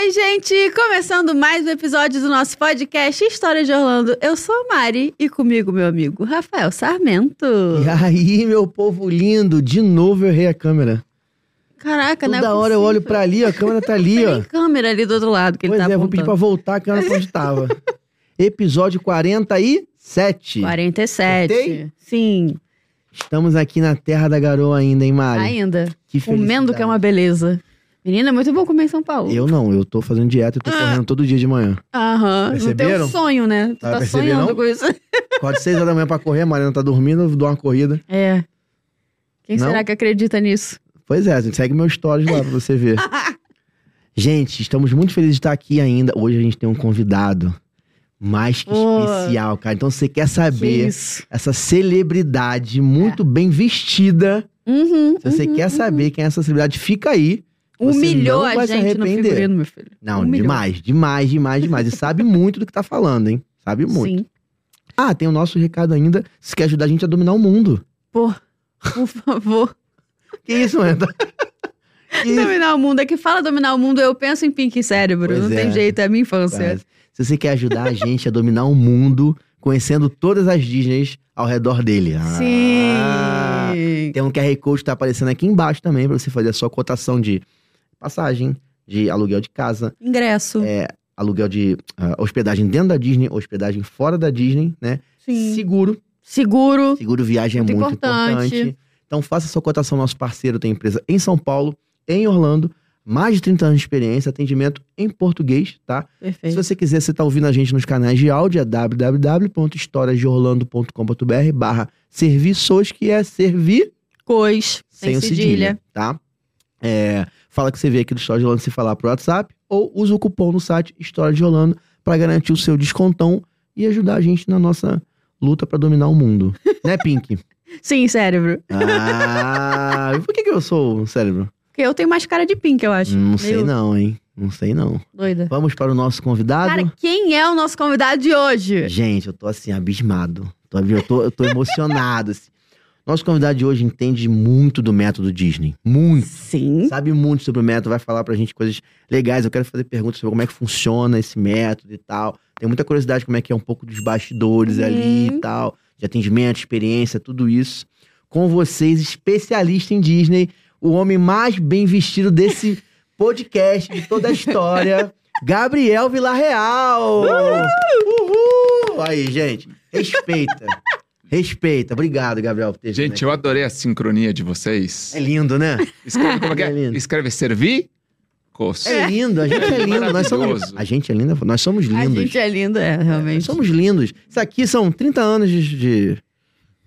Oi, gente! Começando mais um episódio do nosso podcast História de Orlando. Eu sou a Mari e comigo meu amigo Rafael Sarmento. E aí, meu povo lindo, de novo eu errei a câmera. Caraca, Toda não é hora eu olho pra ali, ó, a câmera tá ali, ó. Tem câmera ali do outro lado que Pois ele tá é, vou pedir pra voltar a câmera pra onde tava. Episódio 47. 47. Acertei? Sim, Estamos aqui na Terra da Garoa ainda, hein, Mari? ainda. Que Comendo que é uma beleza. Menina, é muito bom comer em São Paulo. Eu não, eu tô fazendo dieta e tô Ah. correndo todo dia de manhã. Aham. Não tem Perceberam? um sonho, né? Tu Ah, tá percebi, sonhando com isso. Acordo 6 horas da manhã pra correr, a Mariana tá dormindo, eu dou uma corrida. É. Quem Não? será que acredita nisso? Pois é, gente, segue meu stories lá pra você ver. gente, estamos muito felizes de estar aqui ainda. Hoje a gente tem um convidado mais que Pô. especial, cara. Então, você quer Que saber isso. essa celebridade muito bem vestida, Uhum, se você uhum. quer saber quem é essa celebridade, fica aí. Humilhou a gente no figurino, meu filho. Não, Humilhou. demais, demais, demais, demais. E sabe muito do que tá falando, hein? Sabe muito. Sim. Ah, tem o nosso recado ainda. Se quer ajudar a gente a dominar o mundo. Pô, por favor. Que isso, mano? Que dominar o mundo. É que fala dominar o mundo, eu penso em Pink Cérebro. Pois não é. tem jeito, é a minha infância. Quase. Se você quer ajudar a gente a dominar o mundo, conhecendo todas as Disneys ao redor dele. Ah, Sim. Tem um QR Code que tá aparecendo aqui embaixo também, pra você fazer a sua cotação de passagem, de aluguel de casa, Ingresso. é, aluguel de ah, hospedagem dentro da Disney, hospedagem fora da Disney, né? Sim. Seguro. Seguro. Seguro viagem é Muito muito importante. importante. Então faça sua cotação. Nosso parceiro tem empresa em São Paulo, em Orlando, mais de 30 anos de experiência, atendimento em português, tá? Se Perfeito. você quiser, você tá ouvindo a gente nos canais de áudio, é www.historiasdeorlando.com.br barra serviços, que é servir Cois. sem, Sem o cedilha, cedilha. tá? É, fala que você veio aqui do História de Orlando se falar pro WhatsApp, ou usa o cupom no site História de Orlando para garantir o seu descontão e ajudar a gente na nossa luta para dominar o mundo. né, Pink? Sim, cérebro. Ah, e por que, que eu sou um cérebro? Porque eu tenho mais cara de Pink, eu acho. Não sei não, hein? Não sei não. Doida. Vamos para o nosso convidado. Cara, quem é o nosso convidado de hoje? Gente, eu tô assim, abismado. Eu, tô, eu tô emocionado. assim. Nosso convidado de hoje entende muito do método Disney. Muito. Sim. Sabe muito sobre o método, vai falar pra gente coisas legais. Eu quero fazer perguntas sobre como é que funciona esse método e tal. Tenho muita curiosidade como é que é um pouco dos bastidores Uhum. ali e tal. De atendimento, experiência, tudo isso. Com vocês, especialista em Disney, o homem mais bem vestido desse podcast, de toda a história, Gabriel Villarreal. Uhul! Aí, gente, respeita. Respeita. Obrigado, Gabriel, por ter vindo Gente, eu adorei a sincronia de vocês. É lindo, né? Escreve como é que É é? lindo. Escreve servir? Cos. É lindo, a gente é lindo. Nós somos, a gente é lindo, nós somos A lindos. gente é lindo, é, Nós realmente. somos lindos. Isso aqui são 30 anos de, de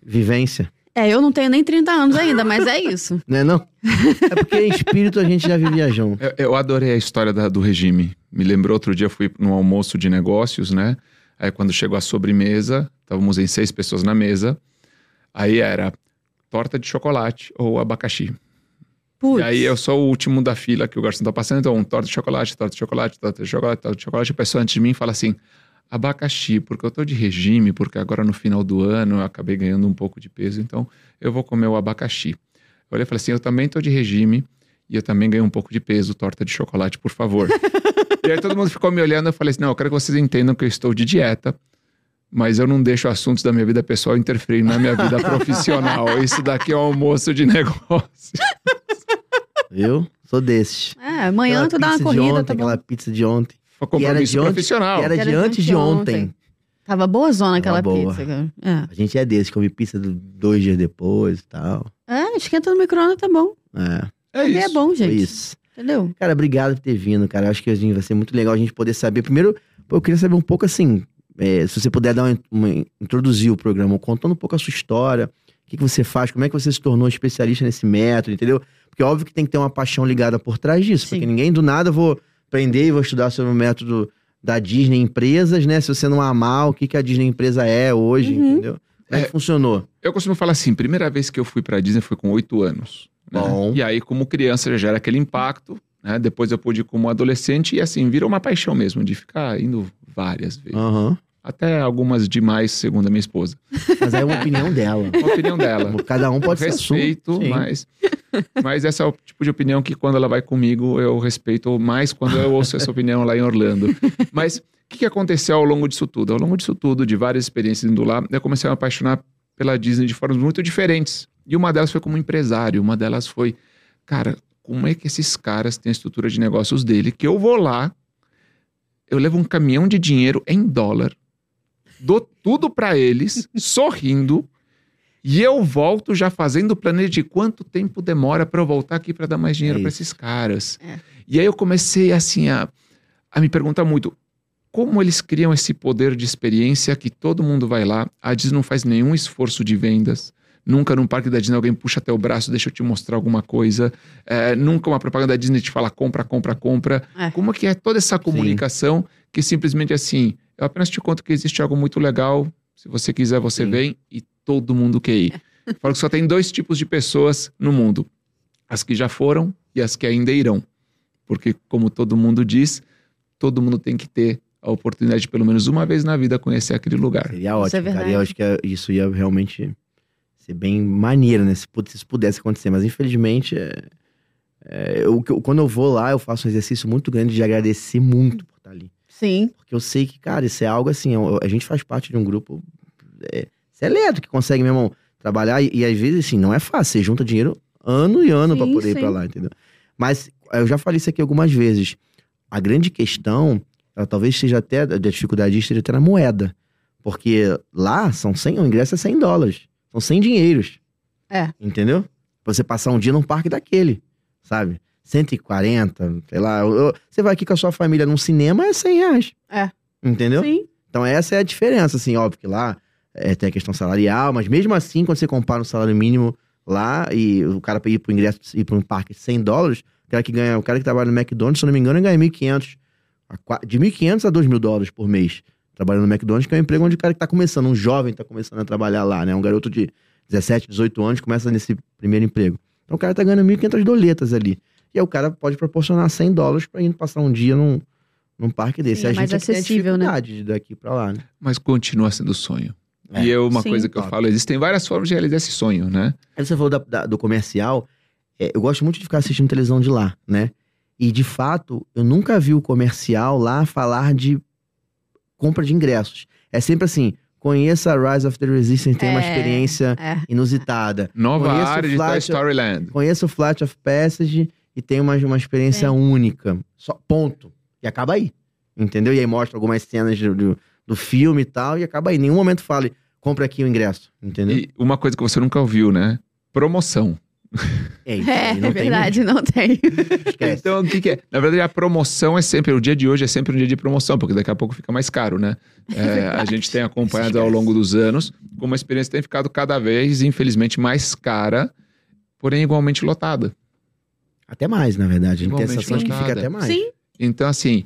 vivência, É, eu não tenho nem 30 anos ainda, mas é isso. né não? É porque em espírito a gente já vivia junto. Eu, eu adorei a história da- do regime. Me lembrou outro dia, eu fui num almoço de negócios, né? Aí quando chegou a sobremesa, estávamos em seis pessoas na mesa. Aí era torta de chocolate ou abacaxi. Putz. E aí eu sou o último da fila que o garçom tá passando, então torta de chocolate, torta de chocolate, torta de chocolate, torta de chocolate. A pessoa antes de mim fala assim, abacaxi, porque eu tô de regime, porque agora no final do ano eu acabei ganhando um pouco de peso, então eu vou comer o abacaxi. Eu olhei e falei assim, eu também tô de regime e eu também ganhei um pouco de peso, torta de chocolate, por favor. e aí todo mundo ficou me olhando, eu falei assim, não, eu quero que vocês entendam que eu estou de dieta, mas eu não deixo assuntos da minha vida pessoal interferir na minha vida profissional. Isso daqui é um almoço de negócio. Eu sou desses. É, amanhã Aquela tu dá uma pizza de corrida, ontem, tá bom. aquela pizza de ontem. Foi Que era compromisso de ontem, profissional. Que era de era de antes de ontem. anteontem. Tava boa zona aquela boa. pizza, cara. É. A gente é desses, come pizza do- dois dias depois e tal. É, esquenta no micro-ondas, tá bom. É, É é isso. bom, foi gente. isso. Entendeu? Cara, obrigado por ter vindo, cara. Acho que assim, vai ser muito legal a gente poder saber. Primeiro, eu queria saber um pouco assim, é, se você puder dar uma, uma- introduzir o programa, contando um pouco a sua história, o que, que você faz, como é que você se tornou especialista nesse método, entendeu? Porque óbvio que tem que ter uma paixão ligada por trás disso, Sim. porque ninguém do nada vou aprender e vou estudar sobre o método da Disney Empresas, né? Se você não amar o que, que a Disney Empresa é hoje, Uhum. entendeu? Como é que É. funcionou? Eu costumo falar assim, primeira vez que eu fui pra Disney foi com oito anos. né? Bom. E aí, como criança, já gera aquele impacto. Né? Depois eu pude ir como adolescente e assim, virou uma paixão mesmo, de ficar indo várias vezes. Aham. Até algumas demais, segundo a minha esposa. Mas é uma opinião dela. A opinião dela. Cada um pode ser a sua. Respeito, mas... Mas essa é o tipo de opinião que quando ela vai comigo eu respeito mais quando eu ouço essa opinião lá em Orlando. Mas o que, que aconteceu ao longo disso tudo? Ao longo disso tudo, de várias experiências indo lá, eu comecei a me apaixonar pela Disney de formas muito diferentes. E uma delas foi como empresário, uma delas foi, cara, como é que esses caras têm a estrutura de negócios dele, que eu vou lá, eu levo um caminhão de dinheiro em dólar, dou tudo para eles, sorrindo, e eu volto já fazendo o planejo de quanto tempo demora para eu voltar aqui para dar mais dinheiro É para esses caras. É. E aí eu comecei assim a, a me perguntar muito como eles criam esse poder de experiência que todo mundo vai lá, a Disney não faz nenhum esforço de vendas. Nunca num parque da Disney alguém puxa até o braço, deixa eu te mostrar alguma coisa. É, nunca uma propaganda da Disney te fala compra, compra, compra. É. Como que é toda essa comunicação que simplesmente assim, eu apenas te conto que existe algo muito legal, se você quiser você Sim. vem e todo mundo quer ir. Falo que só tem dois tipos de pessoas no mundo: as que já foram e as que ainda irão. Porque, como todo mundo diz, todo mundo tem que ter a oportunidade de, pelo menos uma vez na vida, conhecer aquele lugar. Seria Isso é ótimo, cara. verdade. Eu acho que é- isso ia realmente ser bem maneiro, né? Se, se pudesse acontecer. Mas infelizmente, é, é, eu- quando eu vou lá, eu faço um exercício muito grande de agradecer muito por estar ali. Sim. Porque eu sei que, cara, isso é algo assim, eu- a gente faz parte de um grupo é, seleto que consegue, meu irmão, trabalhar. E, e às vezes, assim, não é fácil. Você junta dinheiro ano e ano pra Sim, poder ir sim. pra lá, entendeu? Mas eu já falei isso aqui algumas vezes. A grande questão, ela talvez seja até, a dificuldade esteja até na moeda. Porque lá são 100, o ingresso é 100 dólares. São 100 dinheiros. É. Entendeu? Pra você passar um dia num parque daquele, sabe? 140, sei lá. eu- você vai aqui com a sua família num cinema, é 100 reais. É. Entendeu? Sim. Então essa é a diferença, assim, óbvio que lá é, tem a questão salarial, mas mesmo assim, quando você compara o salário mínimo lá e o cara pra ir pro ingresso, ir pra um parque 100 dólares, o cara que ganha, o cara que trabalha no McDonald's, se eu não me engano, ganha 1.500, a qua- de 1.500 a 2.000 dólares por mês, trabalhando no McDonald's, que é um emprego onde o cara que tá começando, um jovem tá começando a trabalhar lá, né, um garoto de 17, 18 anos, começa nesse primeiro emprego. Então o cara tá ganhando 1.500 doletas ali. E aí o cara pode proporcionar 100 dólares pra ir passar um dia num, num parque desse. Sim, a é gente mais é que tem acessível, né? dificuldade de daqui pra lá, né? Mas continua sendo sonho. É. E eu, uma Sim. coisa que eu Top. falo, existem várias formas de realizar esse sonho, né? Aí você falou da- da- do comercial. é, eu gosto muito de ficar assistindo televisão de lá, né? E de fato, eu nunca vi o comercial lá falar de compra de ingressos. É sempre assim: conheça a Rise of the Resistance, tem uma É. experiência É. Inusitada. Nova Conheço área de Toy Storyland. Conheça o Flight of Passage e tem uma, uma experiência Sim. única. Só ponto. E acaba aí. Entendeu? E aí mostra algumas cenas do, do, do filme e tal, e acaba aí. Em nenhum momento fale, compre aqui o ingresso. Entendeu? E uma coisa que você nunca ouviu, né? Promoção. É isso. É, não é tem verdade, não tem. Então, o que, que é? Na verdade, a promoção é sempre, o dia de hoje é sempre um dia de promoção, porque daqui a pouco fica mais caro, né? É, a gente tem acompanhado ao longo dos anos como a experiência tem ficado cada vez, infelizmente, mais cara, porém igualmente lotada. Até mais, na verdade. A gente tem a sensação de que fica até mais. Sim. Então, assim,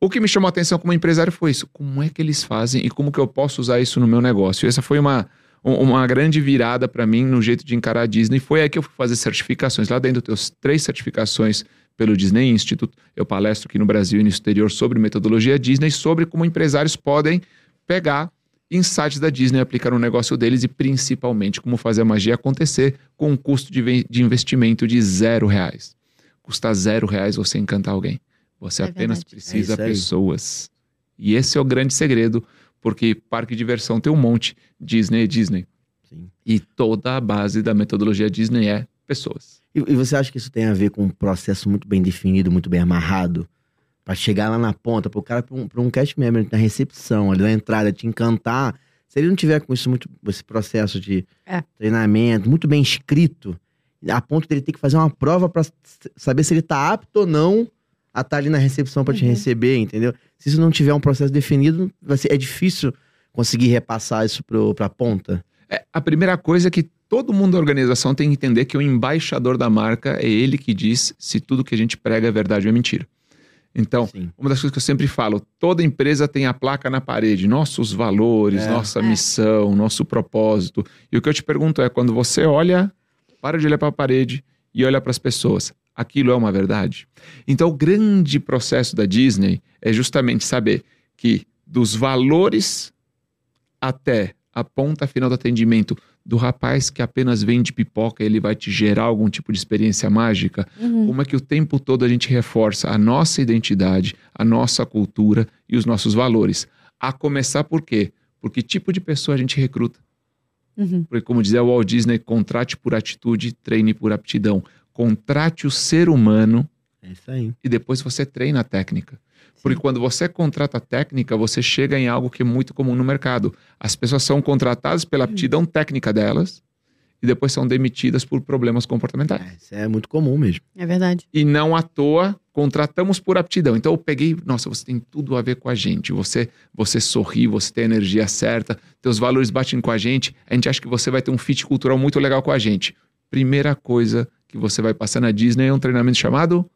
o que me chamou a atenção como empresário foi isso. Como é que eles fazem e como que eu posso usar isso no meu negócio? Essa foi uma, um- uma grande virada para mim no jeito de encarar a Disney. Foi aí que eu fui fazer certificações. Lá dentro, eu tenho três certificações pelo Disney Institute. Eu palestro aqui no Brasil e no exterior sobre metodologia Disney, sobre como empresários podem pegar insights da Disney, aplicar no negócio deles e principalmente como fazer a magia acontecer com um custo de, de investimento de zero reais. Custa zero reais você encantar alguém. Você É apenas verdade. precisa É pessoas. E esse é o grande segredo, porque parque de diversão tem um monte, Disney é Disney. Sim. E toda a base da metodologia Disney é pessoas. E, e você acha que isso tem a ver com um processo muito bem definido, muito bem amarrado? Pra chegar lá na ponta, pro cara, pra um, pra um cast member na recepção, ali na entrada, te encantar. Se ele não tiver com isso muito, esse processo de É. treinamento muito bem escrito, a ponto dele ter que fazer uma prova pra s- saber se ele tá apto ou não a estar ali na recepção te Uhum. receber, entendeu? Se isso não tiver um processo definido, vai ser, é difícil conseguir repassar isso pro, pra ponta. É, a primeira coisa é que todo mundo da organização tem que entender que o embaixador da marca é ele que diz se tudo que a gente prega é verdade ou é mentira. Então, Sim. uma das coisas que eu sempre falo, toda empresa tem a placa na parede, nossos valores, É. nossa É. missão, nosso propósito. E o que eu te pergunto é, quando você olha, para de olhar para a parede e olha para as pessoas, aquilo é uma verdade? Então, o grande processo da Disney é justamente saber que dos valores até a ponta final do atendimento, do rapaz que apenas vende pipoca, ele vai te gerar algum tipo de experiência mágica? Uhum. Como é que o tempo todo a gente reforça a nossa identidade, a nossa cultura e os nossos valores? A começar por quê? Por que tipo de pessoa a gente recruta? Uhum. Porque, como dizia o Walt Disney, contrate por atitude, treine por aptidão. Contrate o ser humano É isso aí. e depois você treina a técnica. Porque quando você contrata a técnica, você chega em algo que é muito comum no mercado. As pessoas são contratadas pela aptidão técnica delas e depois são demitidas por problemas comportamentais. É, isso é muito comum mesmo. É verdade. E não à toa contratamos por aptidão. Então eu peguei, nossa, você tem tudo a ver com a gente. Você, você sorri, você tem a energia certa, teus valores batem com a gente. A gente acha que você vai ter um fit cultural muito legal com a gente. Primeira coisa que você vai passar na Disney é um treinamento chamado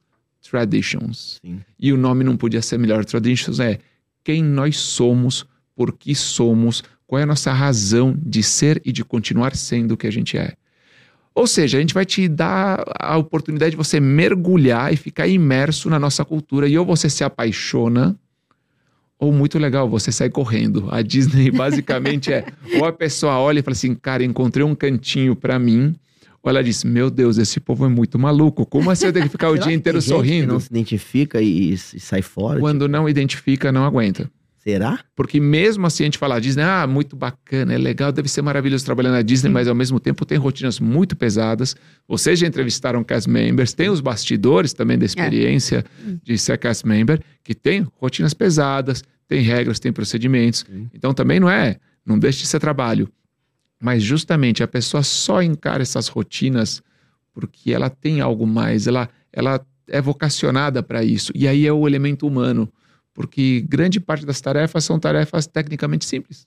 Traditions. Sim. E o nome não podia ser melhor. Traditions é quem nós somos, por que somos, qual é a nossa razão de ser e de continuar sendo o que a gente é. Ou seja, a gente vai te dar a oportunidade de você mergulhar e ficar imerso na nossa cultura. E ou você se apaixona, ou muito legal, você sai correndo. A Disney basicamente é: ou a pessoa olha e fala assim, cara, encontrei um cantinho pra mim. Ela diz: Meu Deus, esse povo é muito maluco. Como assim eu tenho que ficar o dia que inteiro tem gente que sorrindo? não se identifica e, e sai fora? Quando não identifica, não aguenta. Tipo, será? Porque mesmo assim a gente fala Disney, ah, muito bacana, é legal, deve ser maravilhoso trabalhar na Disney, mas ao mesmo tempo tem rotinas muito pesadas. Vocês já entrevistaram cast members, tem os bastidores também da experiência de ser cast member, que tem rotinas pesadas, tem regras, tem procedimentos. Sim. Então também não é, não deixe de ser trabalho. Mas justamente a pessoa só encara essas rotinas porque ela tem algo mais, ela, ela é vocacionada para isso. E aí é o elemento humano, porque grande parte das tarefas são tarefas tecnicamente simples.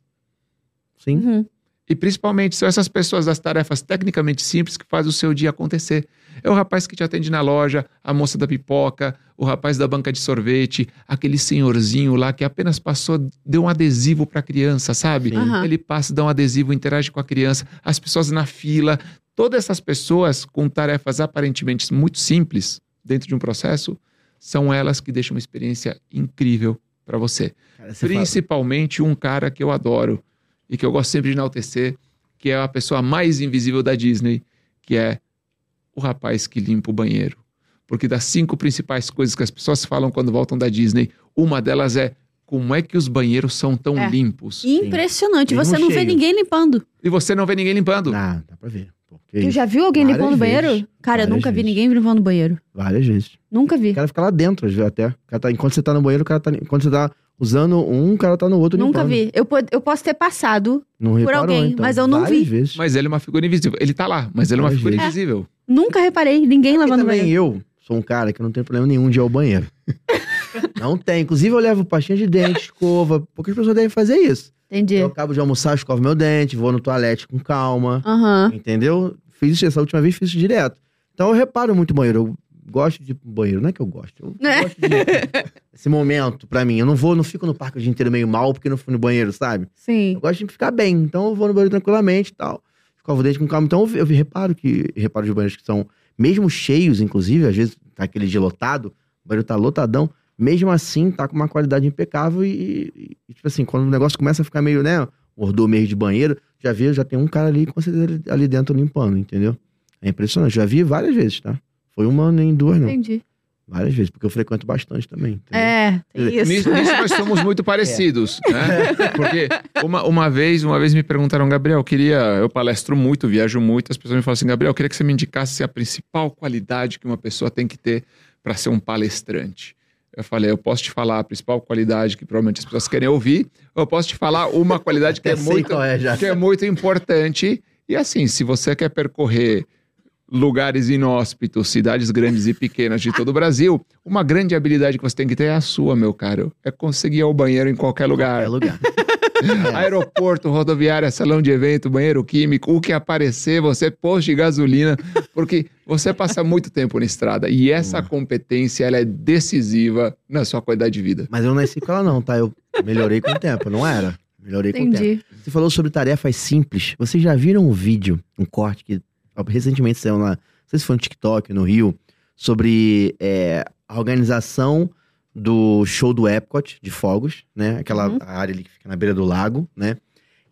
Sim. Uhum. E principalmente são essas pessoas das tarefas tecnicamente simples que fazem o seu dia acontecer. É o rapaz que te atende na loja, a moça da pipoca, o rapaz da banca de sorvete, aquele senhorzinho lá que apenas passou, deu um adesivo para a criança, sabe? Aham. Ele passa, dá um adesivo, interage com a criança, as pessoas na fila, todas essas pessoas com tarefas aparentemente muito simples dentro de um processo, são elas que deixam uma experiência incrível para você. Cara, você fala- Principalmente um cara que eu adoro e que eu gosto sempre de enaltecer, que é a pessoa mais invisível da Disney, que é o rapaz que limpa o banheiro. Porque das cinco principais coisas que as pessoas falam quando voltam da Disney, uma delas é como é que os banheiros são tão É. limpos Impressionante. Mesmo Você não vê cheio. ninguém limpando. e você não vê ninguém limpando. Ah, dá pra ver. Pô, que Tu já viu alguém Várias limpando o banheiro? Cara, eu nunca vi vezes. ninguém limpando o banheiro. Várias vezes. Nunca vi. O cara fica lá dentro, às vezes, até. O cara tá- enquanto você tá no banheiro, o cara tá. Enquanto você tá usando um, o cara tá no outro Nunca limpando. vi. Eu, eu posso ter passado. Não Por reparou, alguém, então. mas eu não Várias vi. Vezes. Mas ele é uma figura invisível. Ele tá lá, mas ele é uma Várias figura vezes. invisível. Nunca reparei ninguém lavando o também banheiro. eu sou um cara que não tem problema nenhum de ir ao banheiro. não tem. Inclusive, eu levo pastinha de dente, escova. Poucas pessoas devem fazer isso. Entendi. Eu acabo de almoçar, escovo meu dente, vou no toalete com calma. Aham. Entendeu? Fiz isso, essa última vez fiz isso direto. Então eu reparo muito banheiro. Eu gosto de banheiro. Não é que eu gosto. Eu É. gosto de esse momento pra mim. Eu não vou, não fico no parque o dia inteiro meio mal porque não fui no banheiro, sabe? Sim. Eu gosto de ficar bem. Então eu vou no banheiro tranquilamente e tal. Escovo o dente com calma. Então eu, eu reparo que reparo de banheiros que são mesmo cheios, inclusive, às vezes tá aquele dia lotado, o banheiro tá lotadão. Mesmo assim, tá com uma qualidade impecável e, e, tipo assim, quando o negócio começa a ficar meio, né, ordou meio de banheiro, já vi, já tem um cara ali com certeza ali dentro limpando, entendeu? É impressionante. Já vi várias vezes, tá? Foi uma nem duas, não. Entendi. Várias vezes, porque eu frequento bastante também. entendeu? É, tem isso. Nisso, nisso nós somos muito parecidos, né? Porque uma, uma vez, uma vez me perguntaram, Gabriel, eu queria, eu palestro muito, viajo muito, as pessoas me falam assim, Gabriel, eu queria que você me indicasse a principal qualidade que uma pessoa tem que ter para ser um palestrante. Eu falei, eu posso te falar a principal qualidade que provavelmente as pessoas querem ouvir, ou eu posso te falar uma qualidade que é muito, é já. que é muito importante. E assim, se você quer percorrer lugares inóspitos, cidades grandes e pequenas de todo o Brasil, uma grande habilidade que você tem que ter é a sua, meu caro. É conseguir ir ao banheiro em qualquer lugar. Qualquer lugar. É. Aeroporto, rodoviária, salão de evento, banheiro químico, o que aparecer, você posto de gasolina, porque você passa muito tempo na estrada e essa competência ela é decisiva na sua qualidade de vida. Mas eu não nasci com ela, não, tá? Eu melhorei com o tempo, não era? Melhorei com o tempo. Entendi. Você falou sobre tarefas simples. Vocês já viram um vídeo, um corte que recentemente saiu lá, não sei se foi no TikTok, no Rio, sobre é, a organização do show do Epcot de fogos, né? Aquela Uhum. área ali que fica na beira do lago, né?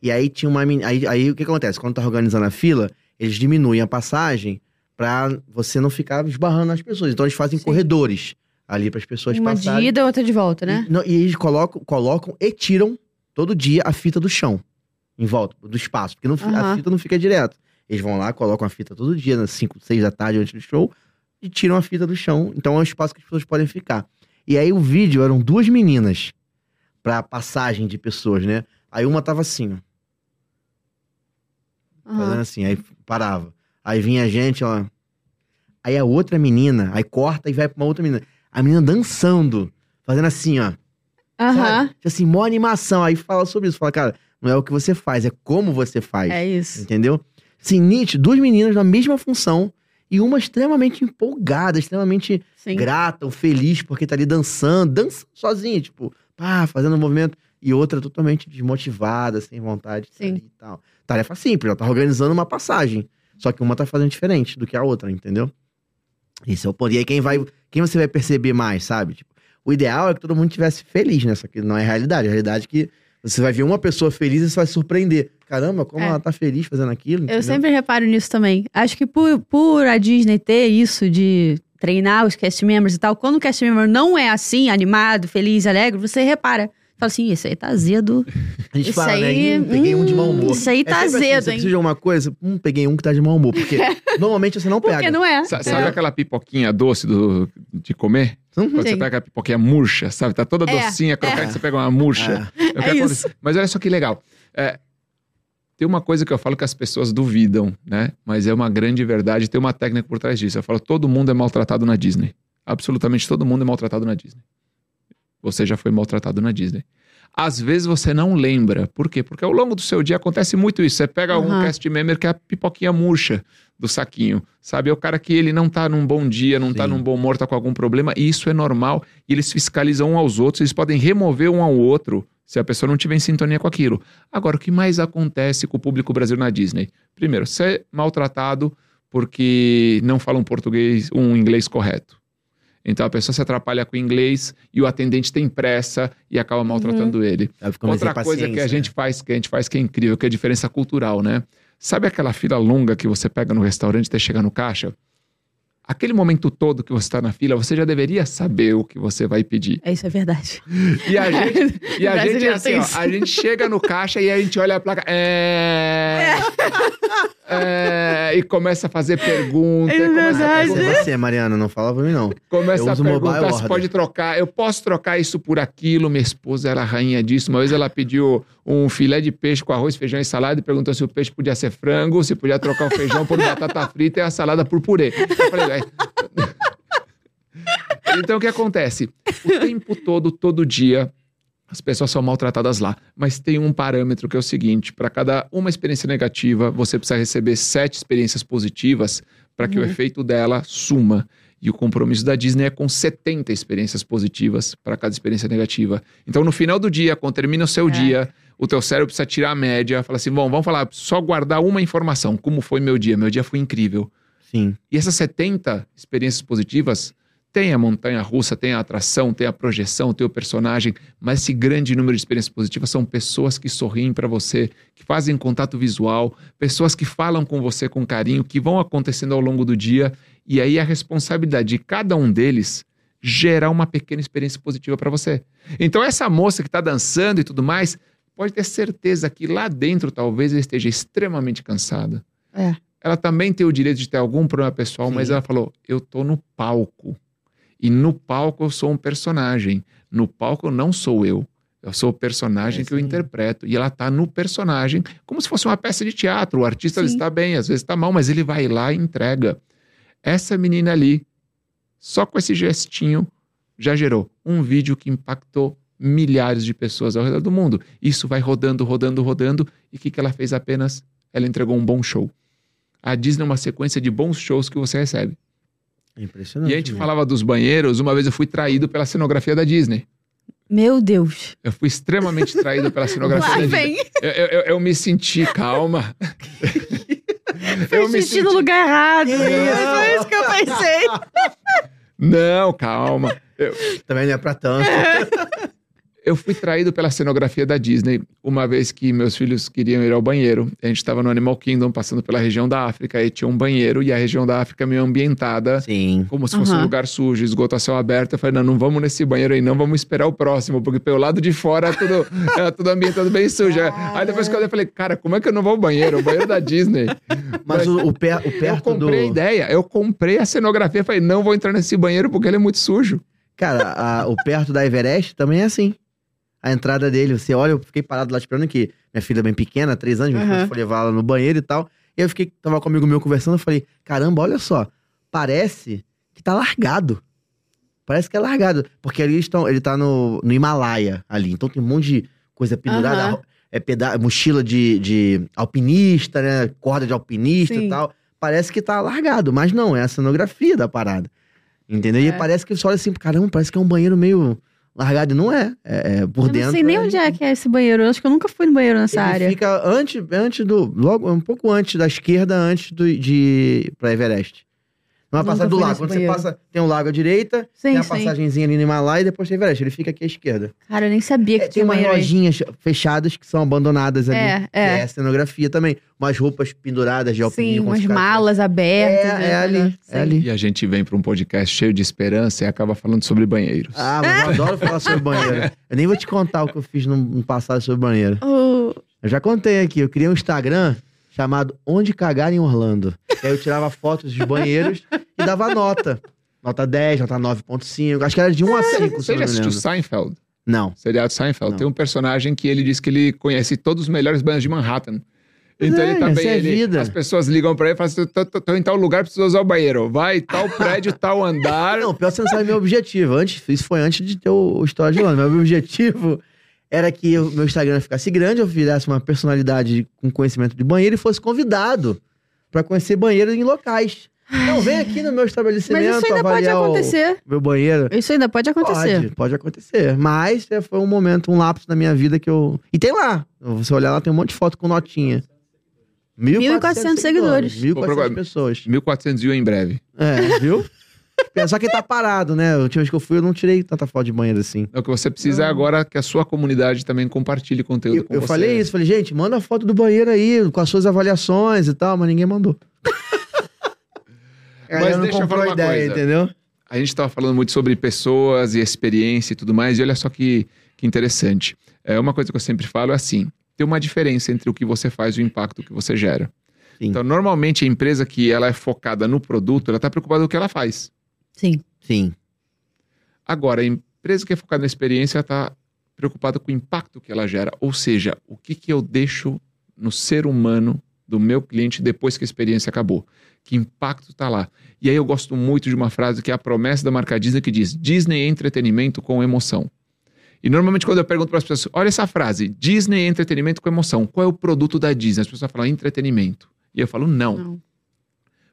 E aí tinha uma aí, aí o que acontece? Quando tá organizando a fila, eles diminuem a passagem pra você não ficar esbarrando nas pessoas. Então eles fazem Sim. corredores ali para as pessoas Uma passarem. de ida, outra de volta, né? E, não, e eles colocam, colocam e tiram todo dia a fita do chão, em volta do espaço, porque não fi- a fita não fica direto. Eles vão lá, colocam a fita todo dia, nas 5, 6 da tarde antes do show, e tiram a fita do chão. Então é um espaço que as pessoas podem ficar. E aí o vídeo eram duas meninas pra passagem de pessoas, né? Aí uma tava assim, ó, fazendo Aham. assim, aí parava. Aí vinha a gente, ó. Aí a outra menina, aí corta e vai pra uma outra menina. A menina dançando, fazendo assim, ó. Aham. Tipo Assim, mó animação. Aí fala sobre isso. Fala, cara, não é o que você faz, é como você faz. É isso. Entendeu? Assim, nítido, duas meninas na mesma função e uma extremamente empolgada, extremamente Sim. grata ou feliz porque tá ali dançando, dançando sozinha, tipo, pá, fazendo um movimento. E outra totalmente desmotivada, sem vontade de e tal. Tarefa simples, ela tá organizando uma passagem. Só que uma tá fazendo diferente do que a outra, entendeu? Esse é o ponto. E aí quem vai. Quem você vai perceber mais, sabe? Tipo, o ideal é que todo mundo estivesse feliz, né? Só que não é realidade. A realidade é que você vai ver uma pessoa feliz e você vai se surpreender. Caramba, como É. ela tá feliz fazendo aquilo. Eu entendeu? sempre reparo nisso também. Acho que por, por a Disney ter isso de treinar os cast members e tal, quando o cast member não é assim, animado, feliz, alegre, você repara. Fala assim, esse aí tá azedo. A gente Isso fala, né? aí, Ih, peguei um de mau humor. hum, isso aí É tá assim, azedo, Você hein? precisa de alguma coisa? Hum, peguei um que tá de mau humor. Porque normalmente você não pega. Porque não é. Sabe aquela pipoquinha doce do, de comer? Uhum. Quando você Sim. pega a pipoquinha murcha, sabe? Tá toda É, docinha, crocante, é. você pega uma murcha. É É isso. Mas olha só que legal. É, tem uma coisa que eu falo que as pessoas duvidam, né? Mas é uma grande verdade. Tem uma técnica por trás disso. Eu falo, todo mundo é maltratado na Disney. Absolutamente todo mundo é maltratado na Disney. Você já foi maltratado na Disney. Às vezes você não lembra. Por quê? Porque ao longo do seu dia acontece muito isso. Você pega algum cast member que é a pipoquinha murcha do saquinho. Sabe? É o cara que ele não tá num bom dia, não tá Sim. num bom humor, tá com algum problema. E isso é normal. E eles fiscalizam um aos outros. Eles podem remover um ao outro se a pessoa não tiver em sintonia com aquilo. Agora, o que mais acontece com o público brasileiro na Disney? Primeiro, ser maltratado porque não falam português, um inglês correto. Então a pessoa se atrapalha com o inglês e o atendente tem pressa e acaba maltratando ele. eu fico mais Outra coisa que a paciência, gente faz, que a gente faz que é incrível, que é a diferença cultural, né? Sabe aquela fila longa que você pega no restaurante até chegar no caixa? Aquele momento todo que você está na fila, você já deveria saber o que você vai pedir. É isso, é verdade. E a gente, e a gente é assim, ó, a gente chega no caixa e a gente olha a placa. É. é, e começa a fazer pergunta. É começa a verdade. perguntar- Isso é você, Mariana, não fala pra mim, não. Começa Eu a perguntar se pode trocar. Eu posso trocar isso por aquilo? Minha esposa era a rainha disso. Uma vez ela pediu um filé de peixe com arroz, feijão e salada e perguntou se o peixe podia ser frango, se podia trocar o feijão por batata frita e a salada por purê. Eu falei. Então o que acontece? O tempo todo, todo dia, as pessoas são maltratadas lá. Mas tem um parâmetro que é o seguinte: para cada uma experiência negativa, você precisa receber sete experiências positivas para que o Uhum. efeito dela suma. E o compromisso da Disney é com 70 experiências positivas para cada experiência negativa. Então, no final do dia, quando termina o seu É. dia, o teu cérebro precisa tirar a média, fala assim: bom, vamos falar, só guardar uma informação. Como foi meu dia? Meu dia foi incrível. Sim. E essas 70 experiências positivas tem a montanha russa, tem a atração, tem a projeção, tem o personagem, mas esse grande número de experiências positivas são pessoas que sorriem para você, que fazem contato visual, pessoas que falam com você com carinho, que vão acontecendo ao longo do dia, e aí a responsabilidade de cada um deles gerar uma pequena experiência positiva para você. Então essa moça que está dançando e tudo mais, pode ter certeza que lá dentro talvez ela esteja extremamente cansada. É. Ela também tem o direito de ter algum problema pessoal, mas Sim. ela falou: eu tô no palco. E no palco eu sou um personagem. No palco eu não sou eu. Eu sou o personagem É, que eu interpreto. E ela tá no personagem, como se fosse uma peça de teatro. O artista está bem, às vezes está mal, mas ele vai lá e entrega. Essa menina ali, só com esse gestinho, já gerou um vídeo que impactou milhares de pessoas ao redor do mundo. Isso vai rodando, rodando, rodando. E o que, que ela fez apenas? Ela entregou um bom show. A Disney é uma sequência de bons shows que você recebe. É impressionante. E a gente mesmo. falava dos banheiros. Uma vez eu fui traído pela cenografia da Disney. Meu Deus. Eu fui extremamente traído pela cenografia Lá da Disney. vem. Eu, eu- eu- eu me senti, calma. Fez me xixi no senti- lugar errado. Que Foi isso? isso que eu pensei. Não, calma. Eu, Também não é pra tanto. Eu fui traído pela cenografia da Disney uma vez que meus filhos queriam ir ao banheiro. A gente estava no Animal Kingdom, passando pela região da África, e tinha um banheiro, e a região da África é meio ambientada, Sim. como se fosse um Aham. lugar sujo, esgoto a céu aberto. Eu falei, não, não vamos nesse banheiro aí, não, vamos esperar o próximo, porque pelo lado de fora é tudo, é tudo ambientado bem sujo. Aí depois que eu olhei, eu falei, cara, como é que eu não vou ao banheiro? O banheiro da Disney. Mas o, o, per- o Eu perto comprei a do. ideia, eu comprei a cenografia, falei, não vou entrar nesse banheiro porque ele é muito sujo. Cara, a- o perto da Everest também é assim. A entrada dele, você olha, eu fiquei parado lá esperando que minha filha é bem pequena, três anos, esposa foi levar ela no banheiro e tal. E eu fiquei, tava com um amigo meu conversando, eu falei, caramba, olha só, parece que tá largado. Parece que é largado. Porque ali estão, ele tá no, no Himalaia ali. Então tem um monte de coisa pendurada. Aham. É peda mochila de, de alpinista, né? Corda de alpinista Sim. e tal. Parece que tá largado, mas não, é a cenografia da parada. Entendeu? E É. parece que você olha assim, caramba, parece que é um banheiro meio largado. Não é. É, é por Eu dentro. não sei nem é- onde é que é esse banheiro. Eu acho que eu nunca fui no banheiro nessa Ele área. fica antes, antes do. Logo, um pouco antes da esquerda, antes do, de. pra Everest. Numa Nunca passagem do lago. nesse Quando banheiro. você passa, tem um lago à direita, Sim, tem a passagenzinha ali no Himalaia e depois tem Everest. Ele fica aqui à esquerda. Cara, eu nem sabia que É, tem tinha umas banheiro aí. lojinhas fechadas que são abandonadas ali. É, que é. é cenografia também. Umas roupas penduradas de alpinismo. Sim, umas malas abertas. É, né? é ali, é ali. E a gente vem para um podcast cheio de esperança e acaba falando sobre banheiros. Ah, mas eu adoro falar sobre banheiro. Eu nem vou te contar o que eu fiz no, no passado sobre banheiro. Oh, Eu já contei aqui, eu criei um Instagram chamado Onde Cagar em Orlando. E aí eu tirava fotos dos banheiros e dava nota. Nota 10, nota 9.5. Acho que era de 1 a 5, se Você já assistiu. Seinfeld? Não. Seriado Seinfeld. Não. Tem um personagem que ele diz que ele conhece todos os melhores banheiros de Manhattan. Então É, ele tá essa bem. é ele- vida. As pessoas ligam pra ele e falam assim: tô, tô- tô em tal lugar, preciso usar o banheiro. Vai, tal prédio, tal andar. Não, pior que você não sabe meu objetivo. Antes, isso foi antes de ter o, o História de Orlando. Meu objetivo era que o meu Instagram ficasse grande, eu virasse uma personalidade com conhecimento de banheiro e fosse convidado pra conhecer banheiro em locais. Não, vem aqui no meu estabelecimento Mas isso ainda pode acontecer. meu banheiro. Isso ainda pode acontecer. Pode, pode acontecer. Mas é, foi um momento, um lapso na minha vida que eu. E tem lá. Se você olhar lá, tem um monte de foto com notinha. 1.400 seguidores. 1.400 procurar. pessoas. 1400 mil em breve. É, viu? Só que tá parado, né? A última vez que eu fui, eu não tirei tanta foto de banheiro assim. O que você precisa é agora que a sua comunidade também compartilhe conteúdo Eu, com eu você. falei isso, falei, gente, manda a foto do banheiro aí, com as suas avaliações e tal, mas ninguém mandou. Não deixa eu falar uma ideia, coisa. entendeu? A gente estava falando muito sobre pessoas e experiência e tudo mais, e olha só que, que interessante. É, uma coisa que eu sempre falo é assim: tem uma diferença entre o que você faz e o impacto que você gera. Sim. Então, normalmente, a empresa que ela é focada no produto, ela está preocupada com o que ela faz. Sim. Sim. Agora, a empresa que é focada na experiência, está preocupada com o impacto que ela gera. Ou seja, o que, que eu deixo no ser humano do meu cliente depois que a experiência acabou. Que impacto está lá. E aí eu gosto muito de uma frase que é a promessa da marca Disney que diz: Disney é entretenimento com emoção. E normalmente quando eu pergunto para as pessoas, olha essa frase, Disney é entretenimento com emoção. Qual é o produto da Disney? As pessoas falam entretenimento. E eu falo não, Não.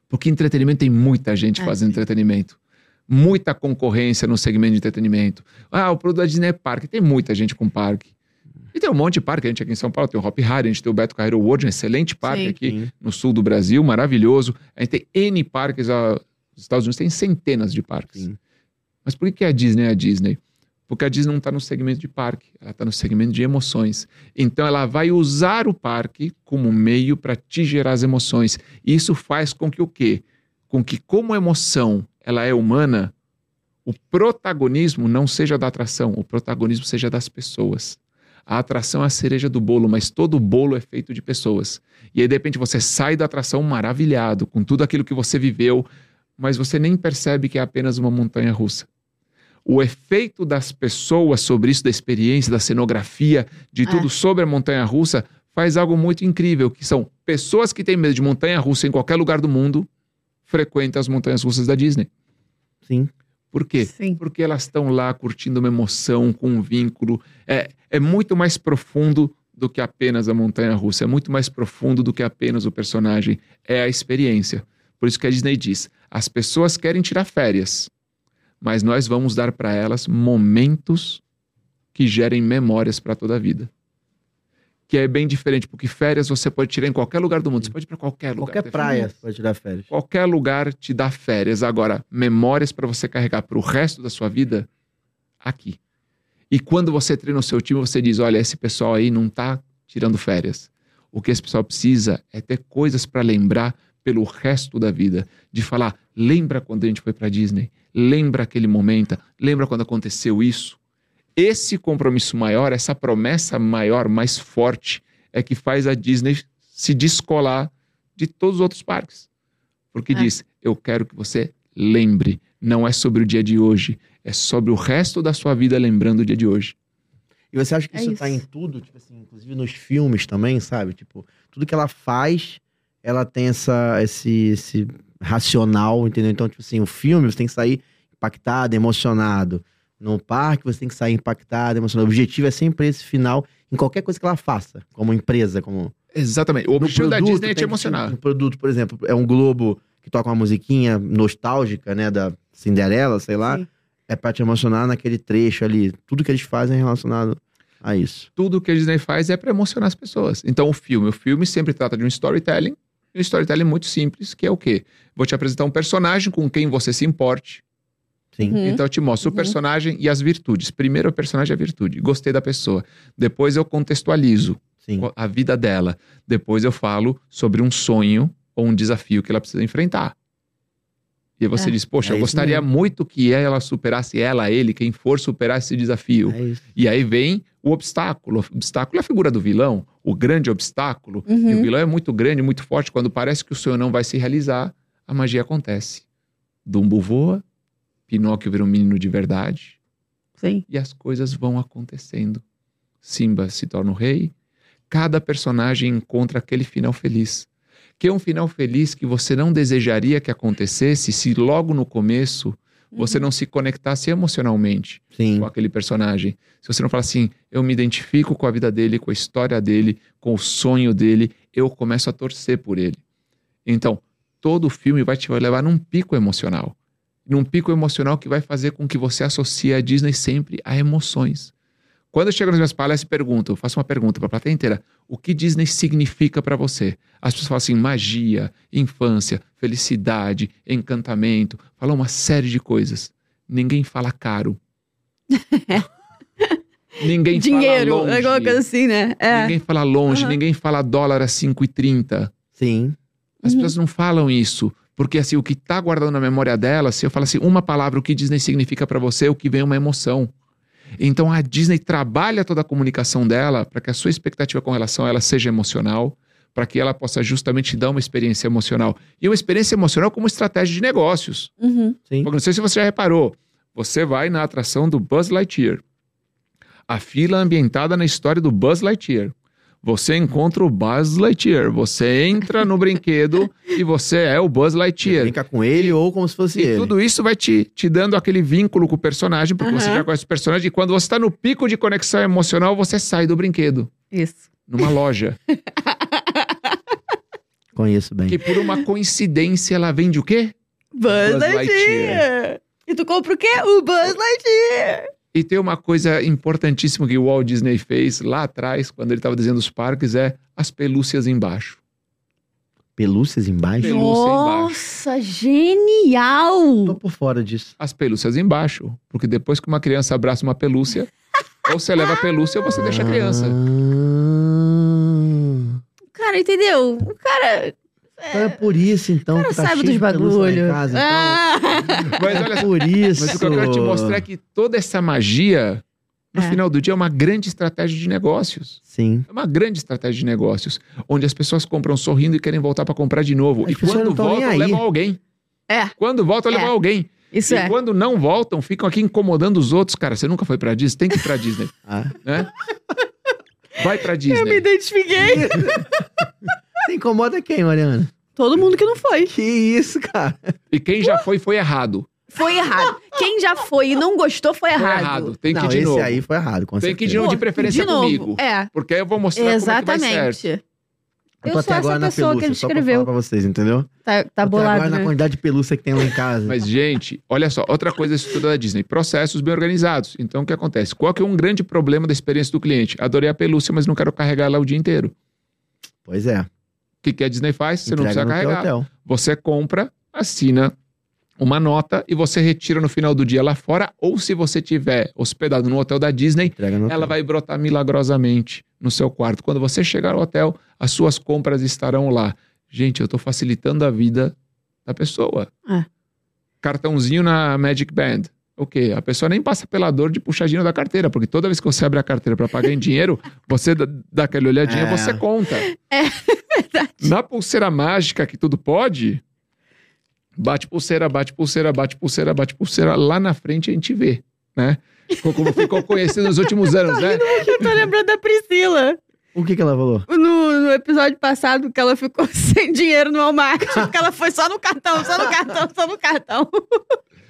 porque entretenimento tem muita gente É. fazendo entretenimento. Muita concorrência no segmento de entretenimento. Ah, o produto da Disney é parque. Tem muita gente com parque. E tem um monte de parque. A gente aqui em São Paulo tem o Hop Harry, a gente tem o Beto Carreiro World, um excelente parque Sim. aqui Sim. no sul do Brasil, maravilhoso. A gente tem N parques, ah, os Estados Unidos tem centenas de parques. Sim. Mas por que a Disney é a Disney? Porque a Disney não está no segmento de parque, ela está no segmento de emoções. Então ela vai usar o parque como meio para te gerar as emoções. E isso faz com que o quê? Com que, como a emoção ela é humana, o protagonismo não seja da atração, o protagonismo seja das pessoas. A atração é a cereja do bolo, mas todo o bolo é feito de pessoas. E aí, de repente, você sai da atração maravilhado, com tudo aquilo que você viveu, mas você nem percebe que é apenas uma montanha russa. O efeito das pessoas sobre isso, da experiência, da cenografia, de É. tudo sobre a montanha russa, faz algo muito incrível, que são pessoas que têm medo de montanha russa em qualquer lugar do mundo, frequentam as montanhas russas da Disney. Sim. Por quê? Sim. Porque elas estão lá curtindo uma emoção, com um vínculo. É, é muito mais profundo do que apenas a montanha russa, é muito mais profundo do que apenas o personagem. É a experiência. Por isso que a Disney diz: as pessoas querem tirar férias, mas nós vamos dar para elas momentos que gerem memórias para toda a vida. Que é bem diferente, porque férias você pode tirar em qualquer lugar do mundo, você pode ir para qualquer lugar. Qualquer praia pode tirar férias. Qualquer lugar te dá férias. Agora, memórias para você carregar para o resto da sua vida, aqui. E quando você treina o seu time, você diz: olha, esse pessoal aí não tá tirando férias. O que esse pessoal precisa é ter coisas para lembrar pelo resto da vida. De falar, lembra quando a gente foi para Disney? Lembra aquele momento? Lembra quando aconteceu isso? Esse compromisso maior, essa promessa maior, mais forte, é que faz a Disney se descolar de todos os outros parques. Porque É. diz: eu quero que você lembre. Não é sobre o dia de hoje, é sobre o resto da sua vida lembrando o dia de hoje. E você acha que É isso, tá isso. em tudo, tipo assim, inclusive nos filmes também, sabe? Tipo, tudo que ela faz, ela tem essa, esse, esse racional, entendeu? Então, tipo assim, o filme você tem que sair impactado, emocionado. No parque você tem que sair impactado, emocionado. O objetivo é sempre esse final em qualquer coisa que ela faça, como empresa, como Exatamente. O objetivo da produto, Disney é te emocionar. Um produto, por exemplo, é um globo que toca uma musiquinha nostálgica, né, da Cinderela, sei lá, Sim. é pra te emocionar naquele trecho ali. Tudo que eles fazem é relacionado a isso. tudo que a Disney faz é para emocionar as pessoas. Então, o filme, o filme sempre trata de um storytelling, e um storytelling muito simples, que é o quê? Vou te apresentar um personagem com quem você se importe. Sim. Uhum. Então, eu te mostro o Uhum. personagem e as virtudes. Primeiro, o personagem é a virtude. Gostei da pessoa. Depois, eu contextualizo Sim. a vida dela. Depois, eu falo sobre um sonho ou um desafio que ela precisa enfrentar. E aí você É. diz, poxa, É eu gostaria mesmo. muito que ela superasse, ela, ele, quem for superar esse desafio. É. E aí vem o obstáculo. O obstáculo é a figura do vilão, o grande obstáculo. E o Uhum. vilão é muito grande, muito forte. Quando parece que o sonho não vai se realizar, a magia acontece. Dumbo voa, Pinóquio vira um menino de verdade Sim. e as coisas vão acontecendo. Simba se torna o rei. Cada personagem encontra aquele final feliz. Que é um final feliz que você não desejaria que acontecesse se logo no começo você não se conectasse emocionalmente Sim. com aquele personagem. Se você não fala assim, eu me identifico com a vida dele, com a história dele, com o sonho dele, eu começo a torcer por ele. Então, todo filme vai te levar num pico emocional. Num pico emocional que vai fazer com que você associe a Disney sempre a emoções. Quando eu chego nas minhas palestras e pergunto, eu faço uma pergunta para a plateia inteira: o que Disney significa para você? As pessoas falam assim: magia, infância, felicidade, encantamento, falam uma série de coisas. Ninguém fala caro. ninguém Dinheiro, fala longe. alguma coisa assim, né? É. Ninguém fala longe, Aham. ninguém fala dólar a 5,30. Sim. As Uhum. pessoas não falam isso. Porque assim, o que tá guardado na memória dela, se eu falar assim, uma palavra, o que Disney significa para você, o que vem é uma emoção. Então a Disney trabalha toda a comunicação dela para que a sua expectativa com relação a ela seja emocional, para que ela possa justamente dar uma experiência emocional. E uma experiência emocional como estratégia de negócios. Uhum. Sim. Porque não sei se você já reparou, você vai na atração do Buzz Lightyear. A fila ambientada na história do Buzz Lightyear. Você encontra o Buzz Lightyear. Você entra no brinquedo e você é o Buzz Lightyear. Brinca com ele ou como se fosse E ele. tudo isso vai te, te dando aquele vínculo com o personagem, porque você Aham. já conhece o personagem. E quando você está no pico de conexão emocional, você sai do brinquedo, Isso. numa loja. Conheço bem. que por uma coincidência ela vende o quê? Buzz, Buzz Lightyear. E tu compra o quê? O Buzz Lightyear. E tem uma coisa importantíssima que o Walt Disney fez lá atrás, quando ele estava desenhando os parques, é as pelúcias embaixo. Pelúcias embaixo? Pelúcia Nossa, genial! Tô por fora disso. As pelúcias embaixo. Porque depois que uma criança abraça uma pelúcia, ou você leva a pelúcia ou você deixa a criança. Ah. Cara, entendeu? O cara, Então é por isso, então, o cara que tá sabe cheio dos bagulho. casa, então. Ah! Mas É olha só, por isso. mas o que eu quero te mostrar é que toda essa magia, no É. final do dia, é uma grande estratégia de negócios. Sim. É uma grande estratégia de negócios, onde as pessoas compram sorrindo e querem voltar para comprar de novo. As e quando voltam, levam alguém. É. Quando voltam, É. levam alguém. Isso e é. quando não voltam, ficam aqui incomodando os outros. Cara, você nunca foi pra Disney? Tem que ir pra Disney, Ah. né? Vai pra Eu me Disney. identifiquei. Você incomoda quem, Mariana? Todo mundo que não foi. Que isso, cara? E quem já foi, foi errado. Foi errado. Quem já foi e não gostou foi Foi errado. errado. Tem que não, ir de esse novo. aí foi errado, com Tem certeza. que ir de novo, de preferência de novo. comigo. É, Porque aí eu vou mostrar como é que vai certo. exatamente. Eu Eu, sou até agora essa na pessoa pelúcia, que ele só pra escreveu. pra vocês, entendeu? Tá, tá Tô até bolado, agora na né? quantidade de pelúcia que tem lá em casa. Mas, gente, olha só, outra coisa isso tudo da Disney. Processos bem organizados. Então, o que acontece? Qual que é um grande problema da experiência do cliente? Adorei a pelúcia, mas não quero carregar ela o dia inteiro. Pois é. O que, que a Disney faz? Você não Entrega precisa no teu carregar. hotel. Você compra, assina uma nota e você retira no final do dia lá fora, ou se você tiver hospedado no hotel da Disney, ela hotel. vai brotar milagrosamente no seu quarto. Quando você chegar ao hotel, as suas compras estarão lá. Gente, eu estou facilitando a vida da pessoa. É. Cartãozinho na Magic Band. O quê? A pessoa nem passa pela dor de puxar dinheiro da carteira, porque toda vez que você abre a carteira para pagar em dinheiro, você dá- dá aquela olhadinha, É. você conta. Verdade. Na pulseira mágica que tudo pode, bate pulseira, bate pulseira, bate pulseira, bate pulseira. Lá na frente a gente vê, né? Co- Como ficou conhecido nos últimos anos, né? Eu tô lembrando da Priscila. O que que ela falou? No, no episódio passado, que ela ficou sem dinheiro no Walmart. Porque ela foi só no cartão, só no cartão, só no cartão.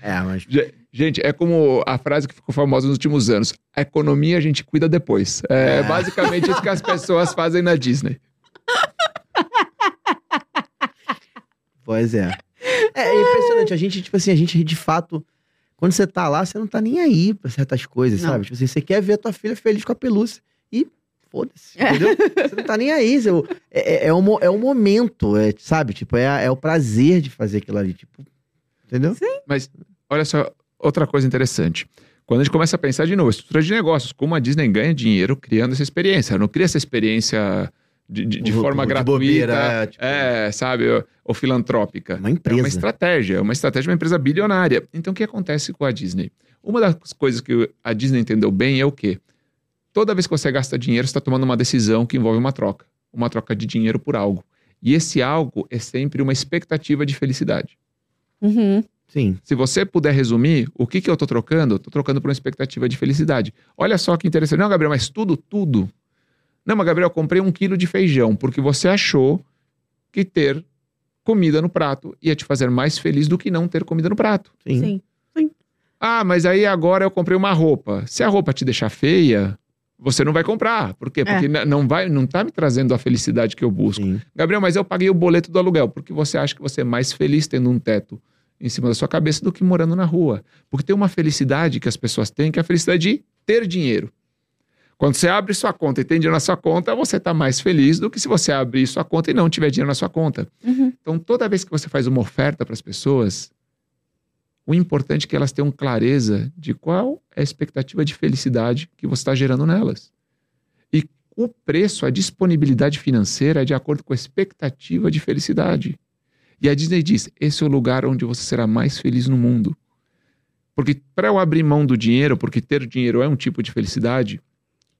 É, mas Gente, é como a frase que ficou famosa nos últimos anos: a economia a gente cuida depois. É É. basicamente isso que as pessoas fazem na Disney. Pois é. É, é impressionante. A gente, tipo assim, a gente de fato. Quando você tá lá, você não tá nem aí pra certas coisas, Não. sabe? Tipo assim, você quer ver a tua filha feliz com a pelúcia. E foda-se, É. entendeu? Você não tá nem aí. Você, é, é, é, o, mo- é o momento, é, sabe? Tipo, é, é o prazer de fazer aquilo ali. Tipo, entendeu? Mas olha só, outra coisa interessante. Quando a gente começa a pensar de novo, estrutura de negócios, como a Disney ganha dinheiro criando essa experiência. Ela não cria essa experiência de, de- de De forma gratuita. bobeira, é, tipo- é, sabe, ou, ou filantrópica. Uma É empresa. uma estratégia, é uma estratégia de uma empresa bilionária. Então, o que acontece com a Disney? Uma das coisas que a Disney entendeu bem é o quê? Toda vez que você gasta dinheiro, você está tomando uma decisão que envolve uma troca. Uma troca de dinheiro por algo. E esse algo é sempre uma expectativa de felicidade. Uhum. Sim. Se você puder resumir, o que, que eu estou trocando? Estou trocando por uma expectativa de felicidade. Olha só que interessante. Não, Gabriel, mas tudo, tudo. Não, mas Gabriel, eu comprei um quilo de feijão porque você achou que ter comida no prato ia te fazer mais feliz do que não ter comida no prato. Sim. Sim. Ah, mas aí agora eu comprei uma roupa. Se a roupa te deixar feia, você não vai comprar. Por quê? Porque n- não vai, não tá me trazendo a felicidade que eu busco. Sim. Gabriel, mas eu paguei o boleto do aluguel, porque você acha que você é mais feliz tendo um teto em cima da sua cabeça do que morando na rua. Porque tem uma felicidade que as pessoas têm, que é a felicidade de ter dinheiro. Quando você abre sua conta e tem dinheiro na sua conta, você está mais feliz do que se você abrir sua conta e não tiver dinheiro na sua conta. Uhum. Então, toda vez que você faz uma oferta para as pessoas, o importante é que elas tenham clareza de qual é a expectativa de felicidade que você está gerando nelas. E o preço, a disponibilidade financeira é de acordo com a expectativa de felicidade. E a Disney diz: esse é o lugar onde você será mais feliz no mundo. Porque para eu abrir mão do dinheiro, porque ter dinheiro é um tipo de felicidade,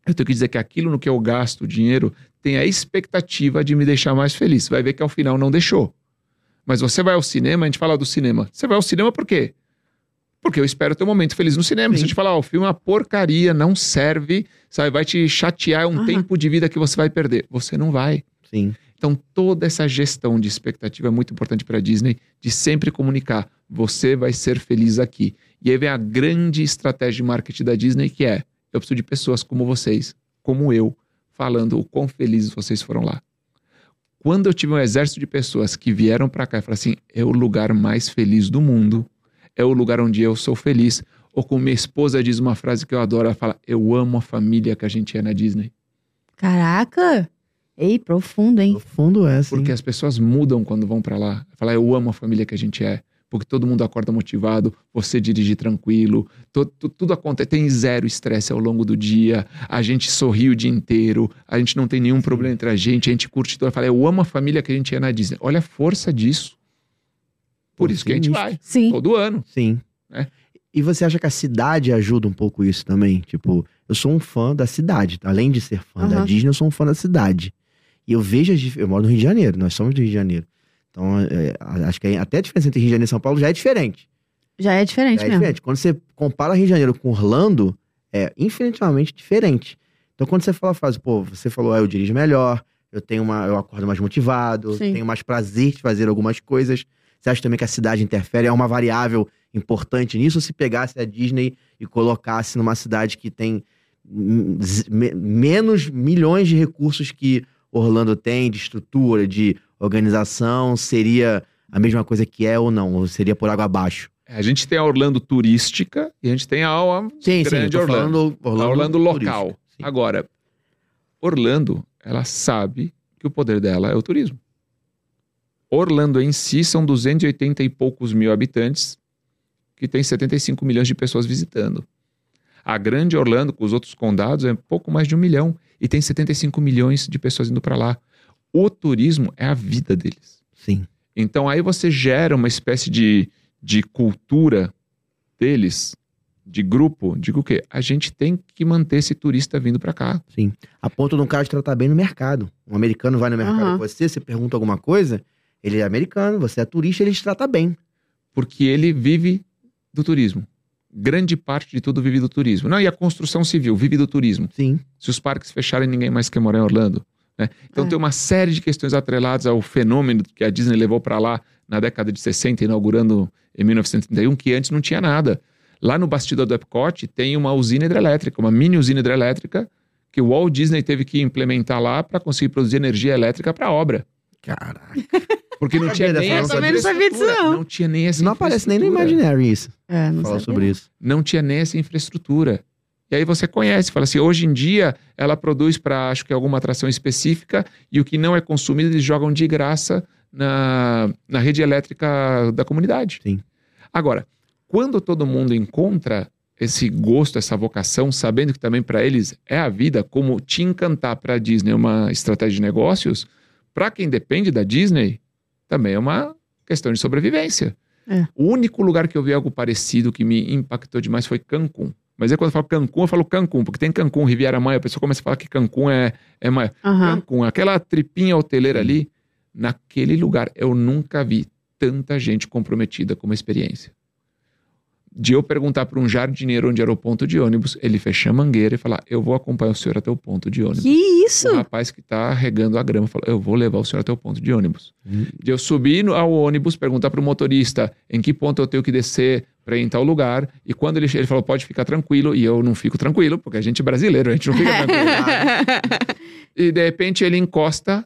eu tenho que dizer que aquilo no que eu gasto o dinheiro tem a expectativa de me deixar mais feliz. Você vai ver que ao final não deixou. Mas você vai ao cinema, a gente fala do cinema. Você vai ao cinema por quê? Porque eu espero ter um momento feliz no cinema. Sim. Se eu te falar, ó, o filme é uma porcaria, não serve, sabe, vai te chatear, é um Aham. tempo de vida que você vai perder. Você não vai. Sim. Então, toda essa gestão de expectativa é muito importante para a Disney, de sempre comunicar: você vai ser feliz aqui. E aí vem a grande estratégia de marketing da Disney, que é: eu preciso de pessoas como vocês, como eu, falando o quão felizes vocês foram lá. Quando eu tive um exército de pessoas que vieram para cá e falaram assim: é o lugar mais feliz do mundo, é o lugar onde eu sou feliz. Ou como minha esposa diz uma frase que eu adoro, ela fala: eu amo a família que a gente é na Disney. Caraca! Ei, profundo, hein? No fundo é, sim. Porque as pessoas mudam quando vão pra lá. Falar, eu amo a família que a gente é. Porque todo mundo acorda motivado, você dirige tranquilo, to- tudo acontece, tem zero estresse ao longo do dia, a gente sorri o dia inteiro, a gente não tem nenhum problema entre a gente, a gente curte tudo. Fala, eu amo a família que a gente é na Disney. Olha a força disso. Por Pô, isso que a gente vai, Sim. todo ano. Sim. É. E você acha que a cidade ajuda um pouco isso também? Tipo, eu sou um fã da cidade. Além de ser fã da Aham. Disney, eu sou um fã da cidade. E eu vejo as Eu moro no Rio de Janeiro, nós somos do Rio de Janeiro. Então, é, acho que até a diferença entre Rio de Janeiro e São Paulo já é diferente. Já é diferente Já é mesmo. diferente. Quando você compara Rio de Janeiro com Orlando, é infinitivamente diferente. Então, quando você fala a frase, pô, você falou, ah, eu dirijo melhor, eu tenho uma, eu acordo mais motivado, Sim. tenho mais prazer de fazer algumas coisas. Você acha também que a cidade interfere? É uma variável importante nisso? Ou se pegasse a Disney e colocasse numa cidade que tem me- menos milhões de recursos que Orlando tem, de estrutura, de organização, seria a mesma coisa que é ou não? Ou seria por água abaixo? A gente tem a Orlando turística e a gente tem a, a Sim, sim, grande tô Orlando. Orlando, a Orlando local. Sim. Agora, Orlando, ela sabe que o poder dela é o turismo. Orlando em si são 280 e poucos mil habitantes, que tem 75 milhões de pessoas visitando. A grande Orlando, com os outros condados, é pouco mais de um milhão e tem 75 milhões de pessoas indo para lá. O turismo é a vida deles. Sim. Então aí você gera uma espécie de, de cultura deles, de grupo. Digo o quê? A gente tem que manter esse turista vindo para cá. Sim. A ponto de um cara te tratar bem no mercado. Um americano vai no mercado Aham. com você, você pergunta alguma coisa, ele é americano, você é turista, ele te trata bem. porque ele vive do turismo. Grande parte de tudo vive do turismo. Não, e a construção civil vive do turismo. Sim. Se os parques fecharem, ninguém mais quer morar em Orlando. né? Então É. tem uma série de questões atreladas ao fenômeno que a Disney levou para lá na década de 60, inaugurando em 1931, que antes não tinha nada. Lá no bastidor do Epcot tem uma usina hidrelétrica, uma mini usina hidrelétrica, que o Walt Disney teve que implementar lá para conseguir produzir energia elétrica para a obra. Caraca. Porque não tinha dessa nem não, essa também não sabia disso, não. Não tinha nem essa Não aparece nem no. Imaginary isso. É, não Falar sabia. sobre isso. não tinha nem essa infraestrutura. E aí você conhece, fala assim, hoje em dia ela produz para acho que alguma atração específica e o que não é consumido eles jogam de graça na, na rede elétrica da comunidade. Sim. Agora, quando todo mundo encontra esse gosto, essa vocação, sabendo que também para eles é a vida, como te encantar para a Disney é uma estratégia de negócios, para quem depende da Disney, também é uma questão de sobrevivência. É. O único lugar que eu vi algo parecido que me impactou demais foi Cancún. Mas aí quando eu falo Cancún, eu falo Cancún, porque tem Cancún, Riviera Maia, a pessoa começa a falar que Cancún é, é maior. Aham. Cancún, aquela tripinha hoteleira ali, naquele lugar eu nunca vi tanta gente comprometida com uma experiência. De eu perguntar para um jardineiro onde era o ponto de ônibus, ele fechar a mangueira e falar: Eu vou acompanhar o senhor até o ponto de ônibus. Que isso? O rapaz que tá regando a grama falou: Eu vou levar o senhor até o ponto de ônibus. Hum. De eu subir no- ao ônibus, perguntar para o motorista em que ponto eu tenho que descer para ir em tal lugar. E quando ele, ele falou: Pode ficar tranquilo. E eu não fico tranquilo, porque a gente é brasileiro, a gente não fica tranquilo. E de repente ele encosta,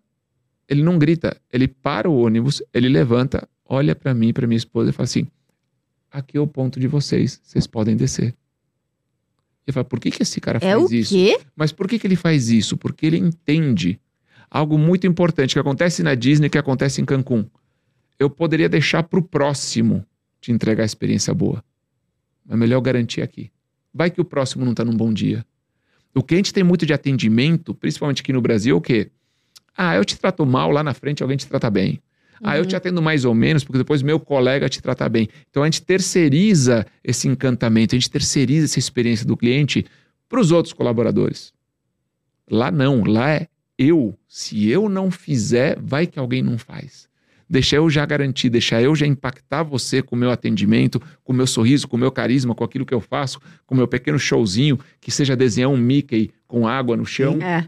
ele não grita, ele para o ônibus, ele levanta, olha para mim, para minha esposa e fala assim: aqui é o ponto de vocês, vocês podem descer. E fala: por que, que esse cara é faz o isso? quê? Mas por que, que ele faz isso? Porque ele entende algo muito importante que acontece na Disney, que acontece em Cancún. Eu poderia deixar para o próximo te entregar a experiência boa. Mas é melhor garantir aqui. Vai que o próximo não está num bom dia. O que a gente tem muito de atendimento, principalmente aqui no Brasil, é o quê? Ah, eu te trato mal, lá na frente alguém te trata bem. Ah, eu Uhum. te atendo mais ou menos, porque depois meu colega te trata bem. Então a gente terceiriza esse encantamento, a gente terceiriza essa experiência do cliente para os outros colaboradores. Lá não, lá é eu. Se eu não fizer, vai que alguém não faz. Deixa eu já garantir, deixa eu já impactar você com o meu atendimento, com o meu sorriso, com o meu carisma, com aquilo que eu faço, com o meu pequeno showzinho, que seja desenhar um Mickey com água no chão. É.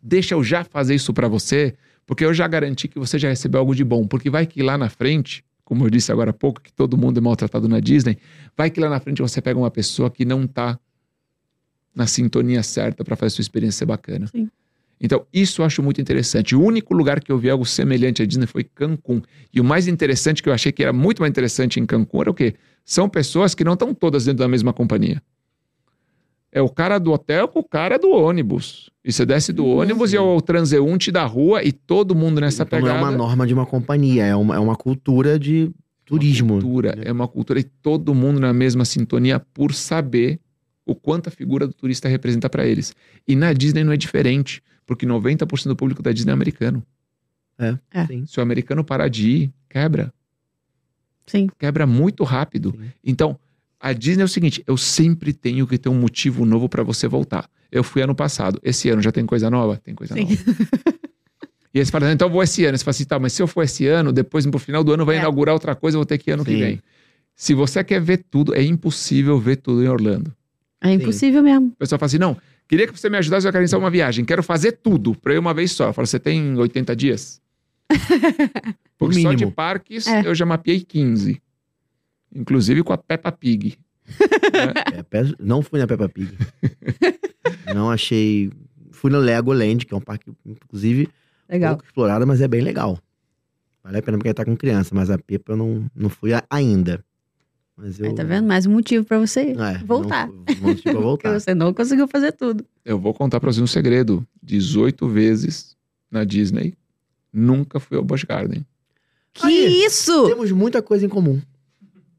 Deixa eu já fazer isso para você, porque eu já garanti que você já recebeu algo de bom. Porque vai que lá na frente, como eu disse agora há pouco, que todo mundo é maltratado na Disney, vai que lá na frente você pega uma pessoa que não tá na sintonia certa para fazer a sua experiência ser bacana. Sim. Então, isso eu acho muito interessante. O único lugar que eu vi algo semelhante à Disney foi Cancún. E o mais interessante que eu achei que era muito mais interessante em Cancún era o quê? São pessoas que não estão todas dentro da mesma companhia. É o cara do hotel com o cara do ônibus. E você desce do Uhum. ônibus e é o transeunte da rua e todo mundo nessa Então, não pegada. é uma norma de uma companhia, é uma, é uma cultura de turismo. Uma cultura, é uma cultura e todo mundo na mesma sintonia por saber o quanto a figura do turista representa para eles. E na Disney não é diferente, porque 90% do público da Disney é americano. Sim. Se o americano parar de ir, quebra. Sim. Quebra muito rápido. Sim. Então, a Disney é o seguinte: eu sempre tenho que ter um motivo novo para você voltar. Eu fui ano passado. Esse ano já tem coisa nova? Tem coisa Sim. nova. E aí você fala, então eu vou esse ano. Você fala assim, tá, mas se eu for esse ano, depois pro final do ano vai É. inaugurar outra coisa, eu vou ter que ir ano que Sim. vem. Se você quer ver tudo, é impossível ver tudo em Orlando. É impossível mesmo. O pessoal fala assim: não, queria que você me ajudasse a organizar uma viagem. Quero fazer tudo pra eu ir uma vez só. Eu falo, você tem 80 dias? Porque só de parques É. eu já mapeei 15. Inclusive com a Peppa Pig. É, não fui na Peppa Pig. não achei. Fui no Legoland, que é um parque, inclusive, Legal. pouco explorado, mas é bem legal. Vale a pena porque tá com criança, mas a Peppa eu não, não fui a- ainda. Mas eu. Aí, tá vendo? Mais um motivo pra você. É, Voltar. Não, fui- motivo pra Porque voltar. você não conseguiu fazer tudo. Eu vou contar pra vocês um segredo. 18 vezes na Disney, nunca fui ao Busch Garden. Que Aí, isso? Temos muita coisa em comum.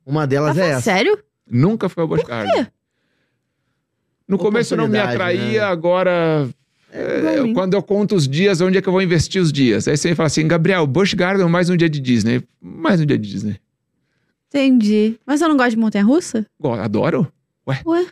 Uma delas Tá é essa. sério? Nunca foi ao Busch Gardens. No começo não me atraía, né? agora É, É, mim. quando eu conto os dias, onde é que eu vou investir os dias? Aí você fala assim, Gabriel, Busch Garden mais um dia de Disney. Mais um dia de Disney. Entendi. Mas eu não gosto de montanha-russa? Adoro. Ué? Ué?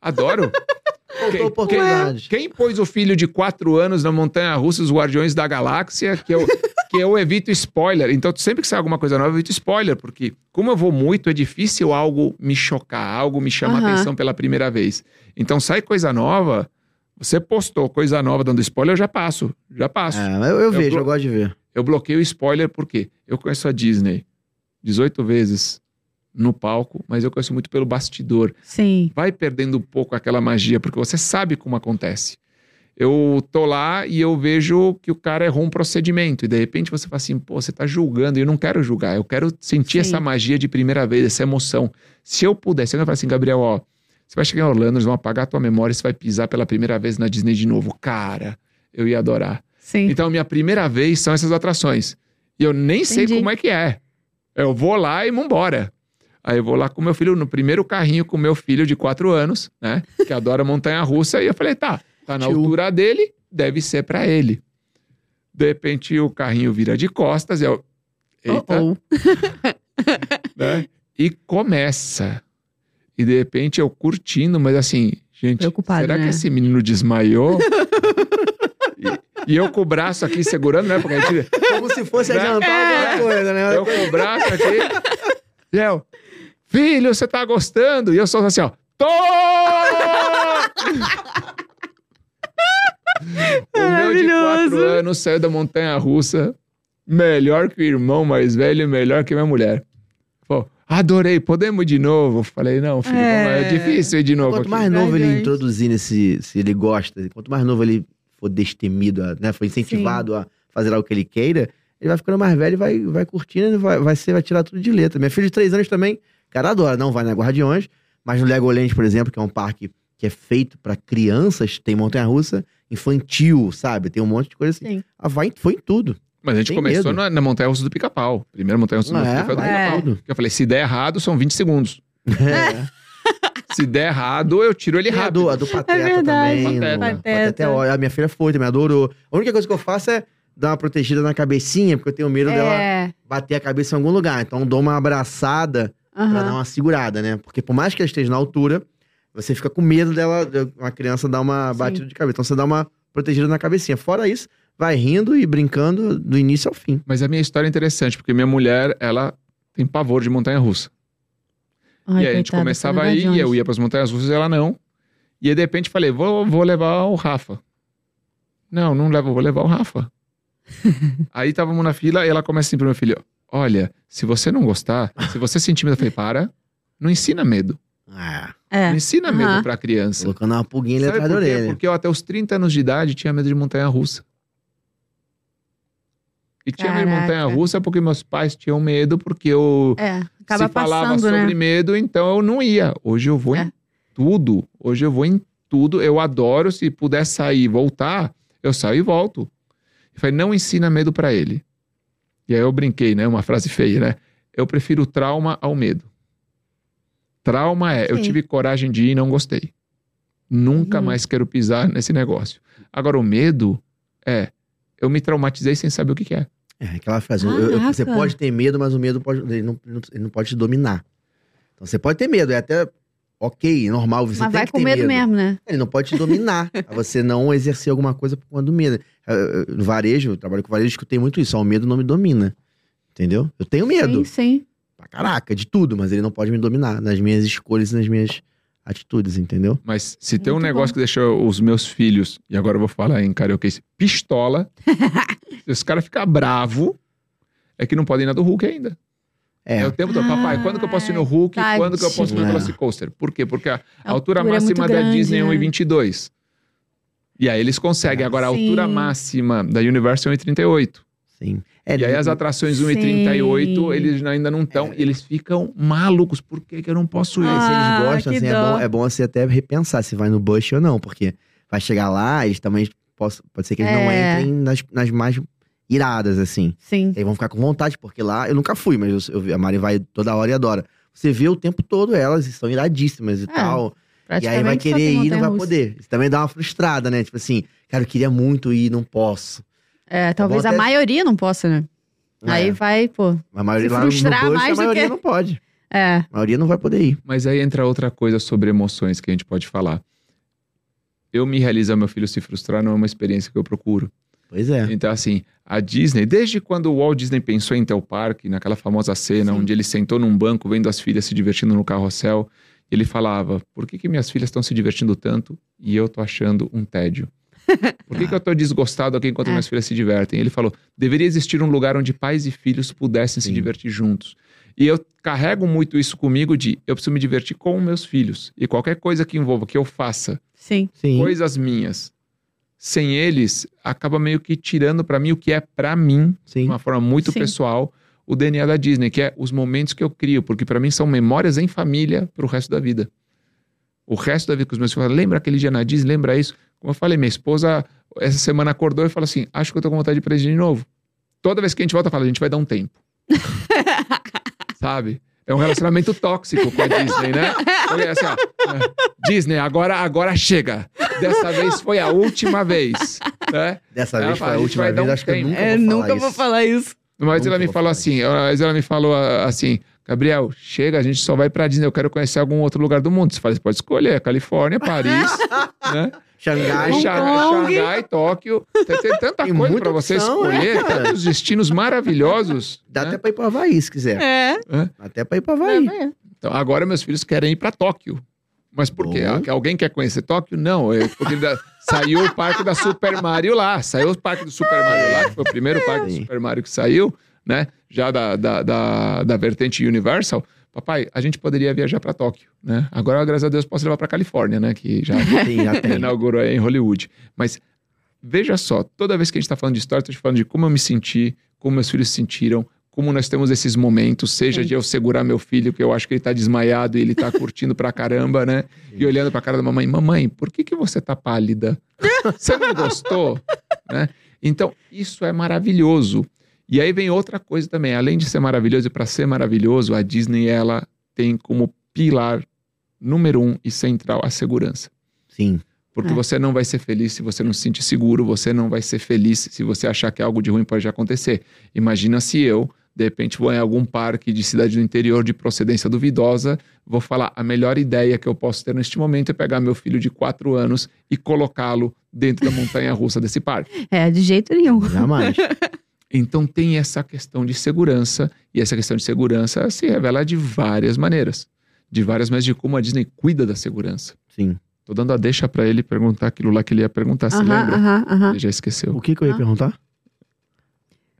Adoro. Quem- oportunidade. Quem pôs o filho de quatro anos na montanha russa, os Guardiões da Galáxia, que eu, que eu evito spoiler. Então, sempre que sai alguma coisa nova, eu evito spoiler, porque como eu vou muito, é difícil algo me chocar, algo me chama Aham. atenção pela primeira vez. Então, sai coisa nova, você postou coisa nova dando spoiler, eu já passo. Já passo. É, mas eu, eu vejo, eu gosto de ver. Eu bloqueio o spoiler porque eu conheço a Disney 18 vezes no palco, mas eu conheço muito pelo bastidor. Sim. Vai perdendo um pouco aquela magia, porque você sabe como acontece. Eu tô lá e eu vejo que o cara errou um procedimento, e de repente você fala assim, pô, você tá julgando, e eu não quero julgar, eu quero sentir Sim. essa magia de primeira vez, essa emoção. Se eu pudesse, eu ia falar assim, Gabriel, ó, você vai chegar em Orlando, eles vão apagar a tua memória, e você vai pisar pela primeira vez na Disney de novo. Cara, eu ia adorar. Sim. Então, minha primeira vez são essas atrações. E eu nem sei Entendi. como é que é. Eu vou lá e vambora. Aí eu vou lá com meu filho, no primeiro carrinho com meu filho de quatro anos, né? Que adora montanha-russa. E eu falei, tá, tá na altura dele, deve ser pra ele. De repente o carrinho vira de costas e eu... Eita, Oh, né? E começa. E de repente eu curtindo, mas assim, gente, Preocupado, será né? que esse menino desmaiou? e, e eu com o braço aqui segurando, né? Porque a gente, Como se fosse Né? adiantar É. alguma coisa, né? eu com o braço aqui. E eu, filho, você tá gostando? E eu só assim, ó. Tô! o meu de Maravilhoso. quatro anos saiu da montanha russa, melhor que o irmão mais velho e melhor que minha mulher. Pô, adorei, podemos ir de novo? Falei, não, filho, É. é difícil ir de novo. Quanto aqui. mais novo ele introduzir nesse, se ele gosta, quanto mais novo ele for destemido, né, for incentivado a fazer algo que ele queira, ele vai ficando mais velho e vai, vai curtindo, e vai, vai, ser, vai tirar tudo de letra. Minha filha de três anos também, cara adora, não vai na Guardiões, mas no Legoland, por exemplo, que é um parque que é feito pra crianças, tem montanha-russa infantil, sabe? Tem um monte de coisa assim. Sim. Ah, vai, foi em tudo. Mas a gente Tem começou medo. na, na montanha russa do pica-pau. Primeira montanha russa do É, pica-pau foi do É. pica-pau. Eu falei, se der errado, são 20 segundos. É. Se der errado, eu tiro ele E a rápido. do, a do Pateta verdade. também. Pateta. no- Pateta. é ótimo. A minha filha foi, também adorou. A única coisa que eu faço é dar uma protegida na cabecinha, porque eu tenho medo dela É. bater a cabeça em algum lugar. Então eu dou uma abraçada pra dar uma segurada, né? Porque por mais que ela esteja na altura, você fica com medo dela, de uma criança dar uma Sim. batida de cabeça. Então você dá uma protegida na cabecinha. Fora isso, vai rindo e brincando do início ao fim. Mas a minha história é interessante, porque minha mulher, ela tem pavor de montanha russa. Ai, e aí a gente começava foi a no ir, e eu ia pras montanhas russas e ela não. E aí, de repente, falei, vou, vou levar o Rafa. Não, não levo, vou levar o Rafa. aí estávamos na fila e ela começa assim pro meu filho: Olha, se você não gostar, se você sentir medo, eu falei, para, não ensina medo. Ah, É. Não ensina medo Aham. pra criança. colocando uma pulguinha ali Sabe atrás da por quê? orelha. Porque eu até os 30 anos de idade tinha medo de montanha russa. E tinha medo de Caraca. montanha russa porque meus pais tinham medo, porque eu É. Acaba se falava passando, sobre né? medo, então eu não ia. Hoje eu vou É. em tudo. Hoje eu vou em tudo. Eu adoro. Se puder sair e voltar, eu saio e volto. Eu falei, não ensina medo pra ele. E aí eu brinquei, né? Uma frase feia, né? Eu prefiro trauma ao medo. Trauma é, eu Sim. tive coragem de ir e não gostei. Nunca Uhum. mais quero pisar nesse negócio. Agora, o medo é, eu me traumatizei sem saber o que, que é. É, aquela frase. eu- eu- você pode ter medo, mas o medo pode, ele, não, ele não- pode te dominar. Então você pode ter medo, é até ok, normal. Você Mas tem vai que com ter medo, mesmo, né? Ele não pode te dominar, a você não exercer alguma coisa por conta do medo. Eu- eu- No varejo, eu trabalho com varejo, escutei muito isso. Ó, o medo não me domina. Entendeu? Eu tenho medo. Sim, sim. Caraca, de tudo, mas ele não pode me dominar nas minhas escolhas e nas minhas atitudes, entendeu? Mas se tem um negócio bom. que deixa os meus filhos, e agora eu vou falar em karaokê, pistola, se os caras ficam bravos, é que não podem ir na do Hulk ainda. É, É. o tempo todo, papai, quando que eu posso ir no Hulk? Ai, Quando que eu posso ir no. Velocicoaster? Por quê? Porque a, A altura, altura é máxima muito da grande, Disney é né? 1,22. E aí eles conseguem. Agora, a Sim. altura máxima da Universal é 1,38. Sim. É, E aí as atrações 1,38, Sim. eles ainda não estão. E eles ficam malucos. Por que, que eu não posso ir? É, se Ah, eles gostam, assim, é bom, é bom você até repensar se vai no Bush ou não, porque vai chegar lá, eles também poss- pode ser que eles não É. entrem nas, nas mais iradas, assim. Sim. E aí vão ficar com vontade, porque lá eu nunca fui, mas eu, eu a Mari vai toda hora e adora. Você vê o tempo todo elas, e são iradíssimas e tal. E aí vai querer ir e não vai poder. Isso também dá uma frustrada, né? Tipo assim, cara, eu queria muito ir, não posso. É, talvez bom a até- maioria não possa, né? Aí É, vai, pô. a maioria se lá no- frustrar mais a do maioria que- não pode. É. A maioria não vai poder ir. Mas aí entra outra coisa sobre emoções que a gente pode falar. Eu me realizar meu filho se frustrar não é uma experiência que eu procuro. Pois é. Então, assim, a Disney, desde quando o Walt Disney pensou em ter o parque, naquela famosa cena Sim. onde ele sentou num banco vendo as filhas se divertindo no carrossel, ele falava: por que, que minhas filhas estão se divertindo tanto e eu tô achando um tédio? Por que, que eu tô desgostado aqui enquanto É. minhas filhas se divertem? Ele falou: deveria existir um lugar onde pais e filhos pudessem se Sim. divertir juntos. E eu carrego muito isso comigo de eu preciso me divertir com meus filhos. E qualquer coisa que envolva que eu faça Sim. Sim. coisas minhas sem eles acaba meio que tirando pra mim o que é pra mim de Sim. uma forma muito Sim. pessoal o DNA da Disney que é os momentos que eu crio porque pra mim são memórias em família pro resto da vida o resto da vida com os meus filhos falam, lembra aquele dia na Disney lembra isso como eu falei minha esposa essa semana acordou e falou assim acho que eu tô com vontade de ir pra Disney de novo toda vez que a gente volta fala a gente vai dar um tempo sabe é um relacionamento tóxico com a Disney, né? Porque assim, ó, é, Disney, agora, agora chega. Dessa vez foi a última vez, né? Dessa Ela vez fala, foi a última vez, um acho que eu tempo. nunca É, vou falar nunca vou isso. falar isso. Mas Nunca ela me falou assim, mas ela me falou ah, assim, Gabriel, chega, a gente só vai pra Disney, eu quero conhecer algum outro lugar do mundo. Você fala, você pode escolher, Califórnia, Paris, né? Xangai. Hong. Xangai, Tóquio. Tem, tem tanta Tem coisa pra você opção, escolher, é, tantos destinos maravilhosos. Dá né? até pra ir pro Havaí, se quiser. É. Dá até pra ir pro Havaí. Então, agora meus filhos querem ir pra Tóquio. Mas por quê? Bom. Que Alguém quer conhecer Tóquio? Não, é porque da- saiu o parque da Super Mario lá. Saiu o parque do Super Mario lá, que foi o primeiro parque do. Super Mario que saiu, né? Já da, da, da, da vertente Universal. Papai, a gente poderia viajar pra Tóquio, né? Agora, graças a Deus, posso levar pra Califórnia, né? Que já Sim, já tem. inaugurou em Hollywood. Mas veja só, toda vez que a gente está falando de história, tô te falando de como eu me senti, como meus filhos se sentiram, como nós temos esses momentos, seja Sim. de eu segurar meu filho, que eu acho que ele tá desmaiado e ele tá curtindo pra caramba, né? E olhando pra cara da mamãe, mamãe, por que que você tá pálida? Você não gostou? né? Então, isso é maravilhoso. E aí vem outra coisa também, além de ser maravilhoso e para ser maravilhoso, a Disney ela tem como pilar número um e central a segurança. Sim. Porque É. você não vai ser feliz se você não se sentir seguro, você não vai ser feliz se você achar que algo de ruim pode acontecer. Imagina se eu, de repente, vou em algum parque de cidade do interior de procedência duvidosa, vou falar, a melhor ideia que eu posso ter neste momento é pegar meu filho de quatro anos e colocá-lo dentro da montanha russa desse parque. É, de jeito nenhum. Jamais. Então tem essa questão de segurança, e essa questão de segurança se revela de várias maneiras. De várias maneiras de como a Disney cuida da segurança. Sim. Tô dando a deixa pra ele perguntar aquilo lá que ele ia perguntar, se Aham, lembra? aham, aham. Ele já esqueceu. O que que eu ia Ah. perguntar?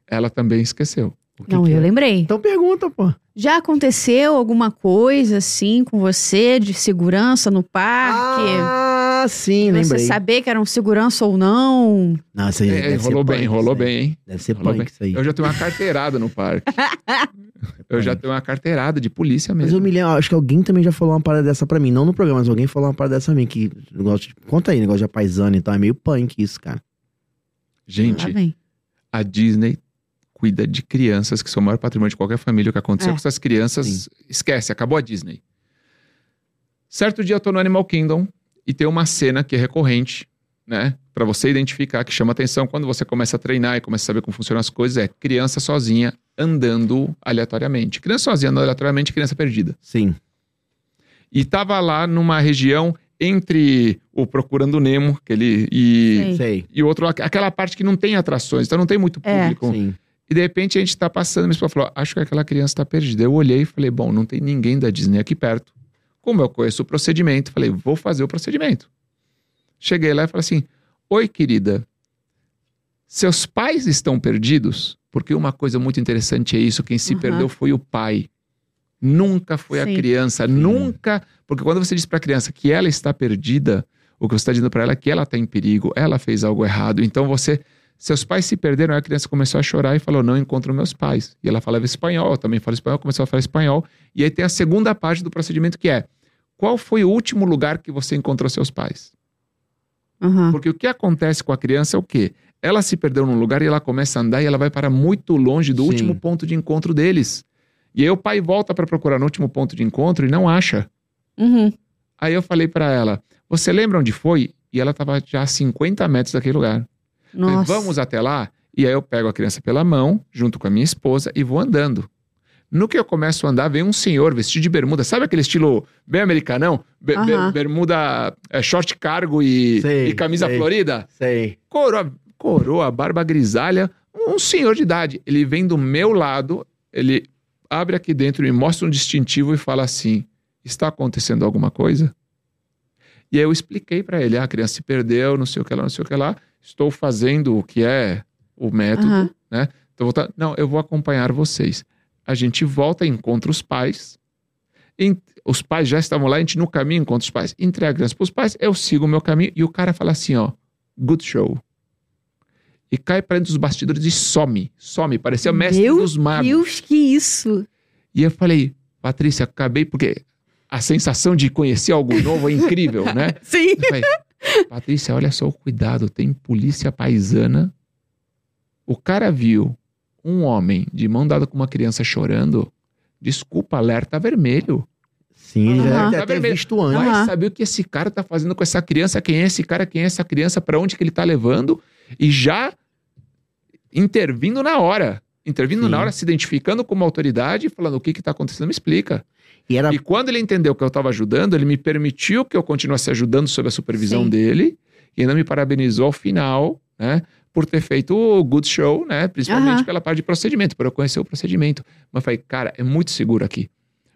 Ela também esqueceu. O que Não, que eu é? lembrei. Então pergunta, pô. Já aconteceu alguma coisa assim com você de segurança no parque? Ah, sim, você lembrei. saber que era um segurança ou não? Não, isso aí É, deve ser rolou bem, punk, rolou bem, hein? Deve ser Rolou punk bem. isso aí. Eu já tenho uma carteirada no parque. Eu já tenho uma carteirada de polícia Mas mesmo. eu me lembro, acho que alguém também já falou uma parada dessa pra mim. Não no programa, mas alguém falou uma parada dessa pra mim. Que negócio de- conta aí, negócio de paisano e tal. É meio punk isso, cara. Gente, a Disney cuida de crianças que são o maior patrimônio de qualquer família. O que aconteceu É. com essas crianças, esquece, acabou a Disney. Certo dia eu tô no Animal Kingdom e tem uma cena que é recorrente, né? Pra você identificar, que chama atenção quando você começa a treinar e começa a saber como funcionam as coisas, é criança sozinha andando aleatoriamente. Criança sozinha andando aleatoriamente, criança perdida. Sim. E tava lá numa região entre o Procurando Nemo, aquele, e, Sei. E outro, aquela parte que não tem atrações, então não tem muito É. público. Sim. E de repente a gente tá passando, minha esposa falou: acho que aquela criança tá perdida. Eu olhei e falei: bom, não tem ninguém da Disney aqui perto. Como eu conheço o procedimento, falei: vou fazer o procedimento. Cheguei lá e falei assim: oi, querida, seus pais estão perdidos? Porque uma coisa muito interessante é isso: quem se Uhum. perdeu foi o pai. Nunca foi a Sim. criança, nunca. Porque quando você diz para a criança que ela está perdida, o que você está dizendo para ela é que ela está em perigo, ela fez algo errado. Então você seus pais se perderam, aí a criança começou a chorar e falou: Não encontro meus pais. E ela falava espanhol, eu também falo espanhol, começou a falar espanhol. E aí tem a segunda parte do procedimento que é: Qual foi o último lugar que você encontrou seus pais? Aham. Porque o que acontece com a criança é o quê? ela se perdeu num lugar e ela começa a andar e ela vai para muito longe do Sim. último ponto de encontro deles. E aí o pai volta para procurar no último ponto de encontro e não acha. Uhum. Aí eu falei para ela: Você lembra onde foi? E ela estava já a 50 metros daquele lugar. Falei. Vamos até lá? E aí eu pego a criança pela mão, junto com a minha esposa, e vou andando. No que eu começo a andar, vem um senhor vestido de bermuda. Sabe aquele estilo bem americanão? Be- be- Aham. bermuda, é, short cargo e, Sei, e camisa sei. florida? Sei. Coroa, coroa, barba grisalha. Um senhor de idade. Ele vem do meu lado, ele abre aqui dentro, me mostra um distintivo e fala assim: Está acontecendo alguma coisa? E aí eu expliquei para ele: ah, a criança se perdeu, não sei o que lá, não sei o que lá. Estou fazendo o que é o método, Aham. né? Então, voltar, não, eu vou acompanhar vocês. A gente volta, encontra os pais. Em- os pais já estavam lá, a gente no caminho encontra os pais. Entrega a criança para os pais, eu sigo o meu caminho e o cara fala assim: ó, good show. E cai para dentro dos bastidores e some. Some, parecia o mestre Meu dos magos. Deus, que isso? E eu falei, Patrícia, acabei porque a sensação de conhecer algo novo é incrível, né? Sim. Eu falei, Patrícia, olha só o cuidado, tem polícia paisana. O cara viu um homem de mão dada com uma criança chorando. Desculpa, alerta vermelho. Sim, ele Aham. deve ter visto antes. Vai Aham. saber o que esse cara tá fazendo com essa criança, quem é esse cara, quem é essa criança, para onde que ele tá levando e já intervindo na hora. Intervindo Sim. na hora, se identificando como autoridade e falando o que que tá acontecendo, me explica. E era E quando ele entendeu que eu estava ajudando, ele me permitiu que eu continuasse ajudando sob a supervisão Sim. dele e ainda me parabenizou ao final, né? Por ter feito o good show, né? Principalmente Aham. pela parte de procedimento, por eu conhecer o procedimento. Mas eu falei, cara, é muito seguro aqui.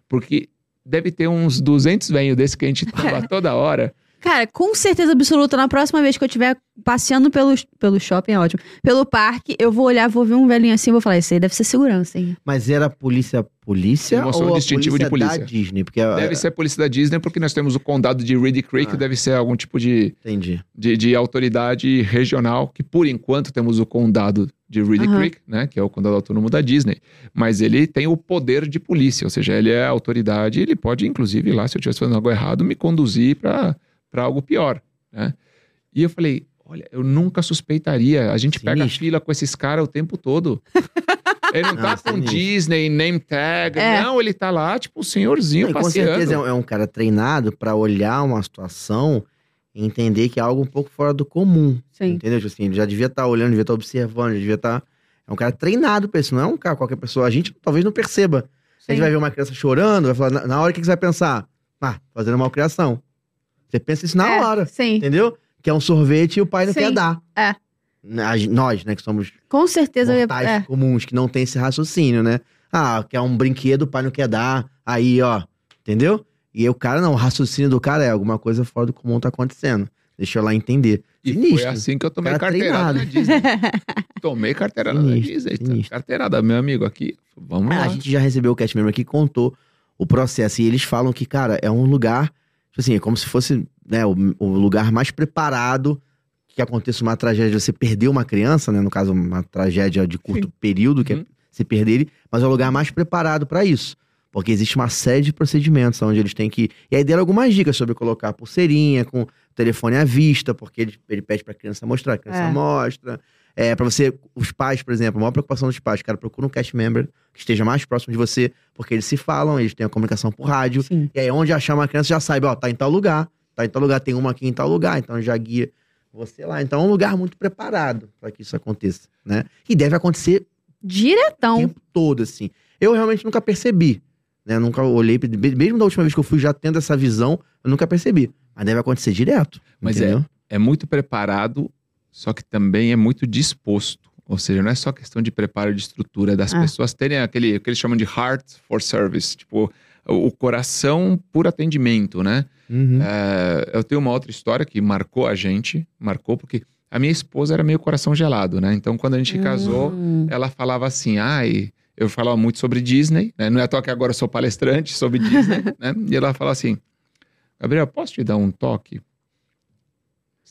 Porque deve ter uns 200 velhos desse que a gente tava toda hora. Cara, com certeza absoluta, na próxima vez que eu estiver passeando pelo, pelo shopping, é ótimo, pelo parque, eu vou olhar, vou ver um velhinho assim e vou falar, esse aí deve ser segurança, hein? Mas era polícia polícia mostrou ou distintivo de polícia, polícia. da Disney? Porque é, Deve ser a polícia da Disney, porque nós temos o condado de Reedy Creek, Ah. deve ser algum tipo de entendi. de, de autoridade regional, que por enquanto temos o condado de Reedy Aham. Creek, né, que é o condado autônomo da Disney, mas ele tem o poder de polícia, ou seja, ele é a autoridade, ele pode inclusive ir lá, se eu estivesse fazendo algo errado, me conduzir para algo pior, né? E eu falei, olha, eu nunca suspeitaria, a gente pega Sinistro. fila com esses caras o tempo todo. Ele não tá Ah, com. Disney, name tag, É. não, ele tá lá, tipo, um senhorzinho Não, e com passeando. certeza é um, é um cara treinado pra olhar uma situação e entender que é algo um pouco fora do comum. Sim. Entendeu? Tipo assim, ele já devia estar olhando, devia estar observando, já devia estar. É um cara treinado pra isso, não é um cara qualquer pessoa. A gente talvez não perceba. A gente Sim. vai ver uma criança chorando, vai falar, na, na hora o que que você vai pensar? Ah, fazendo malcriação. Você pensa isso na É, hora, Sim. entendeu? Que é um sorvete e o pai não Sim, quer dar. é. Nós, né, que somos Com certeza eu ia. mortais É. comuns, que não tem esse raciocínio, né? Ah, quer um brinquedo, o pai não quer dar. Aí, ó, entendeu? E aí o cara, não, o raciocínio do cara é alguma coisa fora do comum tá acontecendo. Deixa eu lá entender. E Sinistro. foi assim que eu tomei Cara carteirada na treinado. Disney. Tomei carteirada na Sinistro, Disney. sinistro. Carteirada, meu amigo, aqui. Vamos Ah, lá. a gente já recebeu o cast member aqui que contou o processo. E eles falam que, cara, é um lugar, tipo assim, é como se fosse né, o, o lugar mais preparado que aconteça uma tragédia. Você perdeu uma criança, né? No caso, uma tragédia de curto período, que é Uhum. se perder ele, mas é o lugar mais preparado para isso. Porque existe uma série de procedimentos onde eles têm que. E aí deram algumas dicas sobre colocar pulseirinha, com telefone à vista, porque ele, ele pede pra criança mostrar, a criança É. mostra. É, para você, os pais, por exemplo, a maior preocupação dos pais, cara, procura um cast member que esteja mais próximo de você, porque eles se falam, eles têm a comunicação por rádio. Sim. E aí, onde achar uma criança, já sabe, ó, tá em tal lugar, tá em tal lugar, tem uma aqui em tal lugar, então já guia você lá. Então é um lugar muito preparado para que isso aconteça, né? E deve acontecer o Diretão. tempo todo, assim. Eu realmente nunca percebi, né? Nunca olhei, mesmo da última vez que eu fui já tendo essa visão, eu nunca percebi. Mas deve acontecer direto, Mas entendeu? É muito preparado, só que também é muito disposto. Ou seja, não é só questão de preparo de estrutura, das Ah. pessoas terem aquele que eles chamam de heart for service, tipo, o o coração por atendimento, né? Uhum. É, eu tenho uma outra história que marcou a gente, marcou porque a minha esposa era meio coração gelado, né? Então, quando a gente casou, Hum. ela falava assim, ai, eu falava muito sobre Disney, né? Não é à toa que agora eu sou palestrante sobre Disney, né? E ela fala assim, Gabriel, posso te dar um toque?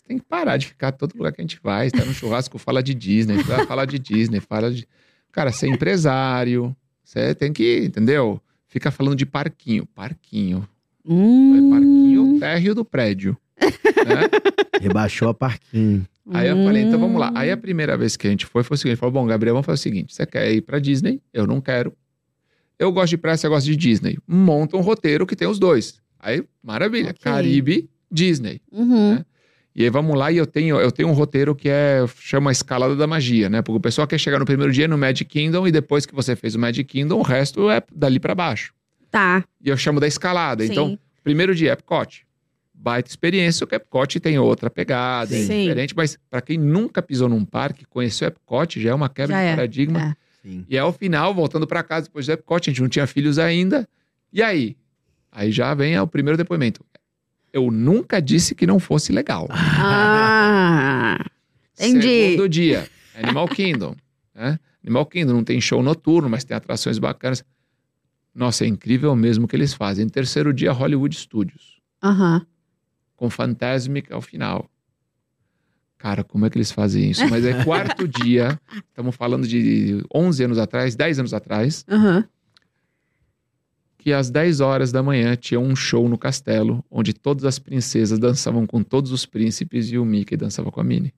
Tem que parar de ficar todo lugar que a gente vai, está no churrasco, fala de Disney, vai falar de Disney, fala de... Cara, você é empresário, você tem que, entendeu? Fica falando de parquinho, parquinho, é Hum. parquinho térreo do prédio, né? Rebaixou a parquinho. Aí eu falei, então vamos lá. Hum. Aí a primeira vez que a gente foi, foi o seguinte: falou, bom, Gabriel, vamos fazer o seguinte: você quer ir pra Disney? Eu não quero. Eu gosto de praia, você gosta de Disney. Monta um roteiro que tem os dois. Aí, maravilha. Ok. Caribe, Disney. Uhum. né? E aí vamos lá, e eu tenho, eu tenho um roteiro que é chama Escalada da Magia, né? Porque o pessoal quer chegar no primeiro dia no Magic Kingdom e depois que você fez o Magic Kingdom, o resto é dali pra baixo. Tá. E eu chamo da escalada. Sim. Então, primeiro dia, Epcot. Baita experiência, o Epcot tem outra pegada, é Sim. diferente, mas pra quem nunca pisou num parque, conheceu o Epcot, já é uma quebra Já de é, paradigma. é. Sim. E ao final, voltando pra casa depois do Epcot, a gente não tinha filhos ainda. E aí? Aí já vem o primeiro depoimento. Eu nunca disse que não fosse legal. Ah, entendi. Segundo dia, Animal Kingdom. Né? Animal Kingdom não tem show noturno, mas tem atrações bacanas. Nossa, é incrível mesmo o que eles fazem. Terceiro dia, Hollywood Studios, Aham. com Fantasmic ao final. Cara, como é que eles fazem isso? Mas é quarto dia, estamos falando de 11 anos atrás, 10 anos atrás, Aham. Que às 10 horas da manhã tinha um show no castelo, onde todas as princesas dançavam com todos os príncipes e o Mickey dançava com a Minnie.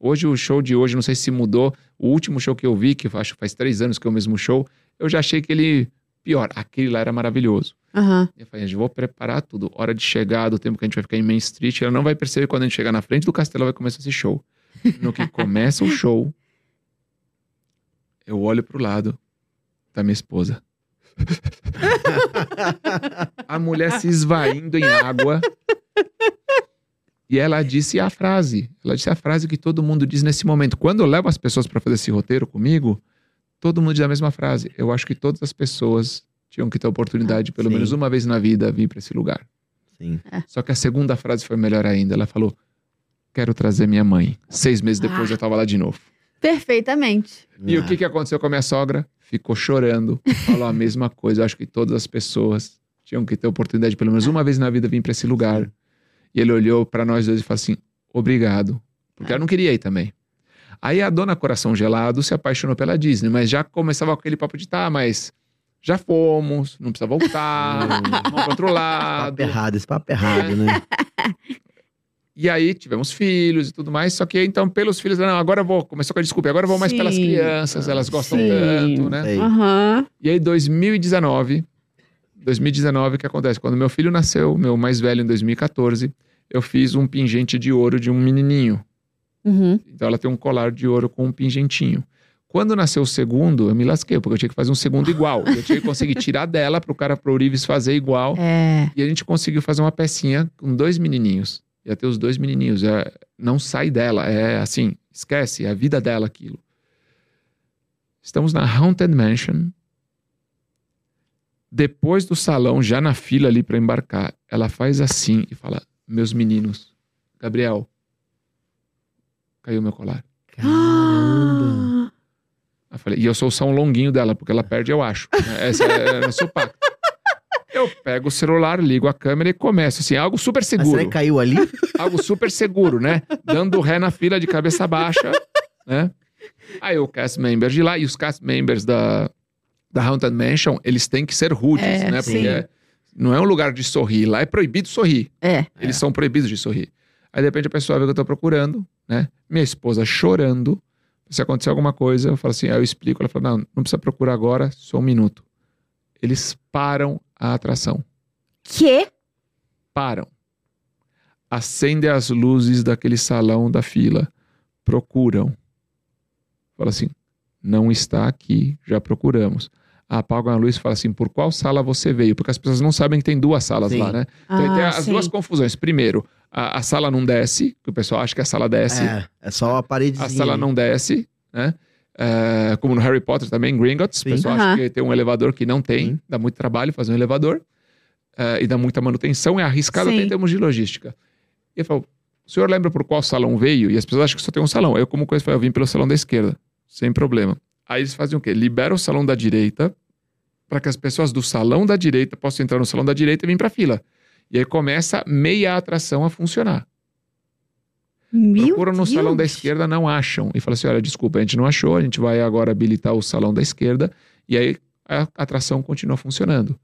Hoje, o show de hoje, não sei se mudou. O último show que eu vi, que eu acho que faz três anos que é o mesmo show, eu já achei que ele pior. Aquele lá era maravilhoso. Aham. Eu falei, gente, vou preparar tudo. Hora de chegar, do tempo que a gente vai ficar em Main Street, ela não vai perceber quando a gente chegar na frente do castelo, vai começar esse show. No que começa o show, eu olho pro lado da minha esposa. A mulher se esvaindo em água. E ela disse a frase. Ela disse a frase que todo mundo diz nesse momento. Quando eu levo as pessoas para fazer esse roteiro comigo, todo mundo diz a mesma frase. Eu acho que todas as pessoas tinham que ter a oportunidade, pelo Sim. menos uma vez na vida, vir para esse lugar. Sim. Só que a segunda frase foi melhor ainda. Ela falou: Quero trazer minha mãe. Seis meses depois Ah. eu tava lá de novo. Perfeitamente. E o Ah, que, que aconteceu com a minha sogra? Ficou chorando, falou a mesma coisa. Eu acho que todas as pessoas tinham que ter a oportunidade, pelo menos uma vez na vida, vir para esse lugar. E ele olhou para nós dois e falou assim: Obrigado. Porque ela não queria ir também. Aí a dona Coração Gelado se apaixonou pela Disney, mas já começava com aquele papo de tá, mas já fomos, não precisa voltar, vamos para outro Esse lado. papo errado, esse papo errado, né? E aí tivemos filhos e tudo mais, só que então pelos filhos, não, agora eu vou, começou com a desculpa, agora eu vou mais Sim. pelas crianças, elas gostam Sim. tanto, né? Aham. E aí 2019, 2019 o que acontece? Quando meu filho nasceu, meu mais velho em 2014, eu fiz um pingente de ouro de um menininho. Uhum. Então ela tem um colar de ouro com um pingentinho. Quando nasceu o segundo, eu me lasquei, porque eu tinha que fazer um segundo igual. Eu tinha que conseguir tirar dela pro cara pro Urives fazer igual. É. E a gente conseguiu fazer uma pecinha com dois menininhos. Ia ter os dois menininhos. É, não sai dela. É assim, esquece. É a vida dela aquilo. Estamos na Haunted Mansion. Depois do salão, já na fila ali para embarcar, ela faz assim e fala: Meus meninos, Gabriel, caiu meu colar. Caramba. Eu falei, e eu sou o São Longuinho dela, porque ela perde, eu acho. Essa é, é o seu pacto. Eu pego o celular, ligo a câmera e começo, assim, algo super será seguro. que caiu ali? algo super seguro, né? Dando ré na fila de cabeça baixa, né? Aí o cast member de lá e os cast members da, da Haunted Mansion, eles têm que ser rudes, É, né? sim. Porque é- não é um lugar de sorrir, lá é proibido sorrir. É. Eles são proibidos de sorrir. Aí de repente a pessoa vê que eu tô procurando, né? Minha esposa chorando. Se acontecer alguma coisa, eu falo assim, aí eu explico. Ela fala, não, não precisa procurar agora, só um minuto. Eles param a atração Que? param. Acendem as luzes daquele salão da fila. Procuram. Fala assim: não está aqui, já procuramos. Apagam a luz e fala assim: por qual sala você veio? Porque as pessoas não sabem que tem duas salas Sim. lá, né? Então Ah, tem as sim. duas confusões. Primeiro, a, a sala não desce, que o pessoal acha que a sala desce. É, é só a paredezinha. A sala não desce, né? É, como no Harry Potter também, Gringotts. Sim. O pessoal acha que tem um elevador que não tem. Sim. Dá muito trabalho fazer um elevador. é, e dá muita manutenção. É arriscado Sim. até em termos de logística. E eu falo, o senhor lembra por qual salão veio? E as pessoas acham que só tem um salão. Eu, como coisa, eu vim pelo salão da esquerda. Sem problema. Aí eles fazem o quê? Liberam o salão da direita para que as pessoas do salão da direita possam entrar no salão da direita e vir para fila. E aí começa meia atração a funcionar. Meu Procuram no Deus. salão da esquerda, não acham. E fala assim: olha, desculpa, a gente não achou, a gente vai agora habilitar o salão da esquerda. E aí a atração continua funcionando.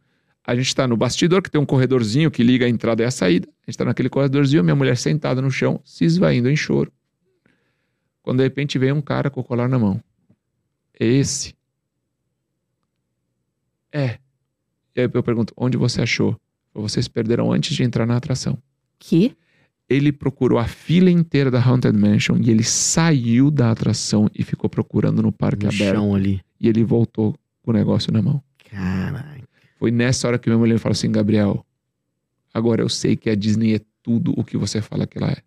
A gente está no bastidor, que tem um corredorzinho que liga a entrada e a saída. A gente está naquele corredorzinho, minha mulher sentada no chão, se esvaindo em choro. Quando de repente vem um cara com o colar na mão. É esse? É. E aí eu pergunto, onde você achou? Vocês perderam antes de entrar na atração. Que? Ele procurou a fila inteira da Haunted Mansion e ele saiu da atração e ficou procurando no parque No aberto. chão ali. E ele voltou com o negócio na mão. Caraca. Foi nessa hora que minha mulher me falou assim, Gabriel, agora eu sei que a Disney é tudo o que você fala que ela é.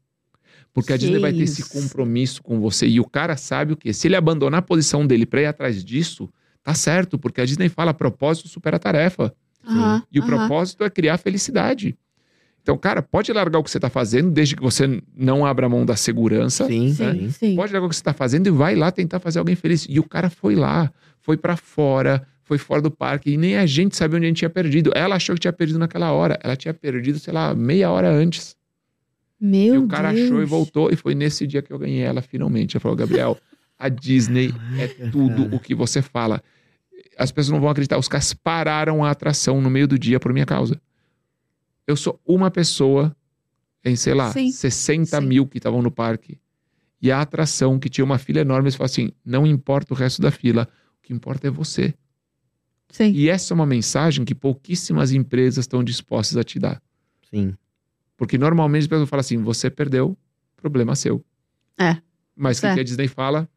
Porque a Que Disney vai ter esse isso. compromisso com você. E o cara sabe o quê? Se ele abandonar a posição dele pra ir atrás disso, tá certo, porque a Disney fala propósito supera a tarefa. Aham, E o propósito é criar felicidade. Então, cara, pode largar o que você tá fazendo, desde que você não abra mão da segurança. Sim, Sim, sim. sim. Pode largar o que você tá fazendo e vai lá tentar fazer alguém feliz. E o cara foi lá, foi pra fora, foi fora do parque e nem a gente sabia onde a gente tinha perdido. Ela achou que tinha perdido naquela hora. Ela tinha perdido, sei lá, meia hora antes. Meu e o cara Deus. achou e voltou. E foi nesse dia que eu ganhei ela finalmente. Ela falou, Gabriel, a Disney é tudo o que você fala. As pessoas não vão acreditar. Os caras pararam a atração no meio do dia por minha causa. Eu sou uma pessoa em, sei lá, Sim, 60 sim. mil que estavam no parque. E a atração, que tinha uma fila enorme, eles falaram assim: não importa o resto da fila, o que importa é você. Sim. E essa é uma mensagem que pouquíssimas empresas estão dispostas a te dar. Sim. Porque normalmente as pessoas falam assim: você perdeu, problema seu. É. Mas o que É. que a Disney fala?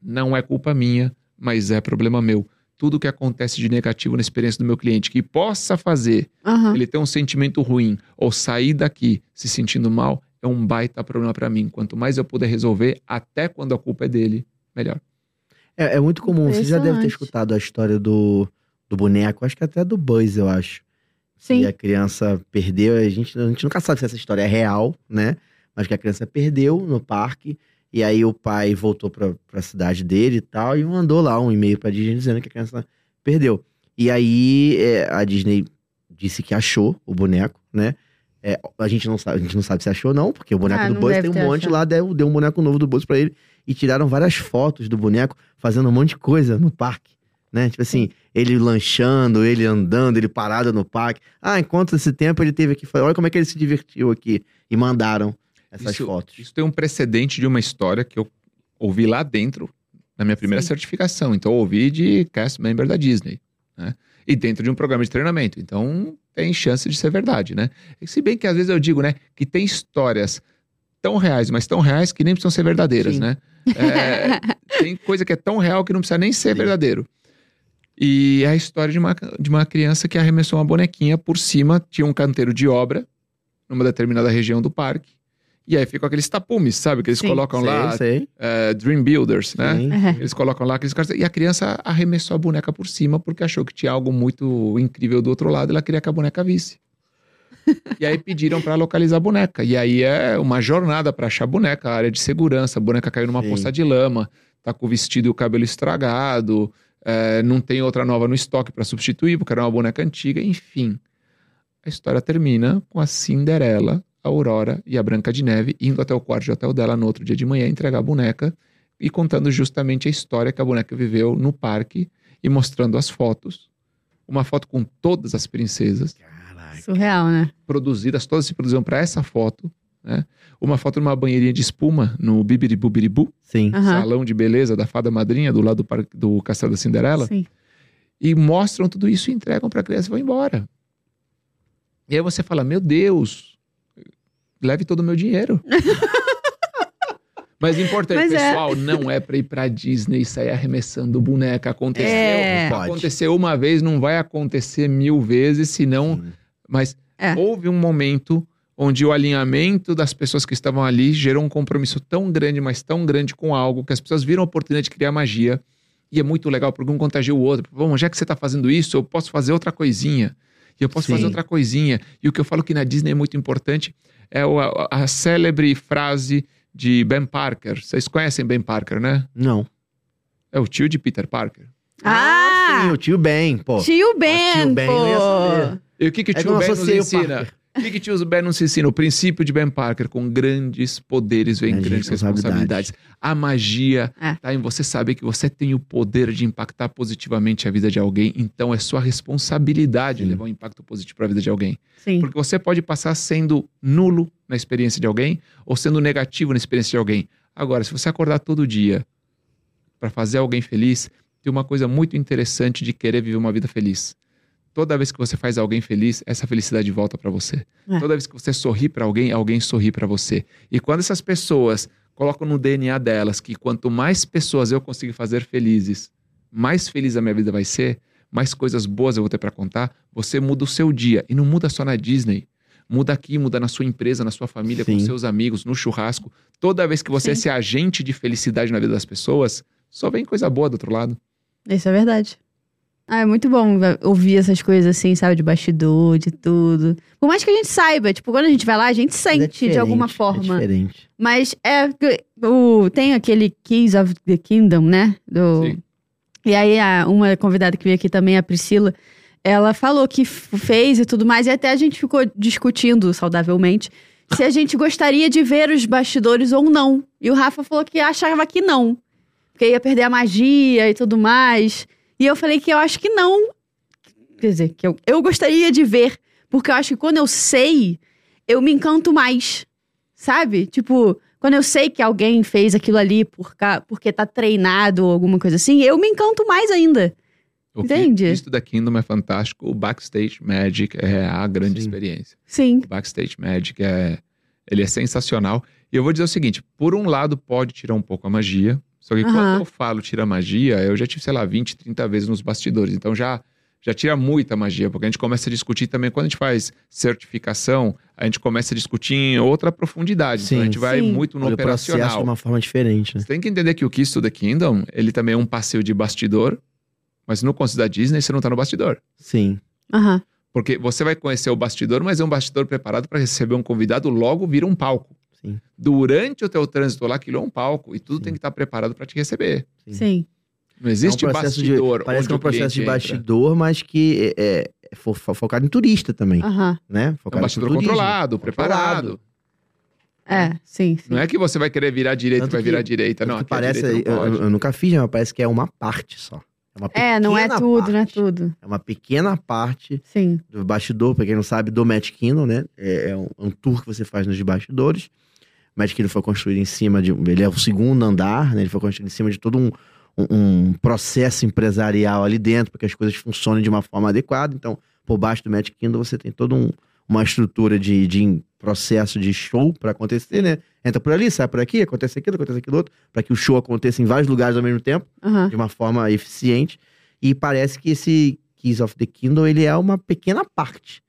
Não é culpa minha, mas é problema meu. Tudo que acontece de negativo na experiência do meu cliente que possa fazer Aham. ele ter um sentimento ruim ou sair daqui se sentindo mal, é um baita problema pra mim. Quanto mais eu puder resolver, até quando a culpa é dele, melhor. É, é muito comum. Você já deve ter escutado a história do, do boneco. Acho que até do Buzz, eu acho. Sim. E a criança perdeu. A gente, a gente nunca sabe se essa história é real, né? Mas que a criança perdeu no parque. E aí o pai voltou pra, pra cidade dele e tal. E mandou lá um e-mail pra Disney dizendo que a criança perdeu. E aí é, a Disney disse que achou o boneco, né? É, a, gente não sabe, a gente não sabe se achou, não, porque o boneco Ah, do Buzz tem um monte achado. lá, deu, deu um boneco novo do Buzz pra ele. E tiraram várias fotos do boneco fazendo um monte de coisa no parque. Né? Tipo assim, ele lanchando, ele andando, ele parado no parque. Ah, enquanto esse tempo ele teve aqui, olha como é que ele se divertiu aqui. E mandaram essas Isso- fotos. Isso tem um precedente de uma história que eu ouvi lá dentro, na minha primeira Sim. certificação. Então, eu ouvi de cast member da Disney. Né? E dentro de um programa de treinamento. Então, tem chance de ser verdade, né? Se bem que às vezes eu digo, né, que tem histórias tão reais, mas tão reais que nem precisam ser verdadeiras, Sim. né? É, tem coisa que é tão real que não precisa nem ser Sim. verdadeiro. E é a história de uma, de uma criança que arremessou uma bonequinha por cima, tinha um canteiro de obra numa determinada região do parque. E aí ficam aqueles tapumes, sabe? Que eles Sim. colocam lá, Sei, é, Dream Builders, né? Eles colocam lá aqueles caras. E a criança arremessou a boneca por cima porque achou que tinha algo muito incrível do outro lado. Ela queria que a boneca visse. e aí pediram pra localizar a boneca. E aí é uma jornada pra achar a boneca, a área de segurança. A boneca caiu numa Sim. poça de lama, tá com o vestido e o cabelo estragado. é, não tem outra nova no estoque pra substituir, porque era uma boneca antiga. Enfim, a história termina com a Cinderela, a Aurora e a Branca de Neve indo até o quarto de hotel dela no outro dia de manhã entregar a boneca e contando justamente a história que a boneca viveu no parque e mostrando as fotos. Uma foto com todas as princesas, Caraca. Surreal, né? produzidas, todas se produziram para essa foto. Né? Uma foto numa banheirinha de espuma no Bibiribubiribu, Sim. Aham. salão de beleza da fada madrinha do lado do, parque, do Castelo da Cinderela. Sim. E mostram tudo isso e entregam para a criança e vão embora. E aí você fala: Meu Deus, leve todo o meu dinheiro. Mas importante, Mas é. pessoal, não é pra ir pra Disney e sair arremessando boneca. Aconteceu. É. Aconteceu uma vez, não vai acontecer mil vezes, senão. Mas É. houve um momento onde o alinhamento das pessoas que estavam ali gerou um compromisso tão grande, mas tão grande com algo, que as pessoas viram a oportunidade de criar magia. E é muito legal, porque um contagia o outro. Vamos, já que você está fazendo isso, eu posso fazer outra coisinha. E eu posso Sim. fazer outra coisinha. E o que eu falo que na Disney é muito importante é o- a, a célebre frase de Ben Parker. Vocês conhecem Ben Parker, né? Não. É o tio de Peter Parker. Ah! sim, o tio Ben, pô. Tio Ben, tio Ben, eu ia pô. saber. E o que, que o É que tio eu não Ben nos associei o ensina? Parker. O ensina? O princípio de Ben Parker, com grandes poderes vem Grandes grandes responsabilidades. responsabilidades. A magia É. tá em você saber que você tem o poder de impactar positivamente a vida de alguém, então é sua responsabilidade Sim. levar um impacto positivo para a vida de alguém. Sim. Porque você pode passar sendo nulo na experiência de alguém ou sendo negativo na experiência de alguém. Agora, se você acordar todo dia para fazer alguém feliz, tem uma coisa muito interessante de querer viver uma vida feliz. Toda vez que você faz alguém feliz, essa felicidade volta para você. É. Toda vez que você sorri para alguém, alguém sorri para você. E quando essas pessoas colocam no DNA delas que quanto mais pessoas eu conseguir fazer felizes, mais feliz a minha vida vai ser, mais coisas boas eu vou ter para contar, você muda o seu dia. E não muda só na Disney. Muda aqui, muda na sua empresa, na sua família, com Sim. seus amigos, no churrasco. Toda vez que você é Sim. esse agente de felicidade na vida das pessoas, só vem coisa boa do outro lado. Isso é verdade. Ah, é muito bom ouvir essas coisas assim, sabe? De bastidor, de tudo. Por mais que a gente saiba, tipo, quando a gente vai lá, a gente é sente de alguma forma. É diferente. Mas é. O, tem aquele Keys of the Kingdom, né? Do, Sim. e aí, a- uma convidada que veio aqui também, a Priscila, ela falou que fez e tudo mais, e até a gente ficou discutindo saudavelmente se a gente gostaria de ver os bastidores ou não. E o Rafa falou que achava que não. Porque ia perder a magia e tudo mais. E eu falei que eu acho que não. Quer dizer, que eu, eu gostaria de ver. Porque eu acho que quando eu sei, eu me encanto mais. Sabe? Tipo, quando eu sei que alguém fez aquilo ali por, ca- porque tá treinado ou alguma coisa assim, eu me encanto mais ainda. O Entende? que isto da Kingdom é fantástico. O Backstage Magic é a grande Sim. experiência. Sim. O Backstage Magic é, ele é sensacional. E eu vou dizer o seguinte: por um lado, pode tirar um pouco a magia. Só que Aham. quando eu falo tira magia, eu já tive, sei lá, 20, 30 vezes nos bastidores. Então já, já tira muita magia, porque a gente começa a discutir também. Quando a gente faz certificação, a gente começa a discutir em outra profundidade. então Sim. a gente vai Sim. muito no Olha o processo de operacional. uma forma diferente, né? Você tem que entender que o Kiss to the Kingdom, ele também é um passeio de bastidor, mas no conceito da Disney, você não tá no bastidor. Sim. Aham. Porque você vai conhecer o bastidor, mas é um bastidor preparado para receber um convidado, logo vira um palco. Sim. Durante o teu trânsito lá, aquilo é um palco e tudo Sim. tem que estar preparado para te receber. Sim. Não existe É um processo de- bastidor. Parece onde que é um processo de entra. bastidor, mas que é, é fo- fo- focado em turista também, Aham. né? É um Focado bastidor controlado, preparado. É, sim, sim. Não é que você vai querer virar direita e Tanto vai que- virar direita. Não, parece, direita eu, não pode. eu nunca fiz, mas parece que é uma parte só. É, uma É, não é tudo, não é parte. tudo. É uma pequena parte Sim. do bastidor, pra quem não sabe, do Magic Kingdom, né? É, é um, um tour que você faz nos bastidores. Magic Kingdom foi construído em cima de... Ele é o segundo andar, né? Ele foi construído em cima de todo um, um, um processo empresarial ali dentro, para que as coisas funcionem de uma forma adequada. Então, por baixo do Magic Kingdom, você tem toda um, uma estrutura de, de processo de show para acontecer, né? Entra por ali, sai por aqui, acontece aquilo, acontece aquilo outro, para que o show aconteça em vários lugares ao mesmo tempo Aham. de uma forma eficiente. E parece que esse Keys of the Kingdom, ele é uma pequena parte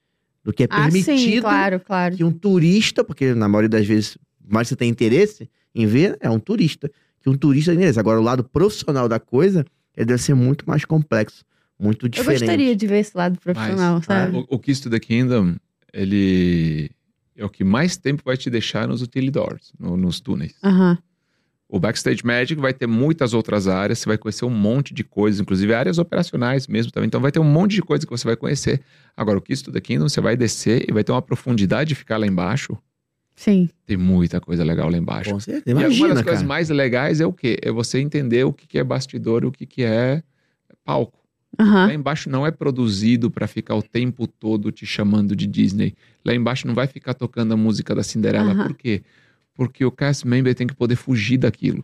do que é Ah, permitido sim, claro, claro. que um turista, porque na maioria das vezes, mais você tem interesse em ver, é um turista. Que um turista tem interesse. Agora, o lado profissional da coisa, ele deve ser muito mais complexo, muito Eu diferente. gostaria de ver esse lado profissional, Mas, sabe? O, o Kiss to the Kingdom, ele é o que mais tempo vai te deixar nos utilidores, no- nos túneis. Aham. O Backstage Magic vai ter muitas outras áreas, você vai conhecer um monte de coisas, inclusive áreas operacionais mesmo também. Então vai ter um monte de coisa que você vai conhecer. Agora, o Kiss to the Kingdom, você vai descer e vai ter uma profundidade de ficar lá embaixo. Sim. Tem muita coisa legal lá embaixo. Com certeza. e alguma Imagina, das coisas cara. mais legais é o quê? É você entender o que que é bastidor e o que que é palco. Aham. Lá embaixo não é produzido pra ficar o tempo todo te chamando de Disney. Lá embaixo não vai ficar tocando a música da Cinderela. Aham. Por quê? Porque o cast member tem que poder fugir daquilo.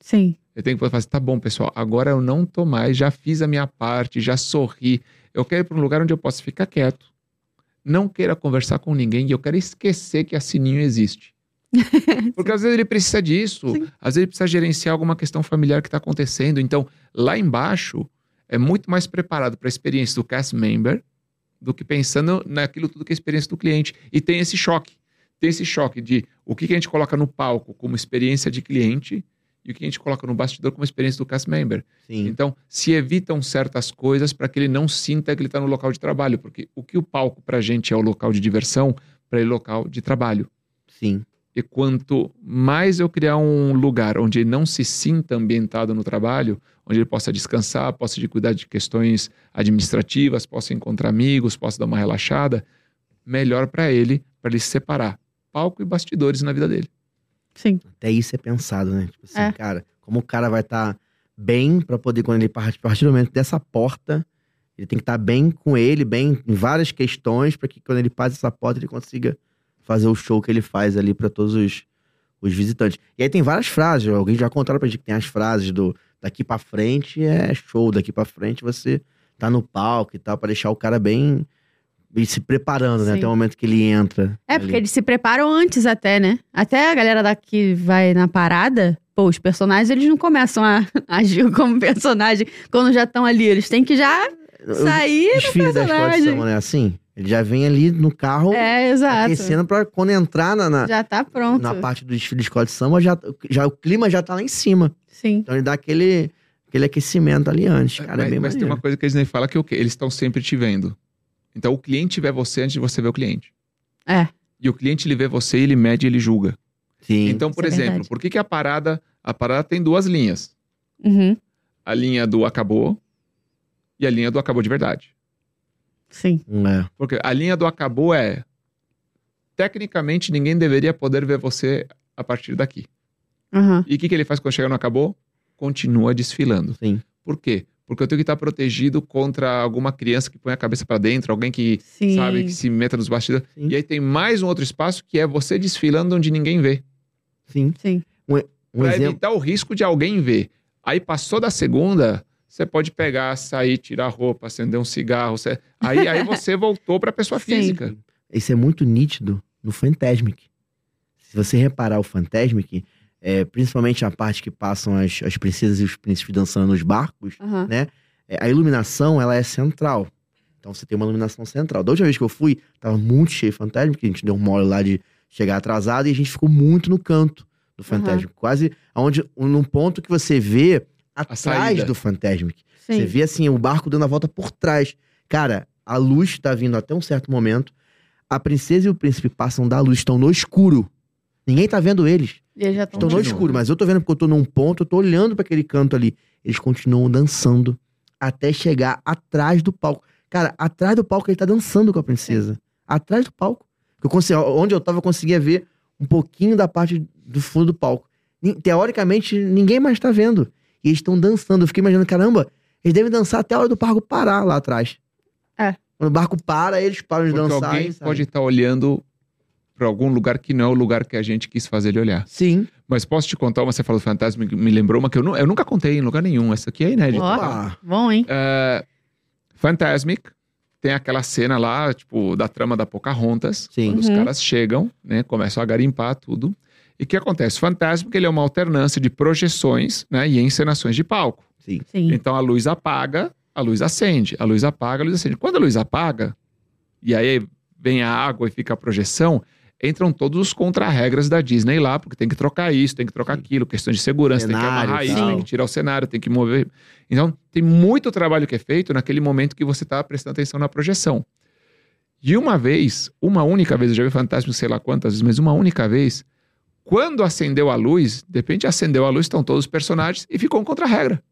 Sim. Ele tem que poder falar assim, tá bom, pessoal, agora eu não tô mais, já fiz a minha parte, já sorri. Eu quero ir para um lugar onde eu possa ficar quieto. Não queira conversar com ninguém e eu quero esquecer que a Sininho existe. Porque às vezes ele precisa disso. Sim. Às vezes ele precisa gerenciar alguma questão familiar que está acontecendo. Então, lá embaixo, é muito mais preparado para a experiência do cast member do que pensando naquilo tudo que é a experiência do cliente. E tem esse choque. Tem esse choque de o que que a gente coloca no palco como experiência de cliente e o que a gente coloca no bastidor como experiência do cast member. Sim. Então, se evitam certas coisas para que ele não sinta que ele está no local de trabalho. Porque o que o palco para a gente é o local de diversão, para ele é o local de trabalho. Sim. E quanto mais eu criar um lugar onde ele não se sinta ambientado no trabalho, onde ele possa descansar, possa de cuidar de questões administrativas, possa encontrar amigos, possa dar uma relaxada, melhor para ele, para ele separar palco e bastidores na vida dele. Sim. Até isso é pensado, né? Tipo assim, É. cara, como o cara vai estar bem pra poder, quando ele parte, a partir do momento dessa porta, ele tem que estar bem com ele, bem em várias questões, pra que quando ele passa essa porta ele consiga fazer o show que ele faz ali pra todos os, os visitantes. E aí tem várias frases, alguém já contaram pra gente que tem as frases do daqui pra frente é show, daqui pra frente você tá no palco e tal, pra deixar o cara bem, bem se preparando, né? Sim. Até o momento que ele entra. É, ali. porque eles se preparam antes até, né? Até a galera daqui vai na parada, pô, os personagens eles não começam a agir como personagem quando já estão ali. Eles têm que já sair Os do filhos da escola de personagem. samba, né? Assim, ele já vem ali no carro É, exato. aquecendo pra quando entrar na, na, Já tá pronto. na parte do desfile de escola de samba, já, já, o clima já tá lá em cima. Sim. Então ele dá aquele, aquele aquecimento ali antes, cara. mas é bem mas tem uma coisa que a Disney fala que é o quê? Eles estão sempre te vendo. Então o cliente vê você antes de você ver o cliente. É. E o cliente ele vê você, ele mede, ele julga. Sim. Então, por Isso é exemplo, verdade. por que, que a parada. A parada tem duas linhas. Uhum. A linha do acabou e a linha do acabou de verdade. Sim. É. Porque a linha do acabou é. Tecnicamente, ninguém deveria poder ver você a partir daqui. Aham. E o que, que ele faz quando chega no acabou? Continua desfilando. Sim. Por quê? Porque eu tenho que estar protegido contra alguma criança que põe a cabeça pra dentro, alguém que, Sim. sabe, que se meta nos bastidores. Sim. E aí tem mais um outro espaço que é você desfilando onde ninguém vê. Sim. Sim. Um Pra exemplo. evitar o risco de alguém ver. Aí passou da segunda, você pode pegar, sair, tirar a roupa, acender um cigarro. você- Aí, aí você voltou pra pessoa Sim. física. Isso é muito nítido no Fantasmic. Se você reparar o Fantasmic, é, principalmente a parte que passam as, as princesas e os príncipes dançando nos barcos, Aham. é, a iluminação ela é central. Então você tem uma iluminação central. Da última vez que eu fui, tava muito cheio o Fantasmic, a gente deu um mole lá de chegar atrasado e a gente ficou muito no canto do Fantasmic. Quase onde, num ponto que você vê atrás do Fantasmic. Sim. Você vê assim, o barco dando a volta por trás. Cara, a luz tá vindo até um certo momento. A princesa e o príncipe passam da luz, estão no escuro. Ninguém tá vendo eles. E eles já estão Estão no Continua. escuro, mas eu tô vendo porque eu tô num ponto, eu tô olhando pra aquele canto ali. Eles continuam dançando até chegar atrás do palco. Cara, atrás do palco ele tá dançando com a princesa. Atrás do palco. Eu consegui, onde eu tava, eu conseguia ver um pouquinho da parte do fundo do palco. Teoricamente, ninguém mais tá vendo. E eles estão dançando. Eu fiquei imaginando, caramba, eles devem dançar até a hora do barco parar lá atrás. É. Quando o barco para, eles param de Porque dançar. alguém pode estar olhando pra algum lugar que não é o lugar que a gente quis fazer ele olhar. Sim. Mas posso te contar uma, você falou do fantasma, me lembrou uma que eu, nu- eu nunca contei em lugar nenhum. Essa aqui é inédita. Ah, Bom, hein? É, Fantasmic tem aquela cena lá, tipo, da trama da Pocahontas, Sim. quando os Uhum. caras chegam, né, começam a garimpar tudo. E o que acontece? Fantasmic ele é uma alternância de projeções, né, e encenações de palco. sim. Sim. Então a luz apaga, a luz acende, a luz apaga, a luz acende. Quando a luz apaga, e aí vem a água e fica a projeção, entram todos os contra-regras da Disney lá, porque tem que trocar isso, tem que trocar aquilo, questão de segurança, tem que Cenário amarrar isso, tem que tirar o cenário, tem que mover. Então, tem muito trabalho que é feito naquele momento que você está prestando atenção na projeção. E uma vez, uma única vez, eu já vi fantasma sei lá quantas vezes, mas uma única vez, quando acendeu a luz, de repente acendeu a luz, estão todos os personagens e ficou um contra-regra.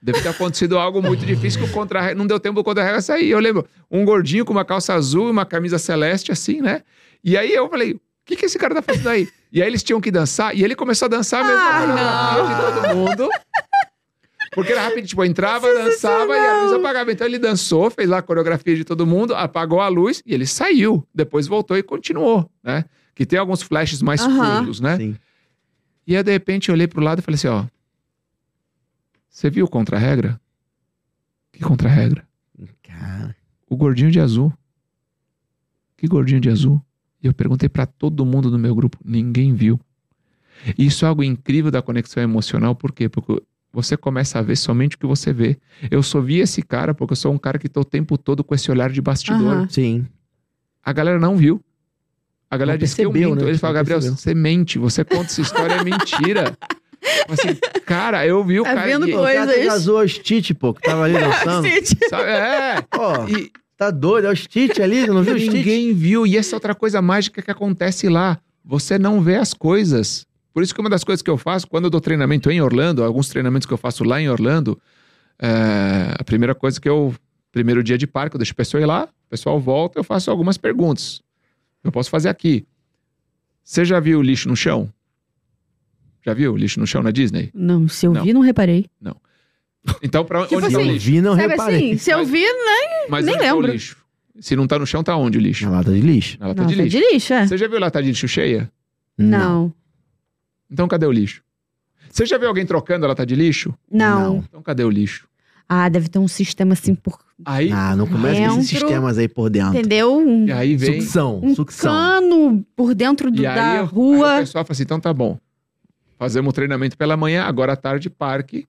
Deve ter acontecido algo muito difícil que o contra não deu tempo do contra-regra sair. Eu lembro, um gordinho com uma calça azul e uma camisa celeste, assim, né? E aí eu falei, o que, que esse cara tá fazendo aí? E aí eles tinham que dançar, e ele começou a dançar mesmo Ah, coreografia de todo mundo. Porque era rápido, tipo, entrava, dançava e a luz apagava. Então ele dançou, fez lá a coreografia de todo mundo, apagou a luz e ele saiu. Depois voltou e continuou, né? Que tem alguns flashes mais Aham. curtos, né? Sim. E aí, de repente, eu olhei pro lado e falei assim, ó. Você viu o contra-regra? Que contra-regra? Cara. O gordinho de azul. Que gordinho de azul? E eu perguntei pra todo mundo do meu grupo, ninguém viu. E isso é algo incrível da conexão emocional, por quê? Porque você começa a ver somente o que você vê. Eu só vi esse cara porque eu sou um cara que tô o tempo todo com esse olhar de bastidor. Aham. Sim. A galera não viu. A galera Não disse que eu percebeu, minto. né? Ele fala, Não Gabriel, percebeu. você mente, você conta essa história, é mentira. Assim, cara, eu vi o Tá cara. vendo e- coisa? O cara Coisas. casou o Stitch, pô, que tava ali dançando. sabe, é. Pô, E, tá doido, é o Stitch ali, não viu o Stitch? Ninguém viu. E essa é outra coisa mágica que acontece lá. Você não vê as coisas. Por isso que uma das coisas que eu faço, quando eu dou treinamento em Orlando, alguns treinamentos que eu faço lá em Orlando, é, a primeira coisa que eu. Primeiro dia de parque, eu deixo a pessoa ir lá, o pessoal volta, eu faço algumas perguntas. Eu posso fazer aqui. Você já viu lixo no chão? Já viu lixo no chão na Disney? Não, se eu Não. vi, não reparei. Então, pra Tipo onde tá o assim, eu lixo? vi, não Sabe reparei. assim, se eu vi, né? Mas nem onde tá o lembro. lixo? Se não tá no chão, tá onde o lixo? Na lata de lixo. Na lata Não, de tá lixo. de lixo, é. Você já viu lata de lixo cheia? Não. Então cadê o lixo? Você já viu alguém trocando a lata de lixo? Não. Não. Então cadê o lixo? Ah, deve ter um sistema assim por. Aí, Ah, não começa com esses sistemas aí por dentro. Entendeu? Um, e aí vem. Sucção, um sucção. cano por dentro do- E aí, da aí rua. o pessoal fala assim: então tá bom. Fazemos o treinamento pela manhã, agora à tarde, parque.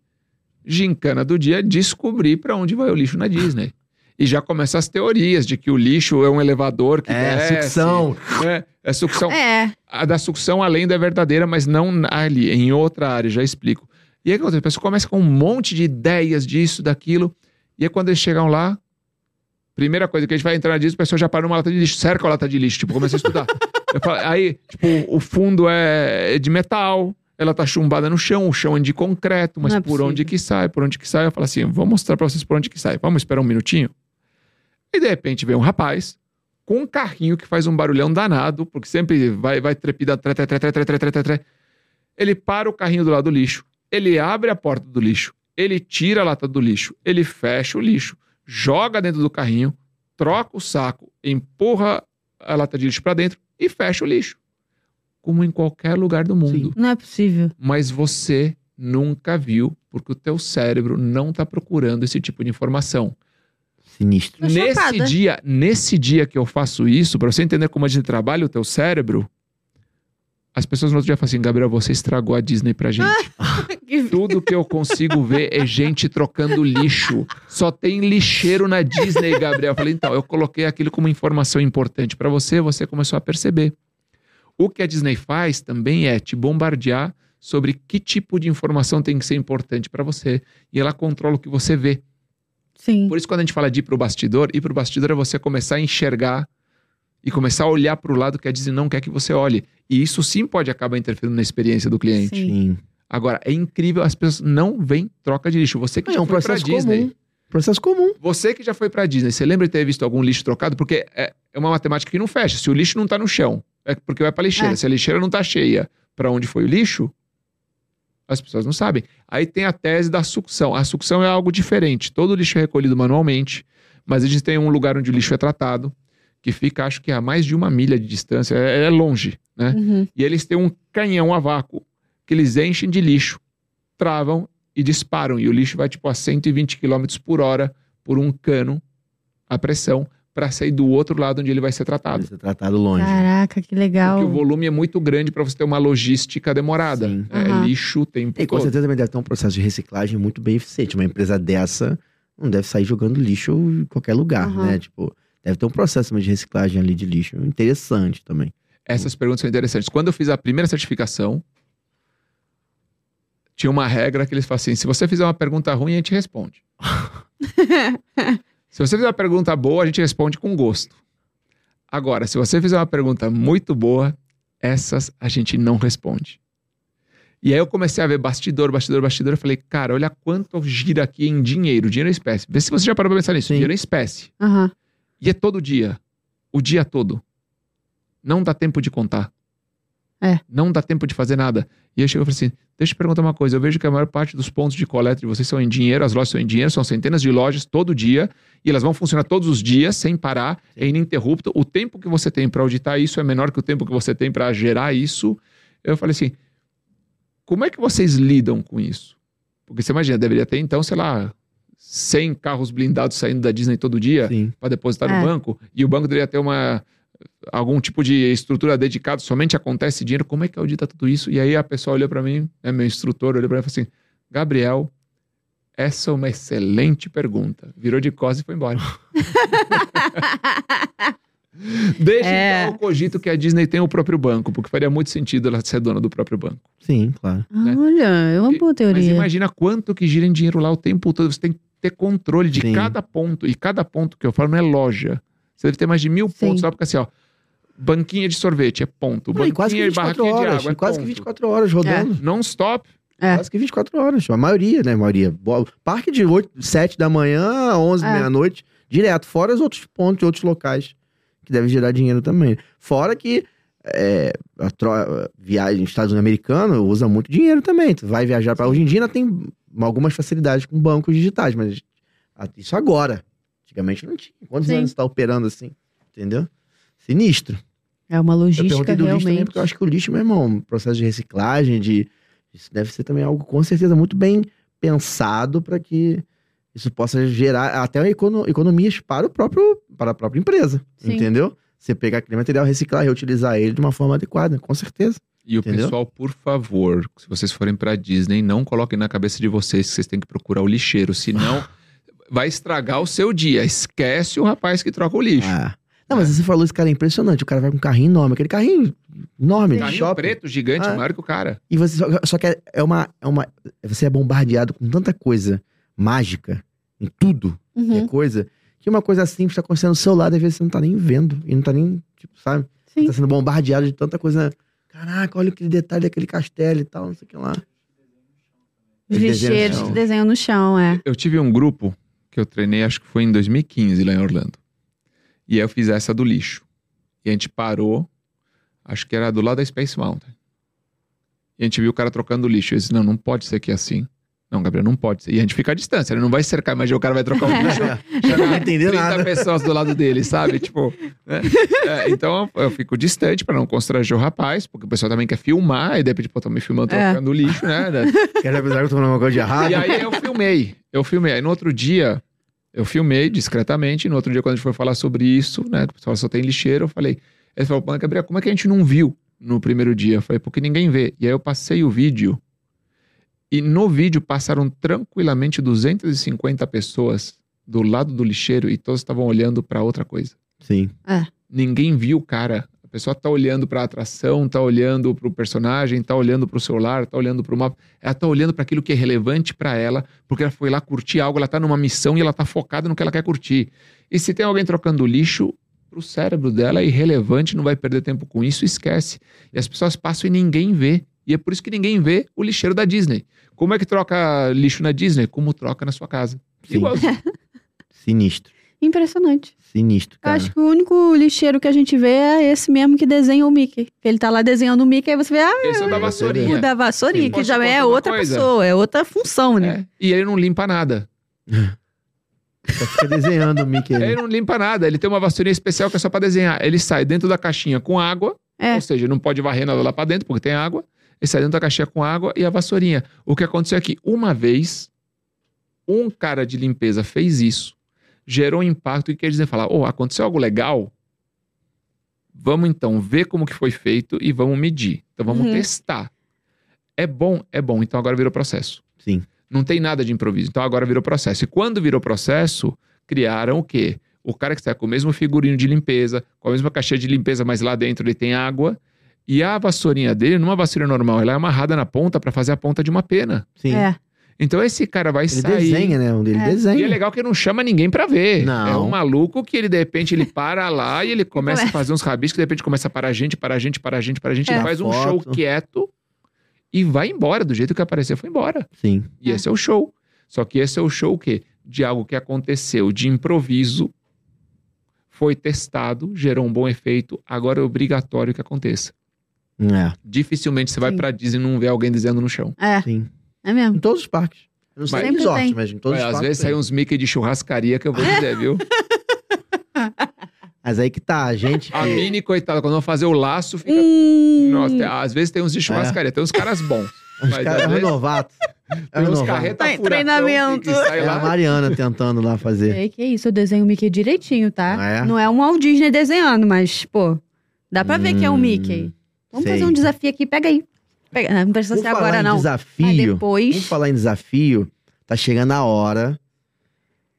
Gincana do dia, descobrir pra onde vai o lixo na Disney. E já começam as teorias de que o lixo é um elevador que É, desce, sucção. né? É sucção. É. A da sucção, a lenda é verdadeira, mas não ali, em outra área, já explico. E aí, o que acontece? a pessoa começa com um monte de ideias disso, daquilo, e aí quando eles chegam lá, primeira coisa que a gente vai entrar na Disney, a pessoa já para numa lata de lixo, cerca a lata de lixo, tipo, começa a estudar. Eu falo- aí, tipo, o fundo é de metal, ela tá chumbada no chão, o chão é de concreto, mas é por onde possível. que sai, por onde que sai? Eu falo assim, vou mostrar pra vocês por onde que sai, vamos esperar um minutinho? E de repente vem um rapaz com um carrinho que faz um barulhão danado, porque sempre vai, vai trepida, tre, tre, tre, tre, tre, tre, tre, tre, tre. Ele para o carrinho do lado do lixo, ele abre a porta do lixo, ele tira a lata do lixo, ele fecha o lixo, joga dentro do carrinho, troca o saco, empurra a lata de lixo para dentro e fecha o lixo. Como em qualquer lugar do mundo. Não é possível. Mas você nunca viu, porque o teu cérebro não está procurando esse tipo de informação. Sinistro. Tô Nesse dia, nesse dia que eu faço isso, para você entender como a gente trabalha o teu cérebro, as pessoas no outro dia falam assim, Gabriel, você estragou a Disney pra gente. Tudo que eu consigo ver é gente trocando lixo. Só tem lixeiro na Disney, Gabriel. Eu falei, então, eu coloquei aquilo como informação importante pra você, você começou a perceber. O que a Disney faz também é te bombardear sobre que tipo de informação tem que ser importante pra você. E ela controla o que você vê. Sim. Por isso, quando a gente fala de ir pro bastidor, ir pro bastidor é você começar a enxergar e começar a olhar pro lado que a Disney não quer que você olhe. E isso sim pode acabar interferindo na experiência do cliente. Sim. Agora, é incrível, as pessoas não veem troca de lixo. Você que É já um foi pra processo Disney. comum. Processo comum. Você que já foi pra Disney, você lembra de ter visto algum lixo trocado? Porque é, é uma matemática que não fecha. Se o lixo não tá no chão, é porque vai pra lixeira. É. Se a lixeira não tá cheia, pra onde foi o lixo? As pessoas não sabem. Aí tem a tese da sucção. A sucção é algo diferente. Todo lixo é recolhido manualmente, mas a gente tem um lugar onde o lixo é tratado, que fica, acho que a mais de uma milha de distância. É, é longe, né? Uhum. E eles têm um canhão a vácuo que eles enchem de lixo, travam e disparam. E o lixo vai tipo a 120 km por hora por um cano a pressão para sair do outro lado onde ele vai ser tratado. Vai ser tratado longe. Caraca, que legal. Porque o volume é muito grande para você ter uma logística demorada. Sim. É Aham. lixo o tempo E com todo. certeza também deve ter um processo de reciclagem muito bem eficiente. Uma empresa dessa não deve sair jogando lixo em qualquer lugar, Aham. né? Tipo, deve ter um processo de reciclagem ali de lixo interessante também. Essas perguntas são interessantes. Quando eu fiz a primeira certificação, tinha uma regra que eles falam assim: se você fizer uma pergunta ruim, a gente responde. se você fizer uma pergunta boa, a gente responde com gosto. Agora, se você fizer uma pergunta muito boa, essas a gente não responde. E aí eu comecei a ver bastidor, bastidor, bastidor. Eu falei, cara, olha quanto gira aqui em dinheiro, dinheiro em espécie. Vê se você já parou pra pensar nisso. Sim. Dinheiro em espécie. Aham. E é todo dia. O dia todo. Não dá tempo de contar. É. Não dá tempo de fazer nada. E aí chegou e falou assim: deixa eu te perguntar uma coisa. Eu vejo que a maior parte dos pontos de coleta de vocês são em dinheiro, as lojas são em dinheiro, são centenas de lojas todo dia, e elas vão funcionar todos os dias, sem parar, é ininterrupto. O tempo que você tem para auditar isso é menor que o tempo que você tem para gerar isso. Eu falei assim: como é que vocês lidam com isso? Porque você imagina, deveria ter então, sei lá, 100 carros blindados saindo da Disney todo dia para depositar É. no banco e o banco deveria ter uma algum tipo de estrutura dedicada somente acontece dinheiro como é que audita tudo isso e aí a pessoa olhou para mim né, meu instrutor olhou para mim e falou assim Gabriel essa é uma excelente pergunta virou de costas e foi embora desde É. então eu cogito que a Disney tem o próprio banco porque faria muito sentido ela ser dona do próprio banco Sim, claro. né? Olha, é uma boa mas teoria. imagina quanto que gira em dinheiro lá o tempo todo você tem que ter controle de Sim. cada ponto e cada ponto que eu falo não é loja você deve ter mais de mil Sim. pontos lá, porque assim, ó, banquinha de sorvete é ponto, Não, e quase que banquinha de 24 barraquinha de horas. água é e quase ponto. que 24 horas rodando. Non-stop. É. Quase que 24 horas. A maioria, né? A maioria. Parque de 8, 7 da manhã a 11 da É. meia-noite, direto. Fora os outros pontos, outros locais que devem gerar dinheiro também. Fora que é, a tro- viagem nos Estados Unidos americano usa muito dinheiro também. Tu vai viajar para Hoje em dia ainda tem algumas facilidades com bancos digitais, mas isso agora. Antigamente não tinha. Quantos Sim. anos você tá operando assim? Entendeu? Sinistro. É uma Eu logística perguntei do lixo também realmente. porque eu acho que o lixo, meu irmão, processo de reciclagem, de isso deve ser também algo com certeza muito bem pensado para que isso possa gerar até econo- economias para o próprio para a própria empresa, Sim. entendeu? Você pegar aquele material, reciclar, reutilizar ele de uma forma adequada, com certeza. E o Entendeu? pessoal, por favor, se vocês forem pra Disney, não coloquem na cabeça de vocês que vocês têm que procurar o lixeiro, senão vai estragar o seu dia. Esquece o rapaz que troca o lixo. Ah. Não, mas você falou isso, cara, é impressionante. O cara vai com um carrinho enorme, aquele carrinho enorme de Carrinho shopping. preto, gigante, Ah. maior que o cara. E você só, só que é- é uma, é uma. Você é bombardeado com tanta coisa mágica em tudo que é Uhum, coisa, que uma coisa simples tá acontecendo do seu lado, às vezes você não tá nem vendo. E não tá nem, tipo, sabe? Você Sim. tá sendo bombardeado de tanta coisa. Caraca, olha aquele detalhe daquele castelo e tal, não sei o que lá. Os no lixeiros que desenham no chão, é. Eu tive um grupo que eu treinei, acho que foi em 2015, lá em Orlando. E aí eu fiz essa do lixo. E a gente parou, acho que era do lado da Space Mountain. E a gente viu o cara trocando lixo. Eu disse, não, não pode ser aqui assim. Não, Gabriel, não pode ser. E a gente fica à distância, ele não vai cercar, imagina o cara vai trocar o lixo. Já não vai entender 30 nada. pessoas do lado dele, sabe? Tipo, né? É, então eu fico distante pra não constranger o rapaz, porque o pessoal também quer filmar, e de repente, pô, tô me filmando É. trocando lixo, né? Quer avisar que eu tô falando alguma coisa de errado? E aí eu filmei. Eu filmei. Aí no outro dia, eu filmei discretamente. No outro dia, quando a gente foi falar sobre isso, né? Que o pessoal só tem lixeiro, eu falei. Ele falou, "Pô, Gabriel, como é que a gente não viu no primeiro dia? Eu falei, porque ninguém vê. E aí eu passei o vídeo. E no vídeo passaram tranquilamente 250 pessoas do lado do lixeiro e todos estavam olhando pra outra coisa. Sim. Ninguém viu o cara. A pessoa tá olhando pra atração, tá olhando pro personagem, tá olhando pro celular, tá olhando pro mapa. Ela tá olhando para aquilo que é relevante pra ela, porque ela foi lá curtir algo, ela tá numa missão e ela tá focada no que ela quer curtir. E se tem alguém trocando lixo, pro cérebro dela é irrelevante, não vai perder tempo com isso, esquece. E as pessoas passam e ninguém vê. E é por isso que ninguém vê o lixeiro da Disney. Como é que troca lixo na Disney? Como troca na sua casa. Sim. Igualzinho. Sinistro. Impressionante. Sinistro, Eu cara. acho que o único lixeiro que a gente vê é esse mesmo que desenha o Mickey. Ele tá lá desenhando o Mickey, aí você vê, ah, Esse é o da Você vassourinha. o da vassourinha, Sim. que já é outra coisa? pessoa, é outra função, né? É. E ele não limpa nada. Só fica desenhando o Mickey. Ele não limpa nada. Ele tem uma vassourinha especial que é só pra desenhar. Ele sai dentro da caixinha com água, É. ou seja, não pode varrer nada lá pra dentro porque tem água. Ele sai dentro da caixinha com água e a vassourinha. O que aconteceu aqui? Uma vez, um cara de limpeza fez isso, gerou um impacto e quer dizer, falar, oh, aconteceu algo legal? Vamos então ver como que foi feito e vamos medir. Então vamos Uhum. testar. É bom? É bom. Então agora virou processo. Sim. Não tem nada de improviso. Então agora virou processo. E quando virou processo, criaram o quê? O cara que está com o mesmo figurino de limpeza, com a mesma caixinha de limpeza, mas lá dentro ele tem água. E a vassourinha dele, numa vassourinha normal, ela é amarrada na ponta para fazer a ponta de uma pena. Sim. É. Então esse cara vai Ele sair. desenha, né? Um dele É. desenha. E é legal que não chama ninguém pra ver. Não. É um maluco que ele, de repente, ele para lá e ele começa a fazer uns rabiscos, de repente começa a parar a gente, parar a gente, parar a gente, parar a gente. É. Ele faz um show quieto e vai embora. Do jeito que apareceu, foi embora. Sim. E É. esse é o show. Só que esse é o show o quê? De algo que aconteceu de improviso, foi testado, gerou um bom efeito, agora é obrigatório que aconteça. É. Dificilmente você vai Sim. pra Disney e não vê alguém desenhando no chão. É, Sim. é mesmo. Em todos os parques. Eu não sei em resort, tem. mas em todos os às parques. vezes tem. sai uns Mickey de churrascaria que eu vou dizer, viu? Mas aí que tá, a gente. A Mini, coitada, quando eu fazer o laço, fica. Hum, Nossa, tem- às vezes tem uns de churrascaria, tem uns caras bons. Os caras às é vezes renovato. É Tem uns carreta Tá em furacão treinamento. É a lá. Mariana tentando lá fazer. É que isso, eu desenho o Mickey direitinho, tá? Ah, é? Não é um Walt Disney desenhando, mas, pô, dá pra ver que é o Hum, Mickey. Vamos sei. fazer um desafio aqui, pega aí. Pega. Não precisa Por ser falar agora, em não. Mas desafio. depois, Vamos falar em desafio. Tá chegando a hora.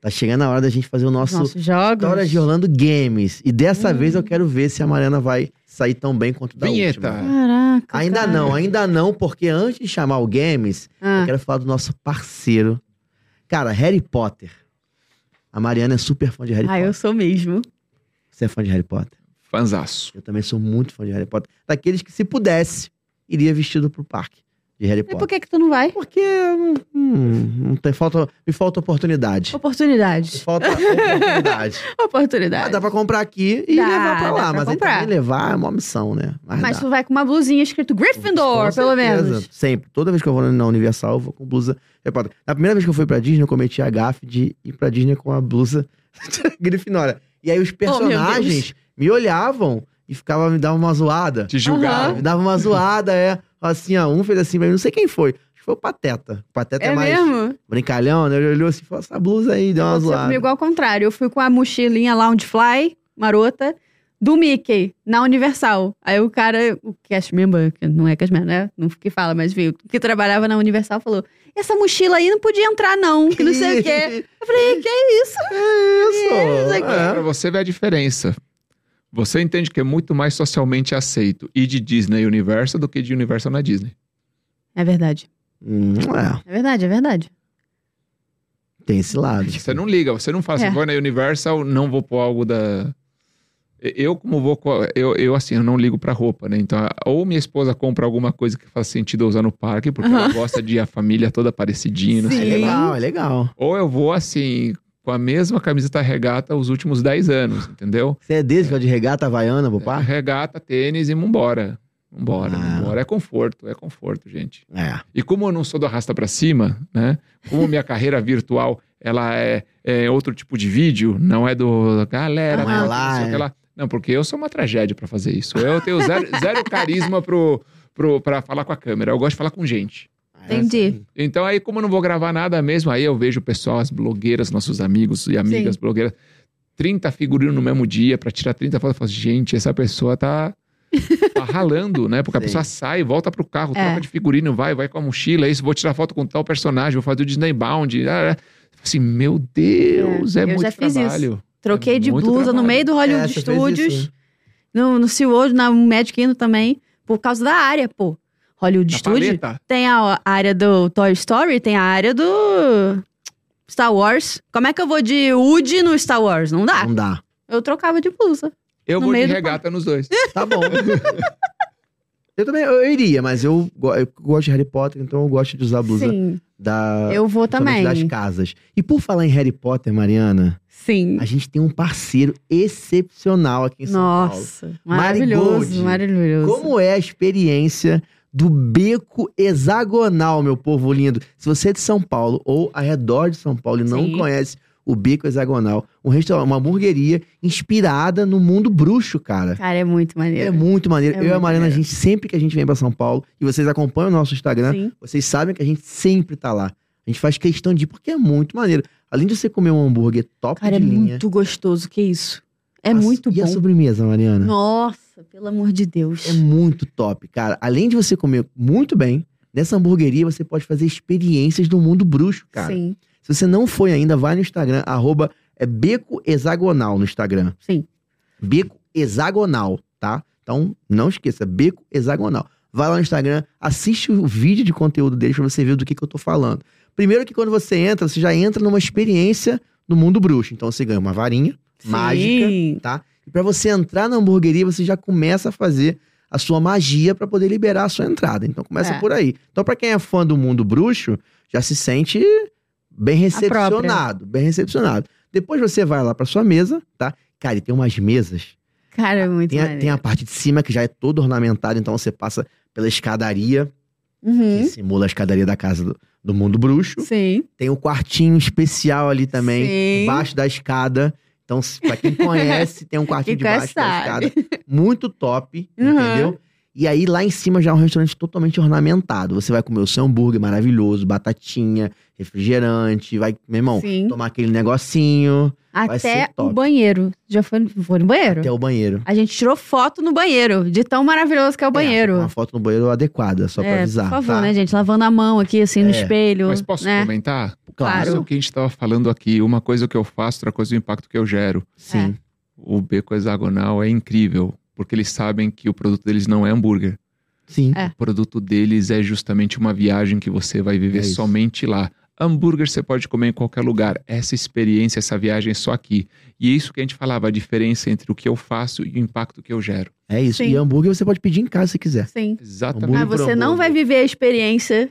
Tá chegando a hora da gente fazer o os nosso nossos jogos. História de Orlando Games. E dessa Hum. vez eu quero ver se a Mariana vai sair tão bem quanto da Vinheta. última. Caraca. Ainda cara. não, ainda não, porque antes de chamar o Games, Ah, eu quero falar do nosso parceiro. Cara, Harry Potter. A Mariana é super fã de Harry ah, Potter. eu sou mesmo. Você é fã de Harry Potter? Fanzaço. Eu também sou muito fã de Harry Potter. Daqueles que, se pudesse, iria vestido pro parque de Harry E Potter. por que que tu não vai? Porque hum, hum, não tem, falta, me falta oportunidade. Me Oportunidade. falta oportunidade. Ah, Oportunidade. dá pra comprar aqui e Dá, levar pra lá. pra mas aí comprar. também levar é uma missão, né? Mas, Mas tu vai com uma blusinha escrito Gryffindor, Com pelo menos. Sempre. Toda vez que eu vou na Universal, eu vou com blusa Harry Potter. Na primeira vez que eu fui pra Disney, eu cometi a gafe de ir pra Disney com a blusa Grifinória. E aí os personagens me olhavam e ficava me dava uma zoada. Te julgar. Me dava uma zoada, é. Assim, ó, um fez assim pra mim, não sei quem foi. Acho que foi o Pateta. O Pateta é, É mais mesmo? brincalhão, né? Ele olhou assim e falou: essa blusa aí, deu uma Aconteceu zoada. comigo ao contrário. Eu fui com a mochilinha Loungefly, marota, do Mickey, na Universal. Aí o cara, o cast member, que não é cast member, né? Não que fala, mas viu, que trabalhava na Universal, falou: essa mochila aí não podia entrar, não, que não sei o quê. Eu falei, que isso? Isso. Isso aqui. Pra É. você ver a diferença. Você entende que é muito mais socialmente aceito ir de Disney Universal do que de Universal na Disney. É verdade. Hum, é, É verdade, é verdade. tem esse lado. Você não liga, você não fala assim, É. vou na Universal, não vou pôr algo da. Eu, como vou. Eu, eu assim, eu não ligo pra roupa, né? Então, ou minha esposa compra alguma coisa que faz sentido eu usar no parque, porque ela Aham. gosta de a família toda parecidinha, não É sei o Sim. que lá. legal, é legal. Ou eu vou assim, com a mesma camiseta regata os últimos 10 anos, entendeu? Você é desse é de regata havaiana, pro par? Regata, tênis e vambora. Vambora, Ah. vambora. É conforto, é conforto, gente. É. E como eu não sou do arrasta pra cima, né? Como minha carreira virtual, ela é, é outro tipo de vídeo, não é do galera, Não é não, lá, sei o que é. lá. Não, porque eu sou uma tragédia pra fazer isso. Eu tenho zero, zero carisma pro, pro, pra falar com a câmera. Eu gosto de falar com gente. Entendi. Então aí, como eu não vou gravar nada mesmo, aí eu vejo o pessoal, as blogueiras, nossos amigos e amigas blogueiras, 30 figurinos no mesmo dia pra tirar 30 fotos. Eu falo, gente, essa pessoa tá, tá ralando, né? Porque a Sim. pessoa sai, volta pro carro, É. troca de figurino, vai, vai com a mochila, isso, vou tirar foto com tal personagem, vou fazer o Disney Bound. ah, ah. Assim, meu Deus, é, É, eu muito já fiz isso. trabalho. Troquei É de blusa no trabalho. meio do Hollywood É, Studios, isso, né? no, no SeaWorld, na Magic Kingdom também, por causa da área, pô. Hollywood Na paleta. tem a área do Toy Story, tem a área do Star Wars. Como é que eu vou de Woody no Star Wars? Não dá. Não dá. Eu trocava de blusa. Eu vou de do regata nos dois. Tá bom. eu também eu iria, mas eu, eu gosto de Harry Potter, então eu gosto de usar a blusa Sim, da, eu vou também. das casas. E por falar em Harry Potter, Mariana, Sim. a gente tem um parceiro excepcional aqui em São Paulo. Nossa, maravilhoso, Marigold. maravilhoso. Como é a experiência do beco hexagonal, meu povo lindo? Se você é de São Paulo ou ao redor de São Paulo e não Sim. conhece o beco hexagonal, um restaurante, uma hamburgueria inspirada no mundo bruxo, cara. Cara, é muito É maneiro. muito maneiro. É eu e a muito Mariana, a gente, sempre que a gente vem pra São Paulo, e vocês acompanham o nosso Instagram, Sim. vocês sabem que a gente sempre tá lá. A gente faz questão de ir, porque é muito maneiro. Além de você comer um hambúrguer top Cara, é de linha. muito gostoso, que isso. É a- muito E a bom. sobremesa, Mariana? Nossa, pelo amor de Deus. É muito top, cara. Além de você comer muito bem, nessa hamburgueria você pode fazer experiências do mundo bruxo, cara. Sim, Se você não foi ainda, vai no Instagram, arroba é Beco Hexagonal no Instagram. sim. Beco Hexagonal, tá? Então, não esqueça, Beco Hexagonal. Vai lá no Instagram, assiste o vídeo de conteúdo deles pra você ver do que, que eu tô falando. Primeiro que quando você entra, você já entra numa experiência no mundo bruxo. Então você ganha uma varinha mágica, Sim. tá? E pra você entrar na hamburgueria, você já começa a fazer a sua magia pra poder liberar a sua entrada. Então começa É. por aí. Então pra quem é fã do mundo bruxo, já se sente bem recepcionado, bem recepcionado. Depois você vai lá pra sua mesa, tá? Cara, e tem umas mesas. Cara, é muito Tem a, tem a parte de cima que já é toda ornamentada, então você passa pela escadaria, Uhum. que simula a escadaria da casa do, do mundo bruxo. Sim. Tem um quartinho especial ali também, Sim. embaixo da escada. Então, pra quem conhece, tem um quartinho Quem debaixo da sabe. escada. Muito top, Uhum. entendeu? E aí, lá em cima já é um restaurante totalmente ornamentado. Você vai comer o seu hambúrguer maravilhoso, batatinha, refrigerante, vai, meu irmão, Sim. tomar aquele negocinho vai Até o banheiro. Já foi, foi no banheiro? até o banheiro. A gente tirou foto no banheiro, de tão maravilhoso que é o É, banheiro. uma foto no banheiro adequada, só pra É, avisar. Por favor, tá? né, gente? Lavando a mão aqui, assim, no É. espelho. Mas posso né? comentar? Claro. Isso é o que a gente estava falando aqui. Uma coisa que eu faço, outra coisa é o impacto que eu gero. Sim. O Beco Hexagonal é incrível, porque eles sabem que o produto deles não é hambúrguer. Sim. É. O produto deles é justamente uma viagem que você vai viver É somente lá. Hambúrguer você pode comer em qualquer lugar. Essa experiência, essa viagem é só aqui. E é isso que a gente falava, a diferença entre o que eu faço e o impacto que eu gero. É isso. Sim. E hambúrguer você pode pedir em casa se quiser. Sim. Exatamente. Mas Hambúrguer por você não vai viver a experiência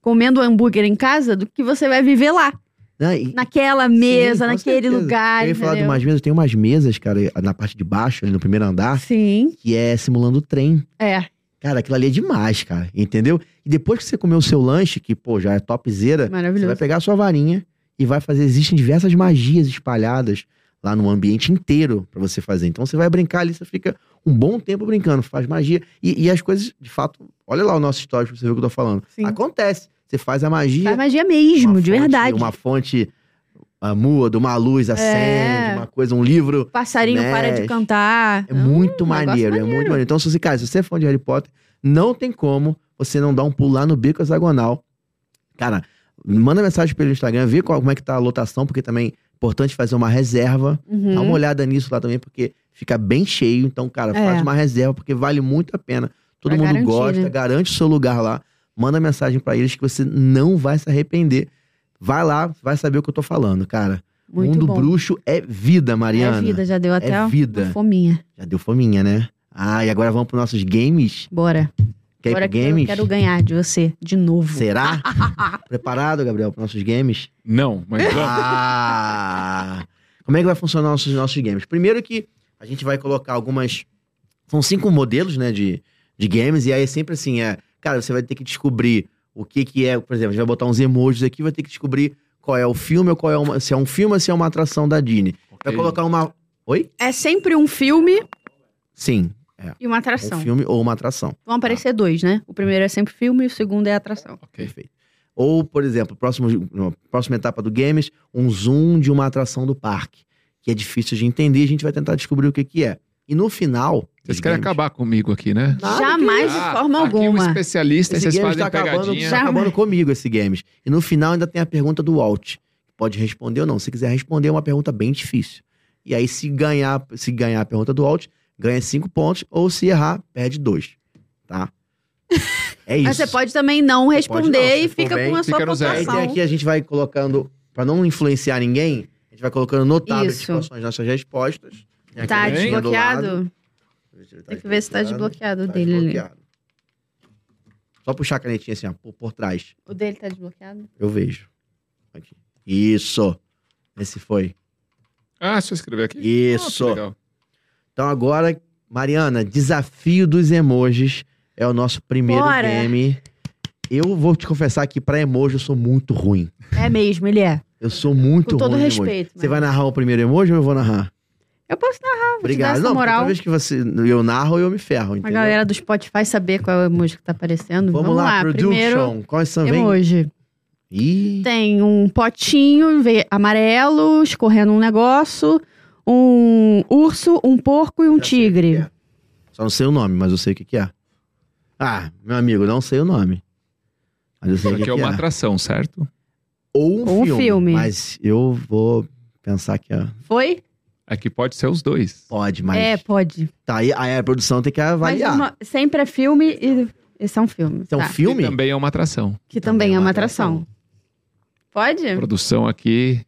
comendo hambúrguer em casa do que você vai viver lá. Né? E- Naquela Sim, mesa, com naquele certeza. lugar. Eu ia falar de umas mesas, tem umas mesas, cara, na parte de baixo, ali no primeiro andar, Sim, que é simulando o trem. é. Cara, aquilo ali é demais, cara, entendeu? E depois que você comer o seu lanche, que, pô, já é topzera, você vai pegar a sua varinha e vai fazer. Existem diversas magias espalhadas lá no ambiente inteiro pra você fazer. Então você vai brincar ali, você fica um bom tempo brincando, faz magia. E, e as coisas, de fato, olha lá o nosso histórico pra você ver o que eu tô falando. Sim. Acontece. Você faz a magia. Faz magia mesmo, de fonte- verdade. Uma fonte ah, muda, uma luz acende, uma coisa, um livro. Passarinho para de mexe. cantar. É muito um negócio maneiro, é muito maneiro. Então, se você, cara, se você é fã de Harry Potter, não tem como você não dar um pulo lá no Bico Hexagonal. Cara, manda mensagem pelo Instagram, vê qual- como é que tá a lotação, porque também é importante fazer uma reserva. Uhum. Dá uma olhada nisso lá também, porque fica bem cheio. Então, cara, É. faz uma reserva, porque vale muito a pena. Todo Pra mundo garantir, gosta, né? garante o seu lugar lá. Manda mensagem pra eles que você não vai se arrepender. Vai lá, vai saber o que eu tô falando, cara. Muito Mundo bom. bruxo é vida, Mariana. É vida, já deu até É vida. fominha. Já deu fominha, né? Ah, e agora vamos pros nossos games. Bora. Quer ir Bora pro que eu games? quero ganhar de você, de novo. Será? Preparado, Gabriel, para nossos games? Não, mas vamos. Ah! Como é que vai funcionar nossos, nossos games? Primeiro que a gente vai colocar algumas... São cinco modelos, né, de, de games. E aí é sempre assim, é... Cara, você vai ter que descobrir o que que é... Por exemplo, a gente vai botar uns emojis aqui, vai ter que descobrir qual é o filme ou qual é uma... Se é um filme ou se é uma atração da Disney. Vai Ok. colocar uma... Oi? É sempre um filme Sim, e uma um atração. filme ou uma atração. Vão aparecer dois, né? O primeiro é sempre filme e o segundo é atração. Ok. Perfeito. Ou, por exemplo, próximo, próxima etapa do Games, um zoom de uma atração do parque. Que é difícil de entender, a gente vai tentar descobrir o que, que é. E no final. Vocês querem games- acabar comigo aqui, né? Nada Jamais de Ah, forma aqui alguma. o especialista, Esse vocês games fazem tá acabando, tá acabando comigo, esse Games. E no final ainda tem a pergunta do Walt. Pode responder ou não. Se quiser responder, é uma pergunta bem difícil. E aí, se ganhar, se ganhar a pergunta do Walt, ganha cinco pontos. Ou se errar, perde dois. Tá? É isso. Mas você pode também não responder não, e fica bem, com a fica sua. Aí pontuação. tem aqui, a gente vai colocando, pra não influenciar ninguém, a gente vai colocando no tablet são as nossas respostas. A Tá desbloqueado? Tá Tem que ver se tá desbloqueado o Tá dele ali. desbloqueado. Só puxar a canetinha assim, ó, por, por trás. O dele tá desbloqueado? Eu vejo. Aqui. Isso. Esse foi. Ah, deixa eu escrever aqui. Isso. Ah. Então agora, Mariana, desafio dos emojis é o nosso primeiro Bora. game. Eu vou te confessar que pra emoji eu sou muito ruim. É mesmo, ele é. Eu sou muito Com todo ruim respeito. Você vai narrar o primeiro emoji ou eu vou narrar? Eu posso narrar, vou te dar Obrigado. essa Não, porque moral. toda vez que você, eu narro, eu me ferro, A entendeu? galera do Spotify saber qual é o emoji que tá aparecendo. Vamos, lá, production. primeiro Quais são? Vem. emoji. Ih, Tem um potinho amarelo, escorrendo um negócio, um urso, um porco e um já tigre. é. Só não sei o nome, mas eu sei o que, que é. Ah, meu amigo, não sei o nome. Mas eu sei Isso aqui é que uma é. atração, certo? Ou um, Ou um filme, filme. Mas eu vou pensar que é. Foi? Aqui pode ser os dois. Pode, mas. É, pode. Tá aí, aí a produção tem que avaliar. Mas uma- sempre é filme e. Esse é um filme. É um tá. filme? Que também é uma atração. Que também é uma atração. Pode? A produção aqui.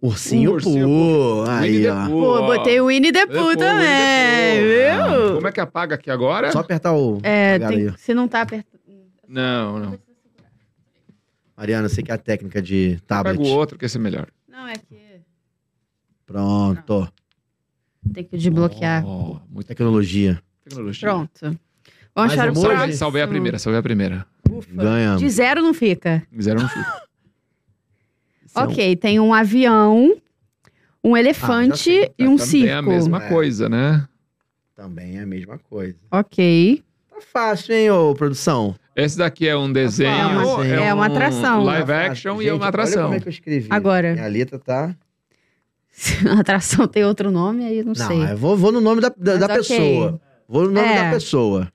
Ursinho, Ursinho Poo. Aí, ó. Pô, botei o Winnie the Pooh, Winnie também, viu? Como é que apaga aqui agora? Só apertar o. É, tem- se não tá apertado. Não, não. Mariana, você que é a técnica de tablet. Pega o outro, que esse é melhor. Não, é que Pronto. tem que desbloquear. Oh, muita Tecnologia. tecnologia. Pronto. Vamos Mais para o emoji? Salvei, próximo. salvei a primeira, salvei a primeira. Ufa. Ganhamos. De zero não fica. Fizeram um filme. Isso é um- Ok, tem um avião, um elefante sei. e um Também circo. é a mesma É. coisa, né? Também é a mesma coisa. Ok. Tá fácil, hein, ô produção? Esse daqui é um desenho. É uma- é uma um atração. Live Tá action e Gente, é uma Olha atração. como é que eu escrevi. Agora. Minha letra tá. Se a atração tem outro nome, aí eu não, Não, sei. eu vou, vou no nome da, da, da ok. pessoa. Vou no nome É. da pessoa.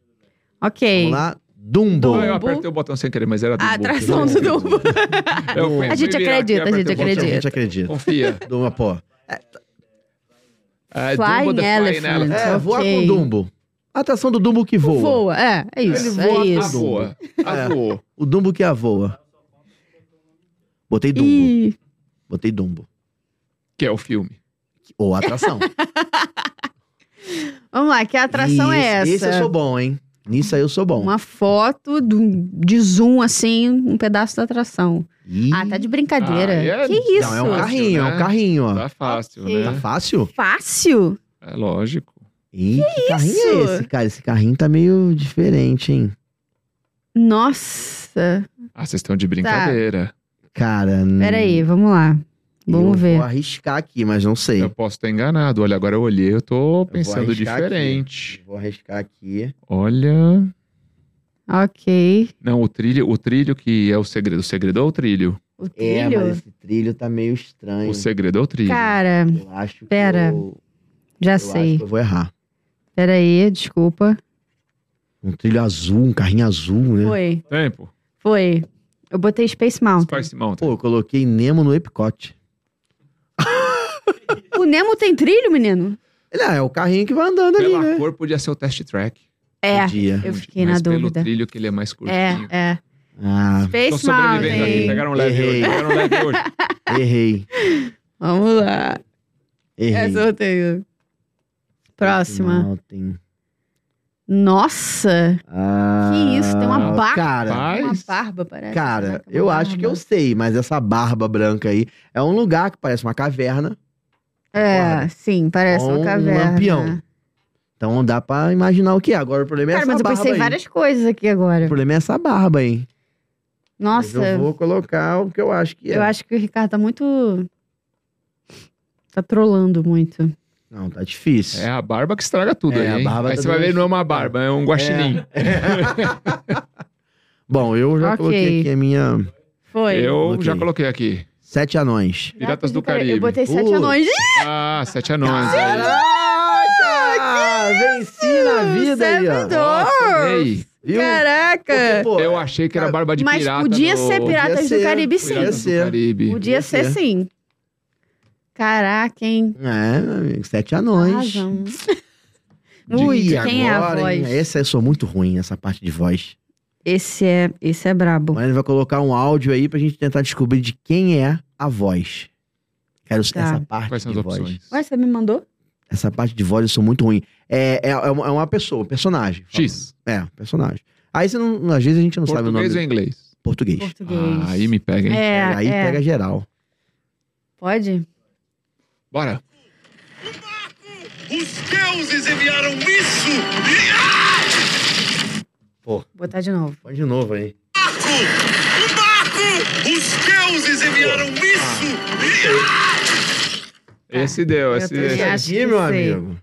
Ok. Vamos lá. Dumbo. Ah, eu Dumbo. apertei o botão sem querer, mas era do A atração do Dumbo. A gente acredita, a gente botão. A acredita. gente acredita. Confia. Dumbo, pô. É, Flying Dumbo Elephant. É, voar Ok. com Dumbo. A atração do Dumbo que voa. Voa, é, é isso, Ele é voa A isso. voa. A É. voa. O Dumbo que a voa. Botei Dumbo. Ih, Botei Dumbo. Que é o filme. Ou a atração. vamos lá, que atração é essa? Esse eu sou bom, hein? Nisso aí eu sou bom. Uma foto do- de zoom, assim, um pedaço da atração. Ih, Ah, tá de brincadeira. Ah, é- Que isso? Não, é um Fácil, carrinho, é né? um carrinho, ó. Tá fácil, Ok. Tá né? fácil? Fácil? É lógico. Ih, que, carrinho isso? é esse, cara? Esse carrinho tá meio diferente, hein? Nossa. Ah, vocês estão de brincadeira. Cara. hum, Pera aí, vamos lá. Vamos eu ver. Vou arriscar aqui, mas não sei. Eu posso estar enganado. Olha, agora eu olhei, eu tô pensando arriscar diferente. Vou arriscar aqui. Olha. Ok. Não, o trilho, o trilho que é o segredo. O segredo é o trilho. O É, trilho? mas esse trilho tá meio estranho. O segredo é o trilho. Cara, Eu acho que Pera. eu, já eu acho sei. que eu vou errar. Pera aí, desculpa. Um trilho azul, um carrinho azul, né? Foi, Tempo. foi. Eu botei Space Mountain. Spice Mountain. Pô, eu coloquei Nemo no Epcot. O Nemo tem trilho, menino? Ele ah, é o carrinho que vai andando ali, Pela né? cor podia ser o test track. É, Podia. eu fiquei mas na pelo dúvida. trilho que ele é mais curtinho. É, é. Ah, Tô Space sobrevivendo aqui. Mountain. Pegaram um leve hoje. Errei. Pegaram um leve hoje. errei. Vamos lá. Errei. Essa eu tenho. Próxima. Mountain. Nossa! Ah, Que isso, tem uma barba. Cara. Uma barba, parece. cara, Caraca, uma eu acho que eu barba. sei, mas essa barba branca aí é um lugar que parece uma caverna. É, sim, parece Com uma um caverna. lampião. Então dá pra imaginar o que é. Agora o problema é Cara, essa mas eu barba pensei aí. várias coisas aqui agora. O problema é essa barba aí. Mas Nossa, eu vou colocar o que eu acho que é. eu acho que o Ricardo tá muito. Tá trolando muito. Não, tá difícil. É a barba que estraga tudo É, aí, a hein? barba Aí tá você vai ver, não é uma barba, é um guaxinim. Bom, eu já Ok. coloquei aqui a minha Foi. Eu Coloquei. já coloquei aqui. Sete anões. Piratas do Cara, Eu Caribe. botei sete Putz. anões. Ah, sete anões. Caraca! Venci na vida aí, ó. servidor! Ei, Viu? Caraca! Porque, pô, eu achei que era barba de Mas pirata. podia do... ser Piratas do ser. Caribe, sim. Do ser. Caribe. Podia ser, ser. sim. Caraca, hein? É, meu amigo, sete anões. E quem é a agora, hein? voz? Essa eu sou muito ruim, essa parte de voz. Esse é, esse é brabo. Mas ele vai colocar um áudio aí pra gente tentar descobrir de quem é a voz. Quero Tá. essa parte Quais são de as voz. opções? Ué, você me mandou? Essa parte de voz eu sou muito ruim. É, é, é uma é uma pessoa, um personagem. X. É, personagem. Aí você não. Às vezes a gente não sabe o nome. Português ou inglês? Português. Português. Ah, aí me pega, hein? É, aí é. pega geral. Pode? Bora. Os deuses enviaram isso! Vou botar de novo. Põe de novo aí. Marco! O Marco! Os deuses enviaram isso! Esse deu, Eu esse, também esse, aqui, que meu sei. amigo.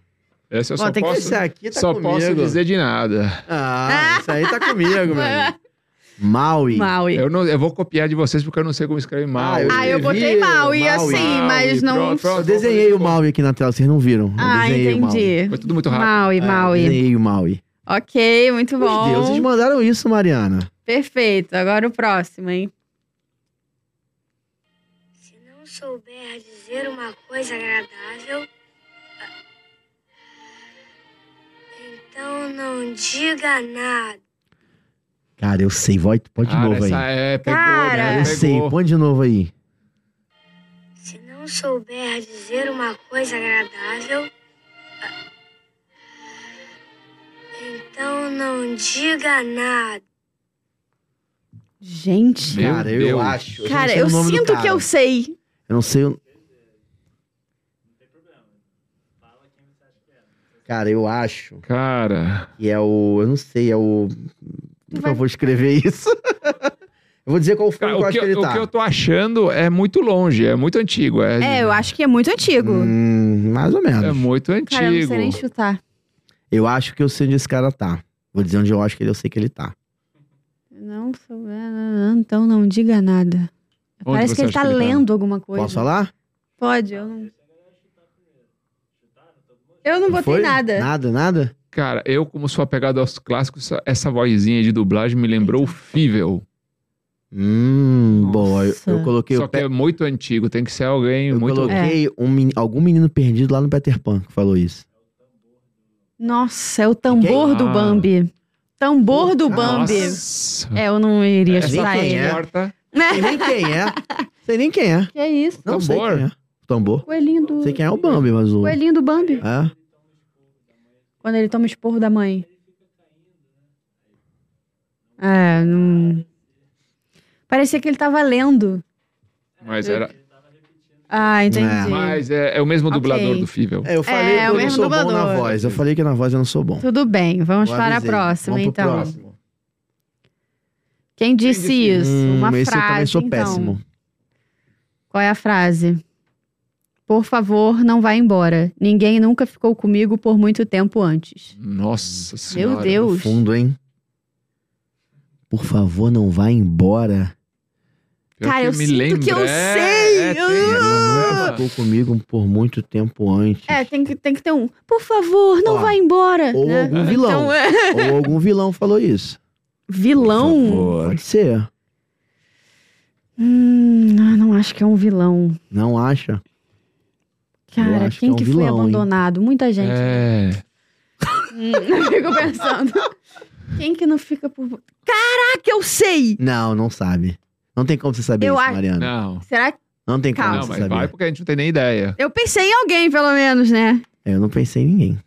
esse eu Bom, só tem que posso, aqui tá só comigo. posso dizer de nada. Ah, esse aí tá comigo, meu. Maui. Maui. Eu, não, eu vou copiar de vocês porque eu não sei como escrever mal. Ah, eu Ah, eu botei Maui, Maui. assim, mas Maui, não. pronto, pronto. Eu desenhei o Maui aqui na tela, vocês não viram. Eu Ah, Maui. entendi. Foi tudo muito rápido. Maui, É, Maui. desenhei o Maui. Ok, muito Meu bom. Deus, vocês mandaram isso, Mariana. Perfeito. Agora o próximo, hein? Se não souber dizer uma coisa agradável, então não diga nada. Cara, eu sei. Vai, põe de Cara, novo aí. é, pegou, Cara. né? Eu Pegou. sei, põe de novo aí. Se não souber dizer uma coisa agradável, então não diga nada. Gente. Meu cara, eu Deus. acho. eu não Cara, sei eu o sinto cara. que eu sei. Eu não sei o... Cara, eu acho Cara, que é o... Eu não sei, é o... Como vai- eu vou escrever isso? eu vou dizer qual filme cara, que eu o, acho que, ele o tá. que eu tô achando é muito longe, é muito antigo. É, É, eu acho que é muito antigo. Hum, mais ou menos. é muito antigo. Cara, eu não sei nem chutar. Eu acho que eu sei onde esse cara tá. Vou dizer onde eu acho que ele, eu sei que ele tá. Não souber, então não diga nada. Onde Parece que ele tá que ele tá? lendo alguma coisa. Posso falar? Pode, eu não. Eu não botei Foi? nada. Nada, nada? Cara, eu, como sou apegado aos clássicos, essa, essa vozinha de dublagem me lembrou o Fível. Hum, boa. Eu, eu coloquei Só o que Pe- é muito antigo, tem que ser alguém Eu muito. coloquei um meni- algum menino perdido lá no Peter Pan que falou isso. Nossa, é o tambor do Ah. Bambi. Tambor do. Bambi. Nossa. É, eu não iria Essa chutar quem ele. é? porta. Sei nem quem é. Sei nem quem é. Que é isso? Não sei Tambor? quem é. O tambor. Coelhinho do. Sei quem é o Bambi, mas o... Coelhinho do Bambi. É? Quando ele toma o esporro da mãe. É, não. Parecia que ele tava lendo. Mas era. Ah, entendi. É. Mas é, é o mesmo dublador do Fível. É, eu falei É, que o eu não mesmo sou bom na dublador. voz. Eu falei que na voz eu não sou bom. Tudo bem, vamos Eu para a avisei. próxima, Vamos pro então. próximo. Quem disse disse isso? Hum, Uma esse frase. eu também sou então. péssimo. Qual é a frase? Por favor, não vá embora. Ninguém nunca ficou comigo por muito tempo antes. Nossa senhora. Meu Deus. Fundo, hein? Por favor, não vá embora. Cara, eu me sinto lembra- que eu é, sei. É, tem essa- ficou comigo por muito tempo antes. É, tem que, tem que ter um. Por favor, não Ó, vá embora. ou né? algum vilão. Então, é... Ou algum vilão falou isso. Vilão? Pode ser. Hum, ah, não acho que é um vilão. Não acha? Cara, quem que que, é um foi vilão, hein? abandonado? Muita gente. É. Hum, eu fico pensando. Quem que não fica por. Caraca, eu sei! Não, não sabe. Não tem como você saber Eu isso, acho- Mariana. Não. Será que. Não tem como Calma. Não, você mas saber. vai porque a gente não tem nem ideia. Eu pensei em alguém, pelo menos, né? É, Eu não pensei em ninguém.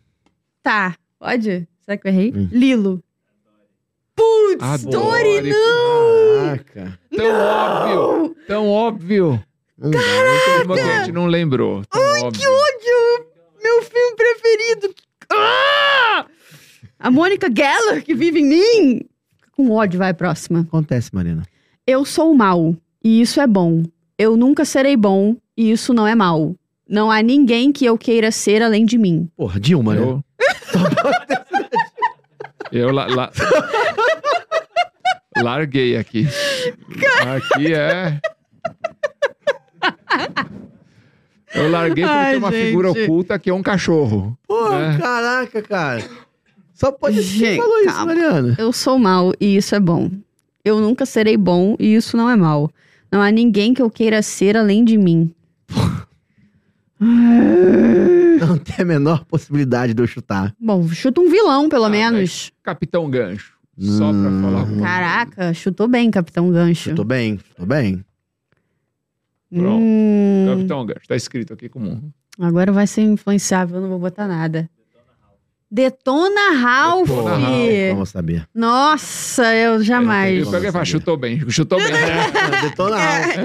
Tá, pode? Será que eu errei? Hum. Lilo. Putz. Dory, não! Caraca. Tão óbvio! Tão óbvio! Não que a gente não lembrou? Tão óbvio. Que ódio! Meu filme preferido! Ah! A Mônica Geller, que vive em mim! Fica Com ódio, vai, próxima. Acontece, Mariana. Eu sou mal, e isso é bom. Eu nunca serei bom, e isso não é mal. Não há ninguém que eu queira ser além de mim. Porra, Dilma, né? Eu, eu la- larguei aqui. Aqui é. Eu larguei porque Ai, tem uma gente. figura oculta que é um cachorro. Porra, É. caraca, cara. Só pode ser quem falou isso, calma. Mariana. Eu sou mal, e isso é bom. Eu nunca serei bom, e isso não é mal. Não há ninguém que eu queira ser além de mim. Não tem a menor possibilidade de eu chutar. Bom, chuta um vilão, pelo Ah, menos. Capitão Gancho. Só pra Hum. falar alguma Caraca, chutou bem, Capitão Gancho. Tô bem, tô bem. Pronto. Hum, Capitão Gancho. Tá escrito aqui comum. agora vai ser influenciável, eu não vou botar nada. Detona Ralph! Detona Ralph. Vamos saber. Nossa, eu jamais. Eu peguei e chutou bem. Chutou bem. né? Detona Ralph.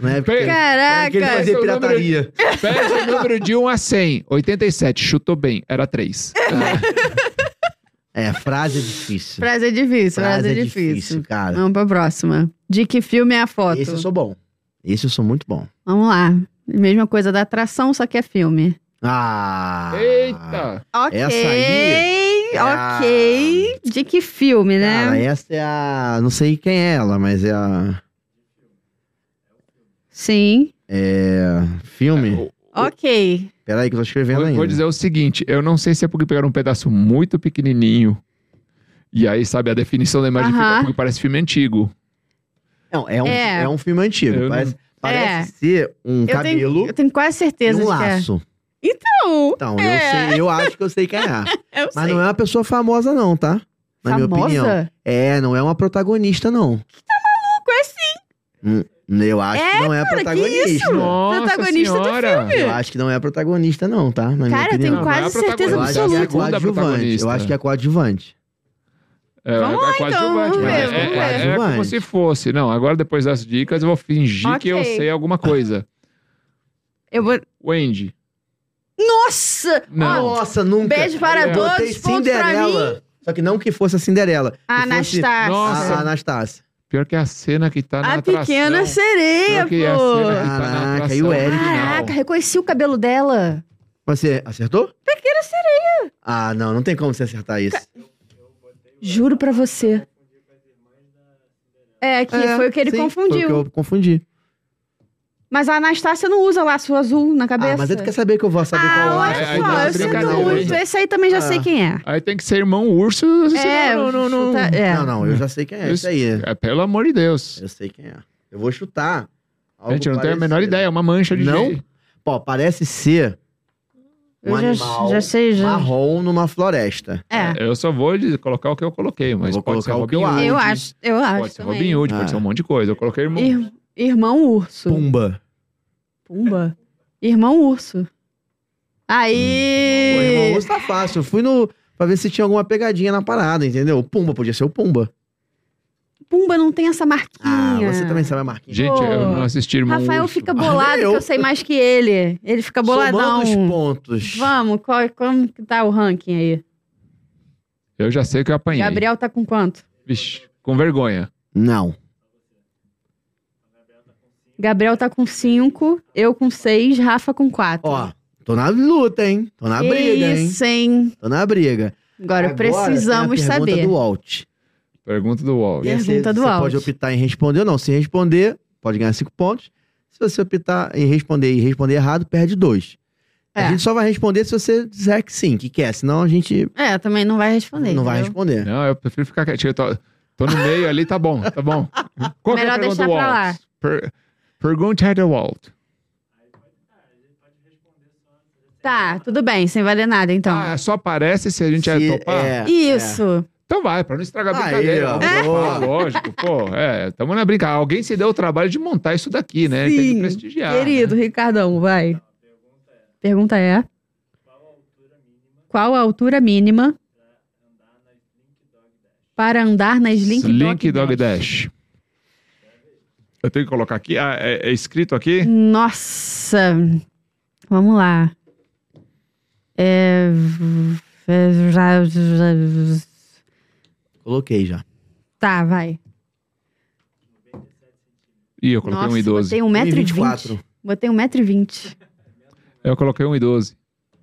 Não é porque, Caraca! porque ele fazia Esse é o número pirataria. Pede o número de 1 a 100. 87. Chutou bem. Era 3. É, frase é difícil. Frase é difícil, frase, Frase é é difícil. difícil, cara. Vamos pra próxima. De que filme é a foto? Esse eu sou bom. Esse eu sou muito bom. Vamos lá. Mesma coisa da atração, só que é filme. Ah! Eita! Ok. Essa aí é a- Ok. De que filme, né? Cara, essa é a. Não sei quem é ela, mas é a. Sim. É. Filme. Ok. Peraí, que eu tô escrevendo Vou, ainda. vou dizer o seguinte: eu não sei se é porque pegaram um pedaço muito pequenininho. E aí, sabe, a definição da imagem Aham. fica porque parece filme antigo. Não, é um, É. é. um filme antigo. Eu Parece, É. parece ser um Eu cabelo tenho, eu tenho quase e certeza um de que é. Não. Então, É. eu sei, eu acho que eu sei quem é. Eu Mas sei. não é uma pessoa famosa, não, tá? Na minha opinião. Famosa? É, não é uma protagonista, não. Hum, Louco, é sim. Eu acho que não é cara, que protagonista. isso? Nossa Protagonista do senhora! filme. Eu acho que não é protagonista, não, tá? Na minha Cara, eu opinião. tenho Não, não é a quase certeza Eu acho que é absoluta. Coadjuvante. Eu acho que é coadjuvante. É, Vamos é lá, quase então, mas ver, é, é- ver. é como Coadjuvante. se fosse. Não, agora depois das dicas eu vou fingir que eu sei alguma coisa. Eu vou... Wendy. Nossa! Não. Ó, Nossa, nunca. Beijo para. Eu todos, pontos pra Cinderela. Só que não que fosse a Cinderela. fosse Anastácia. Nossa. A Anastácia. Pior que é a cena que tá na A atração. pequena sereia, Pior que é a pô. cena que tá na Caraca, atração e o Eric? Caraca, reconheci o cabelo dela. Você acertou? Pequena sereia. Ah, não, não tem como você acertar isso. Juro pra você. É, que É, foi o que ele sim, confundiu. Foi o que eu confundi. Mas a Anastácia não usa laço azul na cabeça. Ah, mas aí tu quer saber que eu vou saber Ah, qual eu laço É, só, tá eu sinto muito. hein? Esse aí também já Ah. sei quem é. Aí tem que ser irmão urso. É, não, não, chuta- é. Não, não, eu já sei quem é. Isso aí. É, pelo amor de Deus. Eu sei quem é. Eu vou chutar. Gente, eu não tenho a menor parecido. ideia. É uma mancha de Não? jeito. Pô, parece ser um Eu já, animal já sei, já. marrom numa floresta. É. Eu só vou colocar o que eu coloquei, mas vou pode ser colocar o que Robin eu Hood. Eu acho, eu acho. Pode ser também. Robin Hood, Ah. pode ser um monte de coisa. Eu coloquei irmão. Ir- Irmão urso. Pumba. Pumba. Irmão urso. Pô, Aí. irmão, Urso tá fácil. Eu fui no. Pra ver se tinha alguma pegadinha na parada, entendeu? O Pumba, podia ser o Pumba. Pumba não tem essa Ah, marquinha. você também sabe a marquinha. Gente, Pô. eu não assisti irmão Rafael urso. fica bolado eu. que eu sei mais que ele. Ele fica boladão. Somando os pontos. Vamos, qual, como que tá o ranking aí? Eu já sei que eu apanhei. Gabriel tá com quanto? Vixe, com vergonha. Não. Gabriel tá com 5, eu com 6, Rafa com 4. Ó, tô na luta, hein? Tô na que briga, hein? isso, hein? Tô na briga. Agora, Agora, precisamos tem a pergunta saber. do Walt. Pergunta do Walt. E aí você, Pergunta do você Walt. pode optar em responder ou não. Se responder, pode ganhar cinco pontos. Se você optar em responder e responder errado, perde dois. É. A gente só vai responder se você disser que sim, que quer. Senão a gente É, também não vai responder. não vai entendeu? responder. Não, eu prefiro ficar quietinho. Eu tô, tô no meio ali, tá bom, tá bom. Qual que é Melhor a pergunta deixar do pra lá. Per, pergunta do Walt. Tá, tudo bem, sem valer nada, então. Ah, só aparece se a gente Se- é topar? é, Isso. Então vai, pra não estragar a Aí, brincadeira. ó, É. boa. Lógico, pô, é, tamo na brincadeira. Alguém se deu o trabalho de montar isso daqui, né? Tem que Sim, prestigiar. Querido né? Ricardão, vai. Pergunta é: Qual a altura mínima para andar na Slink, Slink Dog, Dog Dash? Eu tenho que colocar aqui? Ah, é, é escrito aqui? Nossa. Vamos lá. É... Coloquei já. Tá, vai. Ih, eu coloquei Nossa, 1,12. botei 1,20m. 1,24. Botei 1,20m. Eu coloquei 1,12.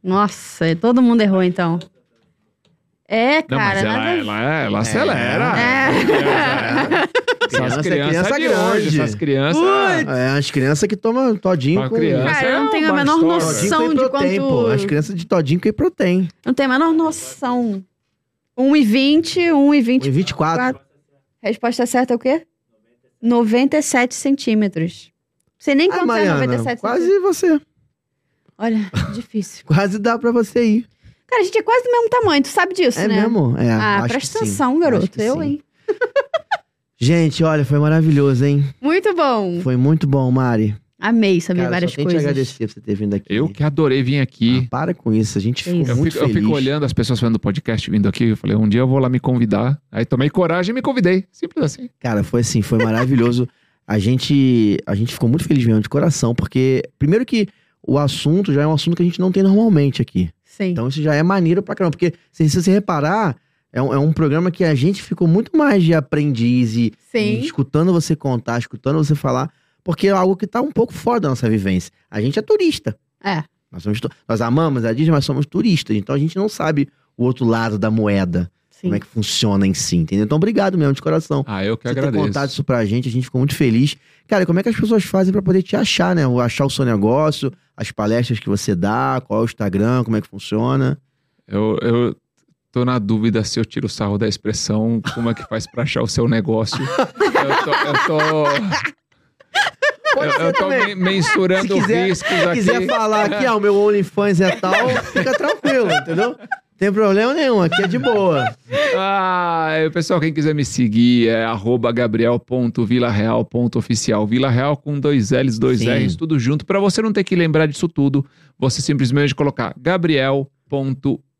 Nossa, todo mundo errou então. É, Não, cara. mas ela, nada- ela, ela acelera. É. Essas Criança é crianças criança de hoje, essas crianças... É, as crianças que tomam todinho Uma com... criança. Cara, eu não é tenho a menor. Todinho noção de protein, quanto. pô. As crianças de todinho com protein. Não tenho a menor noção. 1,20, 1,20. 24. Resposta certa é o quê? 97 centímetros. Você nem Ah, quanto é Mariana, 97 quase centímetros. você. Olha, difícil. Quase dá pra você ir. Cara, a gente é quase do mesmo tamanho, tu sabe disso, É né? mesmo? É, Ah, acho presta que sim. atenção, Acho garoto. que Eu, sim. hein? Gente, olha, foi maravilhoso, hein? Muito bom. Foi muito bom, Mari. Amei saber Cara, várias só tenho que coisas. te agradecer por você ter vindo aqui. Eu que adorei vir aqui. Ah, para com isso, a gente Que ficou isso. Eu muito fico, eu feliz. fico olhando as pessoas fazendo podcast vindo aqui. Eu falei, um dia eu vou lá me convidar. Aí tomei coragem e me convidei. Simples assim. Cara, foi assim, foi maravilhoso. a gente, a gente ficou muito feliz mesmo de coração, porque primeiro que o assunto já é um assunto que a gente não tem normalmente aqui. Sim. Então isso já é maneiro pra caramba, porque se você reparar, é um, é um programa que a gente ficou muito mais de aprendiz e, e escutando você contar, escutando você falar, porque é algo que tá um pouco fora da nossa vivência. A gente é turista. É. Nós, somos, nós amamos a Disney, mas somos turistas, então a gente não sabe o outro lado da moeda, Sim. como é que funciona em si, entendeu? Então obrigado mesmo, de coração. Ah, eu que Você ter agradeço. contado isso pra gente, a gente ficou muito feliz. Cara, como é que as pessoas fazem pra poder te achar, né? Ou Achar o seu negócio, as palestras que você dá, qual é o Instagram, como é que funciona. Eu, eu tô na dúvida se eu tiro o sarro da expressão, como é que faz pra achar o seu negócio. eu tô. Eu tô, eu, eu tô men- mensurando Se quiser- riscos Se aqui. quiser falar aqui, ah, o meu OnlyFans é tal, fica tranquilo, entendeu? Não tem problema nenhum, aqui é de boa. Ah, pessoal, quem quiser me seguir é arroba gabriel.vilareal.oficial. Vila Real com dois L's, dois Sim. R's, tudo junto. Pra você não ter que lembrar disso tudo, você simplesmente colocar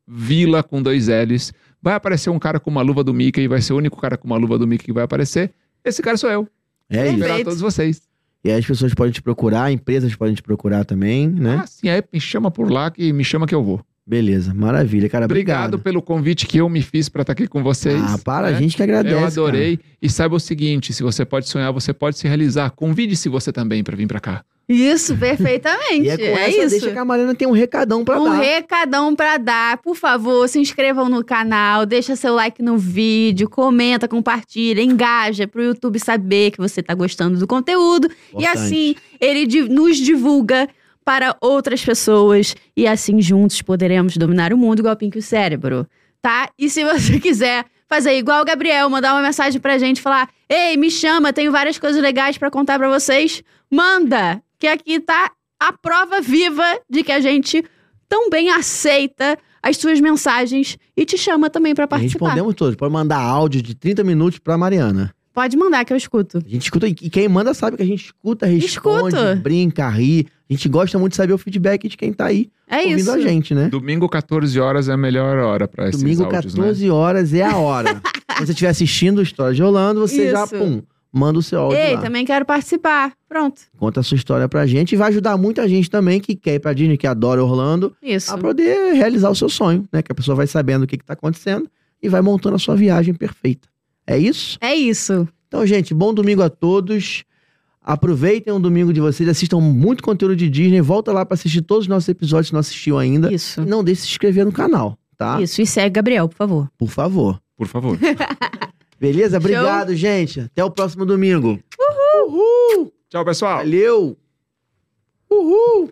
gabriel.vila com dois L's. Vai aparecer um cara com uma luva do Mickey, vai ser o único cara com uma luva do Mickey que vai aparecer. Esse cara sou eu. É isso. esperar todos vocês. E aí as pessoas podem te procurar, empresas podem te procurar também, né? Ah, sim, aí me chama por lá que me chama que eu vou. Beleza, maravilha, cara. Obrigado, Obrigado. pelo convite que eu me fiz pra estar aqui com vocês. Ah, para, né? a gente que agradece. Eu adorei. E saiba o seguinte: se você pode sonhar, você pode se realizar. Convide-se você também pra vir pra cá. Isso, perfeitamente. E é com é essa, isso. deixa que a Mariana tem um recadão pra um dar. recadão pra dar. Por favor, se inscrevam no canal, deixa seu like no vídeo, comenta, compartilha, engaja pro YouTube saber que você tá gostando do conteúdo. E Importante. assim, ele nos divulga para outras pessoas. E assim, juntos, poderemos dominar o mundo igual Pink e o Cérebro, tá? E se você quiser fazer igual o Gabriel, mandar uma mensagem pra gente, falar Ei, me chama, tenho várias coisas legais pra contar pra vocês. Manda, que aqui tá a prova viva de que a gente também aceita as suas mensagens e te chama também pra E participar. Respondemos todos. Pode mandar áudio de 30 minutos pra Mariana. Pode mandar que eu escuto. A gente escuta, e quem manda sabe que a gente escuta, responde, Escuto. brinca, ri. A gente gosta muito de saber o feedback de quem tá aí É ouvindo isso. a gente, né? Domingo, 14 horas, é a melhor hora pra esses Domingo, áudios, 14 horas é a hora. Quando você estiver assistindo História de Rolando, você já, Isso. pum, manda o seu áudio Ei, lá. também quero participar. Pronto. Conta a sua história pra gente e vai ajudar muita gente também que quer ir pra Disney, que adora Orlando, Isso. a poder realizar o seu sonho, né? Que a pessoa vai sabendo o que, que tá acontecendo e vai montando a sua viagem perfeita. É isso? É isso. Então, gente, bom domingo a todos. Aproveitem o domingo de vocês, assistam muito conteúdo de Disney, volta lá para assistir todos os nossos episódios que não assistiu ainda. Isso. E não deixe de se inscrever no canal, tá? Isso, e segue Gabriel, por favor. Por favor. Por favor. Beleza? Obrigado, Show. gente. Até o próximo domingo. Uhul! Uhul. Tchau, pessoal. Valeu! Uhul!